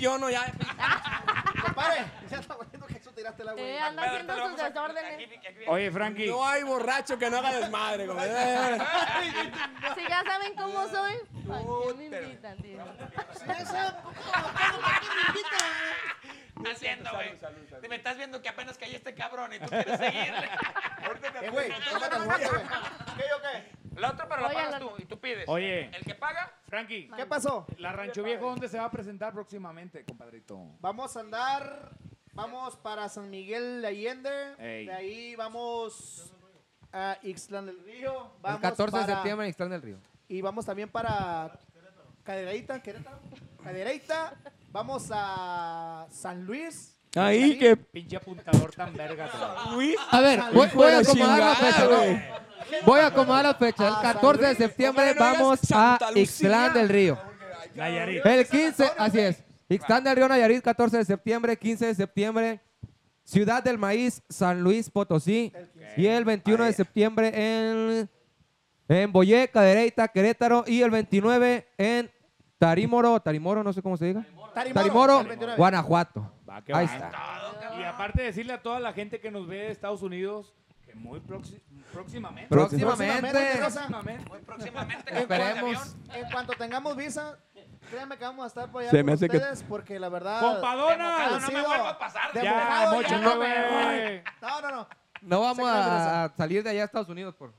No, ya. Compadre, ya está viendo que eso tiraste el agua. Eh, anda haciendo sus desórdenes. Oye, Frankie. No hay borracho que no haga desmadre, compadre. Si ya saben cómo soy, ¿para qué me invitan, tío? Haciendo, güey? Me estás viendo que apenas cayó este cabrón y tú quieres seguirle. Ahorita me Eh, güey, el. ¿Qué yo qué? La otra, pero la pagas tú y tú pides. Oye. El que paga, Frankie, ¿Qué pasó? ¿la Rancho Viejo dónde se va a presentar próximamente, compadrito? Vamos a andar, vamos para San Miguel de Allende, Ey. de ahí vamos a Ixtlán del Río, El vamos 14 de para- septiembre en Ixtlán del Río. y vamos también para Cadereyta, Querétaro, Cadereyta, vamos a San Luis. Ahí que Pinche apuntador tan verga. Luis. A ver, voy, a acomodar la fecha. Voy a acomodar la fecha. El A 14 de septiembre vamos a. Ixtlán del Río. Nayarit. El 15, así es. Ixtlán del Río Nayarit, 14 de septiembre, 15 de septiembre, Ciudad del Maíz, San Luis Potosí. Y el 21 de septiembre en, en Boyé, Cadereyta, Querétaro. Y el 29 en Tarímoro, Tarimoro, no sé cómo se diga. Tarimoro, Tarimoro, 29. Guanajuato. Va, que Ahí va. está. Y aparte decirle a toda la gente que nos ve de Estados Unidos que muy proxi- próximamente. Próximamente. Próximamente. muy próximamente. En Esperemos. cuanto- En cuanto tengamos visa, créanme que vamos a estar por allá Se con me hace que- ustedes, porque la verdad... ¡Compadona! No, me vuelvo a pasar. de Ya, mojado, Mocho, ya no no me voy. No, no, no. No vamos a, a salir de allá a Estados Unidos por,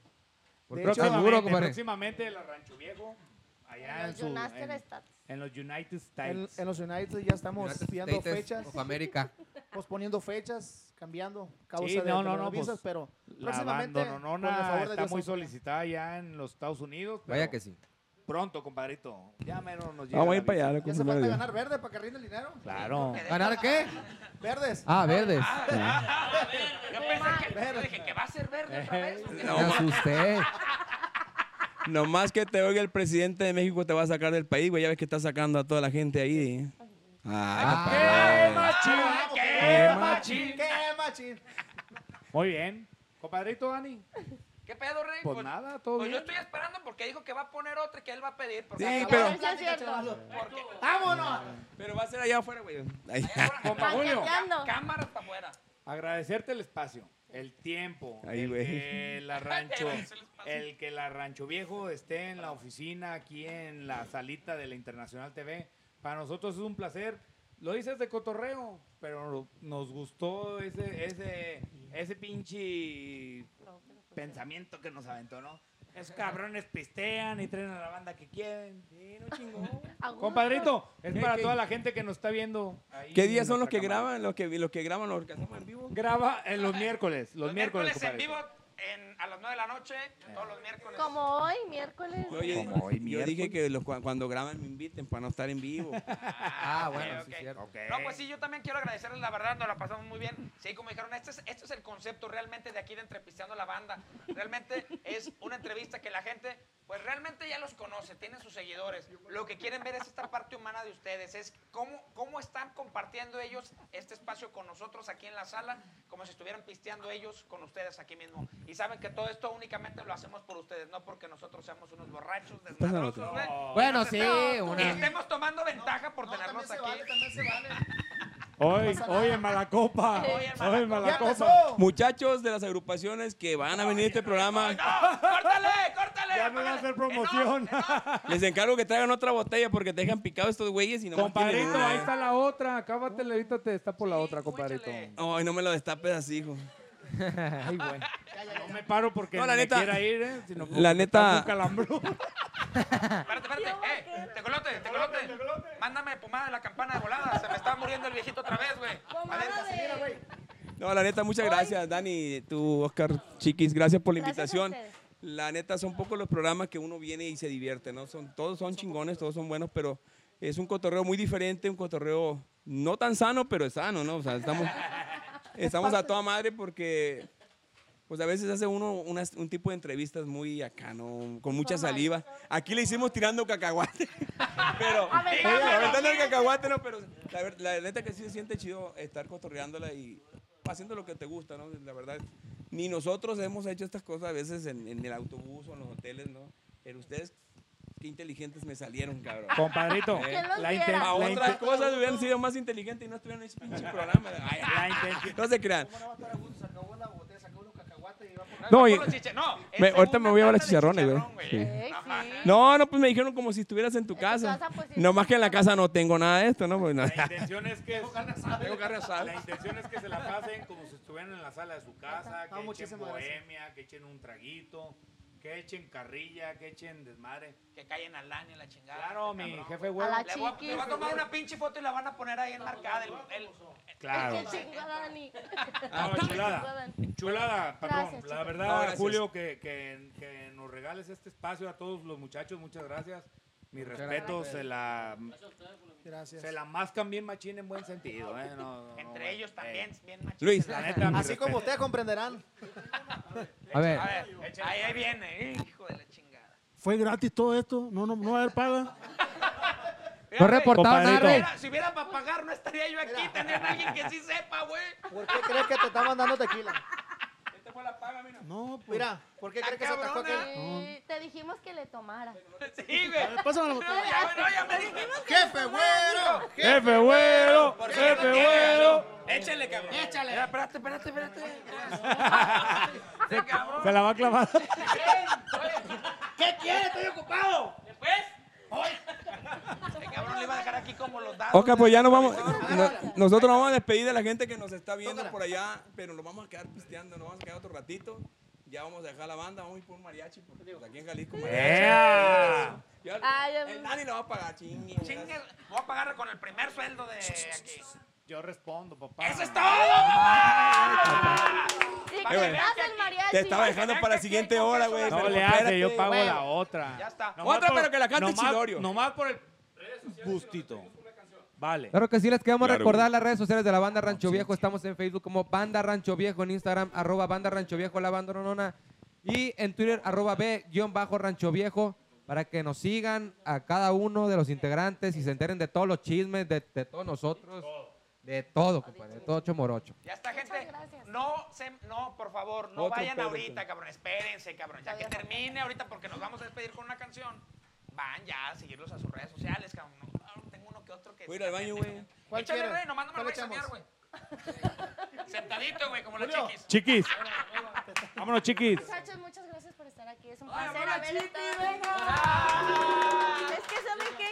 por De hecho, seguro, Próximamente, compadre. próximamente la Rancho Viejo. Allá en, Los su, United en, States. en los United En, States. en los United ya estamos United viendo States fechas, of America. posponiendo fechas, cambiando causa Sí, de, no, de no, las no, visas, pues, pero próximamente, abandonona favor de está Dios, muy solicitada ya en los Estados Unidos. Vaya que sí. Pronto, compadrito. Ya menos nos llega Vamos a ir para allá. Ya primero falta ganar verde para que rinde el dinero. Claro. ¿Ganar qué? Verdes. Ah, verdes. Yo pensé que, yo dije que va a ser verde otra vez. Me asusté. Nomás que te oiga el presidente de México te va a sacar del país, güey. Ya ves que está sacando a toda la gente ahí. Ah, ¡Qué compadre. machín! ¡Qué ¡Qué machín! ¡Qué machín! Muy bien. Compadrito Dani. ¿Qué pedo, Rey? Pues nada, todo Pues yo bien. estoy esperando porque dijo que va a poner otra y que él va a pedir. porque Sí, pero- es cierto. porque- ¡Vámonos! Pero va a ser allá afuera, güey. Compa Julio. Cámaras para afuera. Agradecerte el espacio, el tiempo, Ahí, el güey. que la rancho, el que la rancho viejo esté en la oficina aquí en la salita de la Internacional TV. Para nosotros es un placer. Lo dices de cotorreo, pero nos gustó ese, ese, ese pinche pensamiento que nos aventó, ¿no? Esos cabrones pistean y traen a la banda que quieren. Sí, no chingón. Compadrito, es ¿Qué- para qué- toda la gente que nos está viendo. ahí ¿Qué días son los que cámara. graban? Los que, los que graban los que hacemos en vivo. Graba en los miércoles. Los, Los miércoles, miércoles en vivo en- a las 9 de la noche, todos los miércoles. Como hoy, miércoles. Yo, yo- Como hoy yo dije que los, cua- cuando graban me inviten para no estar en vivo. Ah, bueno, ok, sí, ok. cierto. No, pues sí, yo también quiero agradecerles, la verdad, nos la pasamos muy bien. Sí, como dijeron, este es, este es el concepto realmente de aquí de Entrepisteando la Banda. Realmente es una entrevista que la gente, pues realmente ya los conoce, tienen sus seguidores. Lo que quieren ver es esta parte humana de ustedes, es cómo, cómo están compartiendo ellos este espacio con nosotros aquí en la sala, como si estuvieran pisteando ellos con ustedes aquí mismo. Y saben que todo esto únicamente lo hacemos por ustedes, no porque nosotros seamos unos borrachos, desmadrosos, güey. Bueno, Entonces, sí, no, una- Y estemos tomando ventaja por No, tenernos aquí. vale, también se vale. Hoy, hoy en Malacopa. Hoy en Hoy en Malacopa. Muchachos de las agrupaciones que van a venir a este programa, ¡Córtale, córtale! Ya me va a hacer promoción. les encargo que traigan otra botella porque te dejan picado estos güeyes y no Compadrito, ahí está la otra. Acábatela, ahorita te está por la otra, compadrito. Ay, no me lo destapes así, hijo. Ay, güey. No me paro porque No, la me neta- quiera ir, ¿eh? Sino porque la neta- un calambrón. Espérate, espérate. Eh, tecolote, tecolote. Mándame pomada de la campana de volada. Se me está muriendo el viejito otra vez, güey. Adentro. No, la neta, muchas gracias, Dani, tú, Oscar, Chiquis, gracias por la Gracias invitación. La neta, son pocos los programas que uno viene y se divierte, ¿no? Son, todos son chingones, todos son buenos, pero es un cotorreo muy diferente, un cotorreo no tan sano, pero es sano, ¿no? O sea, estamos, estamos a toda madre porque, pues a veces hace uno unas- un tipo de entrevistas muy acá, ¿no? Con mucha saliva. Aquí le hicimos tirando cacahuate, pero, Aventando. Aventando el cacahuate, no, pero la, la neta que sí se siente chido estar cotorreándola y haciendo lo que te gusta, ¿no? La verdad, ni nosotros hemos hecho estas cosas a veces en, en el autobús o en los hoteles, ¿no? Pero ustedes, qué inteligentes me salieron, cabrón. Compadrito, Eh, ¿Quién los la a la otras cosas hubieran sido más inteligentes y no estuvieran en ese pinche programa. Ay, La intención- no se crean. No, y- los no, Me- ahorita me voy a las de chicharrones, güey. chicharrón, Sí. No, no, pues me dijeron como si estuvieras en tu En casa. casa, pues, sí. No más que en la casa no tengo nada de esto, ¿no? Pues, no. La intención es que Tengo carne asada. la intención es que se la pasen como si estuvieran en la sala de su casa, que echen gracias. bohemia, que echen un traguito, que echen carrilla, que echen desmadre. Que callen al año la chingada. Claro, este mi cabrón. jefe A güey. la Le voy, a, chiquis. le voy a tomar una pinche foto y la van a poner ahí enmarcada. El, el- Claro. Qué chingada, Dani. No, chulada. Chulada. Gracias, la verdad, No. Julio, que, que- que nos regales este espacio a todos los muchachos, muchas gracias. Mis respetos, se la, Gracias. se la mascan bien machín en buen sentido. ¿eh? No, no, entre no, ellos eh, también, bien machín. Luis. La neta, Así como ustedes comprenderán. A ver, A ver, ahí, ahí viene, hijo de la chingada. ¿Fue gratis todo esto? No, no, no va a haber paga. No güey, reportaron nada. Rey. hubiera- Si hubiera para pagar, no estaría yo aquí. Tener a alguien que sí sepa, güey. ¿Por qué crees que te estaban dando tequila? Fue la paga, mira. No, pues. Mira, ¿por qué crees que se cabrona. aquí? Sí, te dijimos que le tomara. Sí, güey. Pásame la No, botella. ya, bueno, ya me dijimos. ¡Jefe, güero! Jefe güero, jefe güero. Échale, cabrón. Échale. Espérate, espérate, espérate. Sí, cabrón. Se la va a clavar. ¿Qué quieres? Estoy ocupado. Después. Hoy. Ese cabrón le iba a dejar aquí como los dados. Ok, pues ya nos vamos. No- nosotros nos vamos a despedir de la gente que nos está viendo por allá, pero nos vamos a quedar pisteando, nos vamos a quedar otro ratito. Ya vamos a dejar la banda, vamos a ir por un mariachi, porque pues, aquí en Jalisco mariachi. Ya- Ay, el Dani lo va a pagar, chingue. Chingue, voy a pagar con el primer sueldo de aquí. Yo respondo, papá. ¡Eso es todo! Y Pa' que que veas vean el mariachi. Te estaba dejando para la siguiente hora, güey. No le hace, yo pago Bueno, la otra. Ya está. Nomás Otra, pero que la cante nomás- Chidorio. Nomás por el gustito. Vale. Claro que sí, les queremos Claro, recordar las redes sociales de la Banda Rancho Viejo. Estamos en Facebook como Banda Rancho Viejo, en Instagram, arroba Banda Rancho Viejo, la banda nonona. Y en Twitter, arroba B-Rancho Viejo, para que nos sigan a cada uno de los integrantes y se enteren de todos los chismes, de, de todos nosotros. De todo, compadre, de todo chomorocho. Ya está, gente. Muchas gracias. No, se, no, por favor, no Otro vayan pedo, ahorita, cabrón. Espérense, cabrón. Ya que termine ahorita, porque nos vamos a despedir con una canción. Van ya a seguirlos a sus redes sociales, cabrón. No, tengo uno que otro que. Voy a ir al baño, güey. ¿Cuál Échale, quieres? rey, nomás no me lo ¿Cuál voy a cambiar, güey. Sentadito, güey, como la Julio. chiquis. Chiquis. Vámonos, chiquis. Muchachos, muchas gracias por estar aquí. Es un Ay, placer haber estado. Es que saben qué,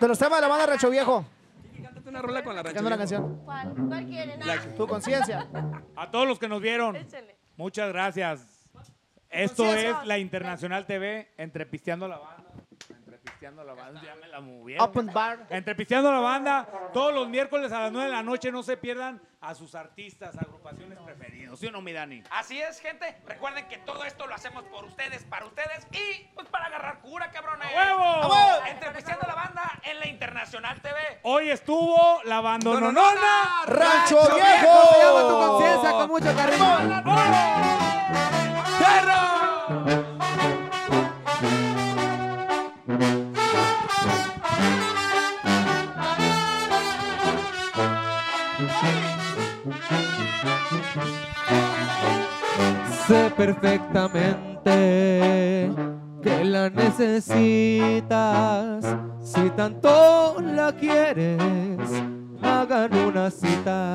De los temas de la banda Rancho Viejo. Cántate una rola con la rancho. Canta una canción. ¿Cuál? ¿Cuál quieren? Ah, Tu conciencia. A todos los que nos vieron, échale. muchas gracias. Esto es la Internacional TV, entre Pisteando la Banda. Pisteando la Banda, ya me la movieron. Open Bar. Entre Pisteando la Banda, todos los miércoles a las 9 de la noche, no se pierdan a sus artistas, agrupaciones preferidos. ¿Sí o no, mi Dani? Así es, gente. Recuerden que todo esto lo hacemos por ustedes, para ustedes y pues para agarrar cura, cabrones. ¡Huevo! Entre Pisteando la Banda en la Internacional TV. Hoy estuvo la bandononona. Rancho Se llama tu Viejo. conciencia con mucho cariño. Sé perfectamente que la necesitas. Si tanto la quieres, hagan una cita,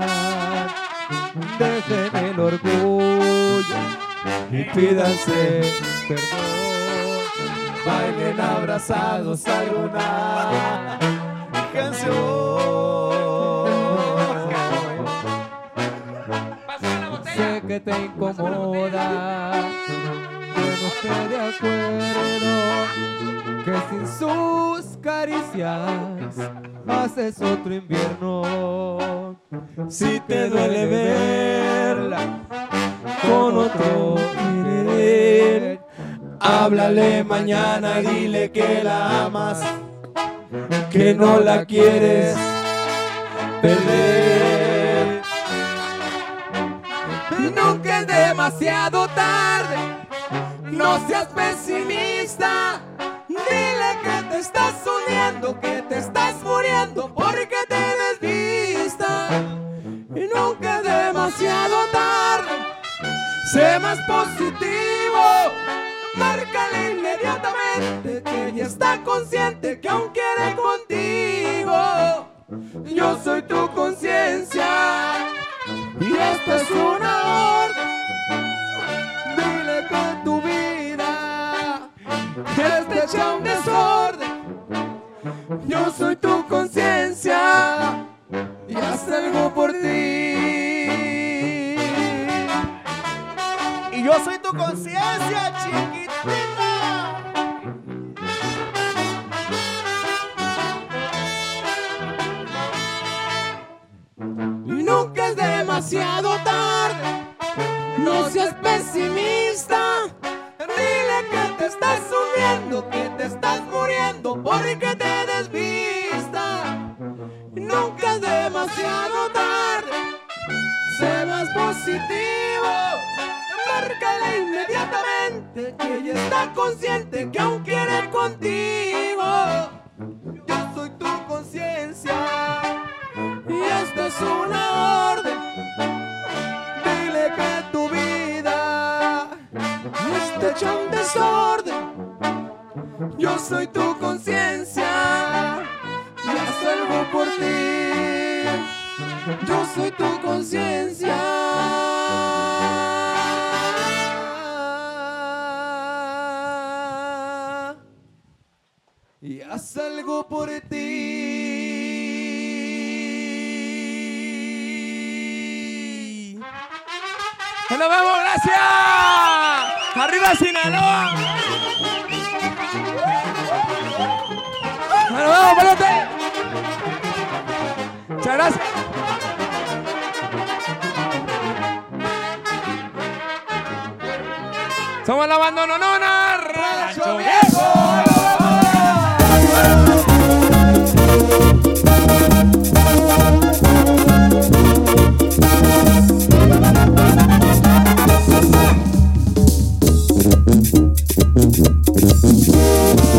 dejen el orgullo y pídanse perdón. Bailen abrazados alguna canción. Que te incomoda, yo no estoy de acuerdo, que sin sus caricias haces otro invierno. Si te duele verla con otro querer, háblale mañana dile que la amas, que no la quieres perder. Nunca es demasiado tarde, no seas pesimista. Dile que te estás hundiendo, que te estás muriendo porque te desvista. Y nunca es demasiado tarde, sé más positivo. Márcale inmediatamente que ella está consciente que aún quiere contigo. Yo soy tu conciencia y esto es una orden. Dile que tu vida está hecha un desorden. Yo soy tu conciencia y haz algo por ti. Y yo soy tu conciencia, chiquitita. Demasiado tarde. No seas pesimista. Dile que te estás hundiendo, que te estás muriendo porque te desvista. Nunca es demasiado tarde. Sé más positivo. Márcale inmediatamente que ella está consciente que aún quiere contigo. Yo soy tu conciencia. Es una orden. Dile que tu vida está hecha un desorden. Yo soy tu conciencia y haz algo por ti. Yo soy tu conciencia. Y haz algo por ti. ¡Nos vemos! ¡Gracias! ¡Arriba Sinaloa! ¡Nos vemos, pelote! ¡Muchas gracias! Somos la banda Nonona, Rancho Viejo. Música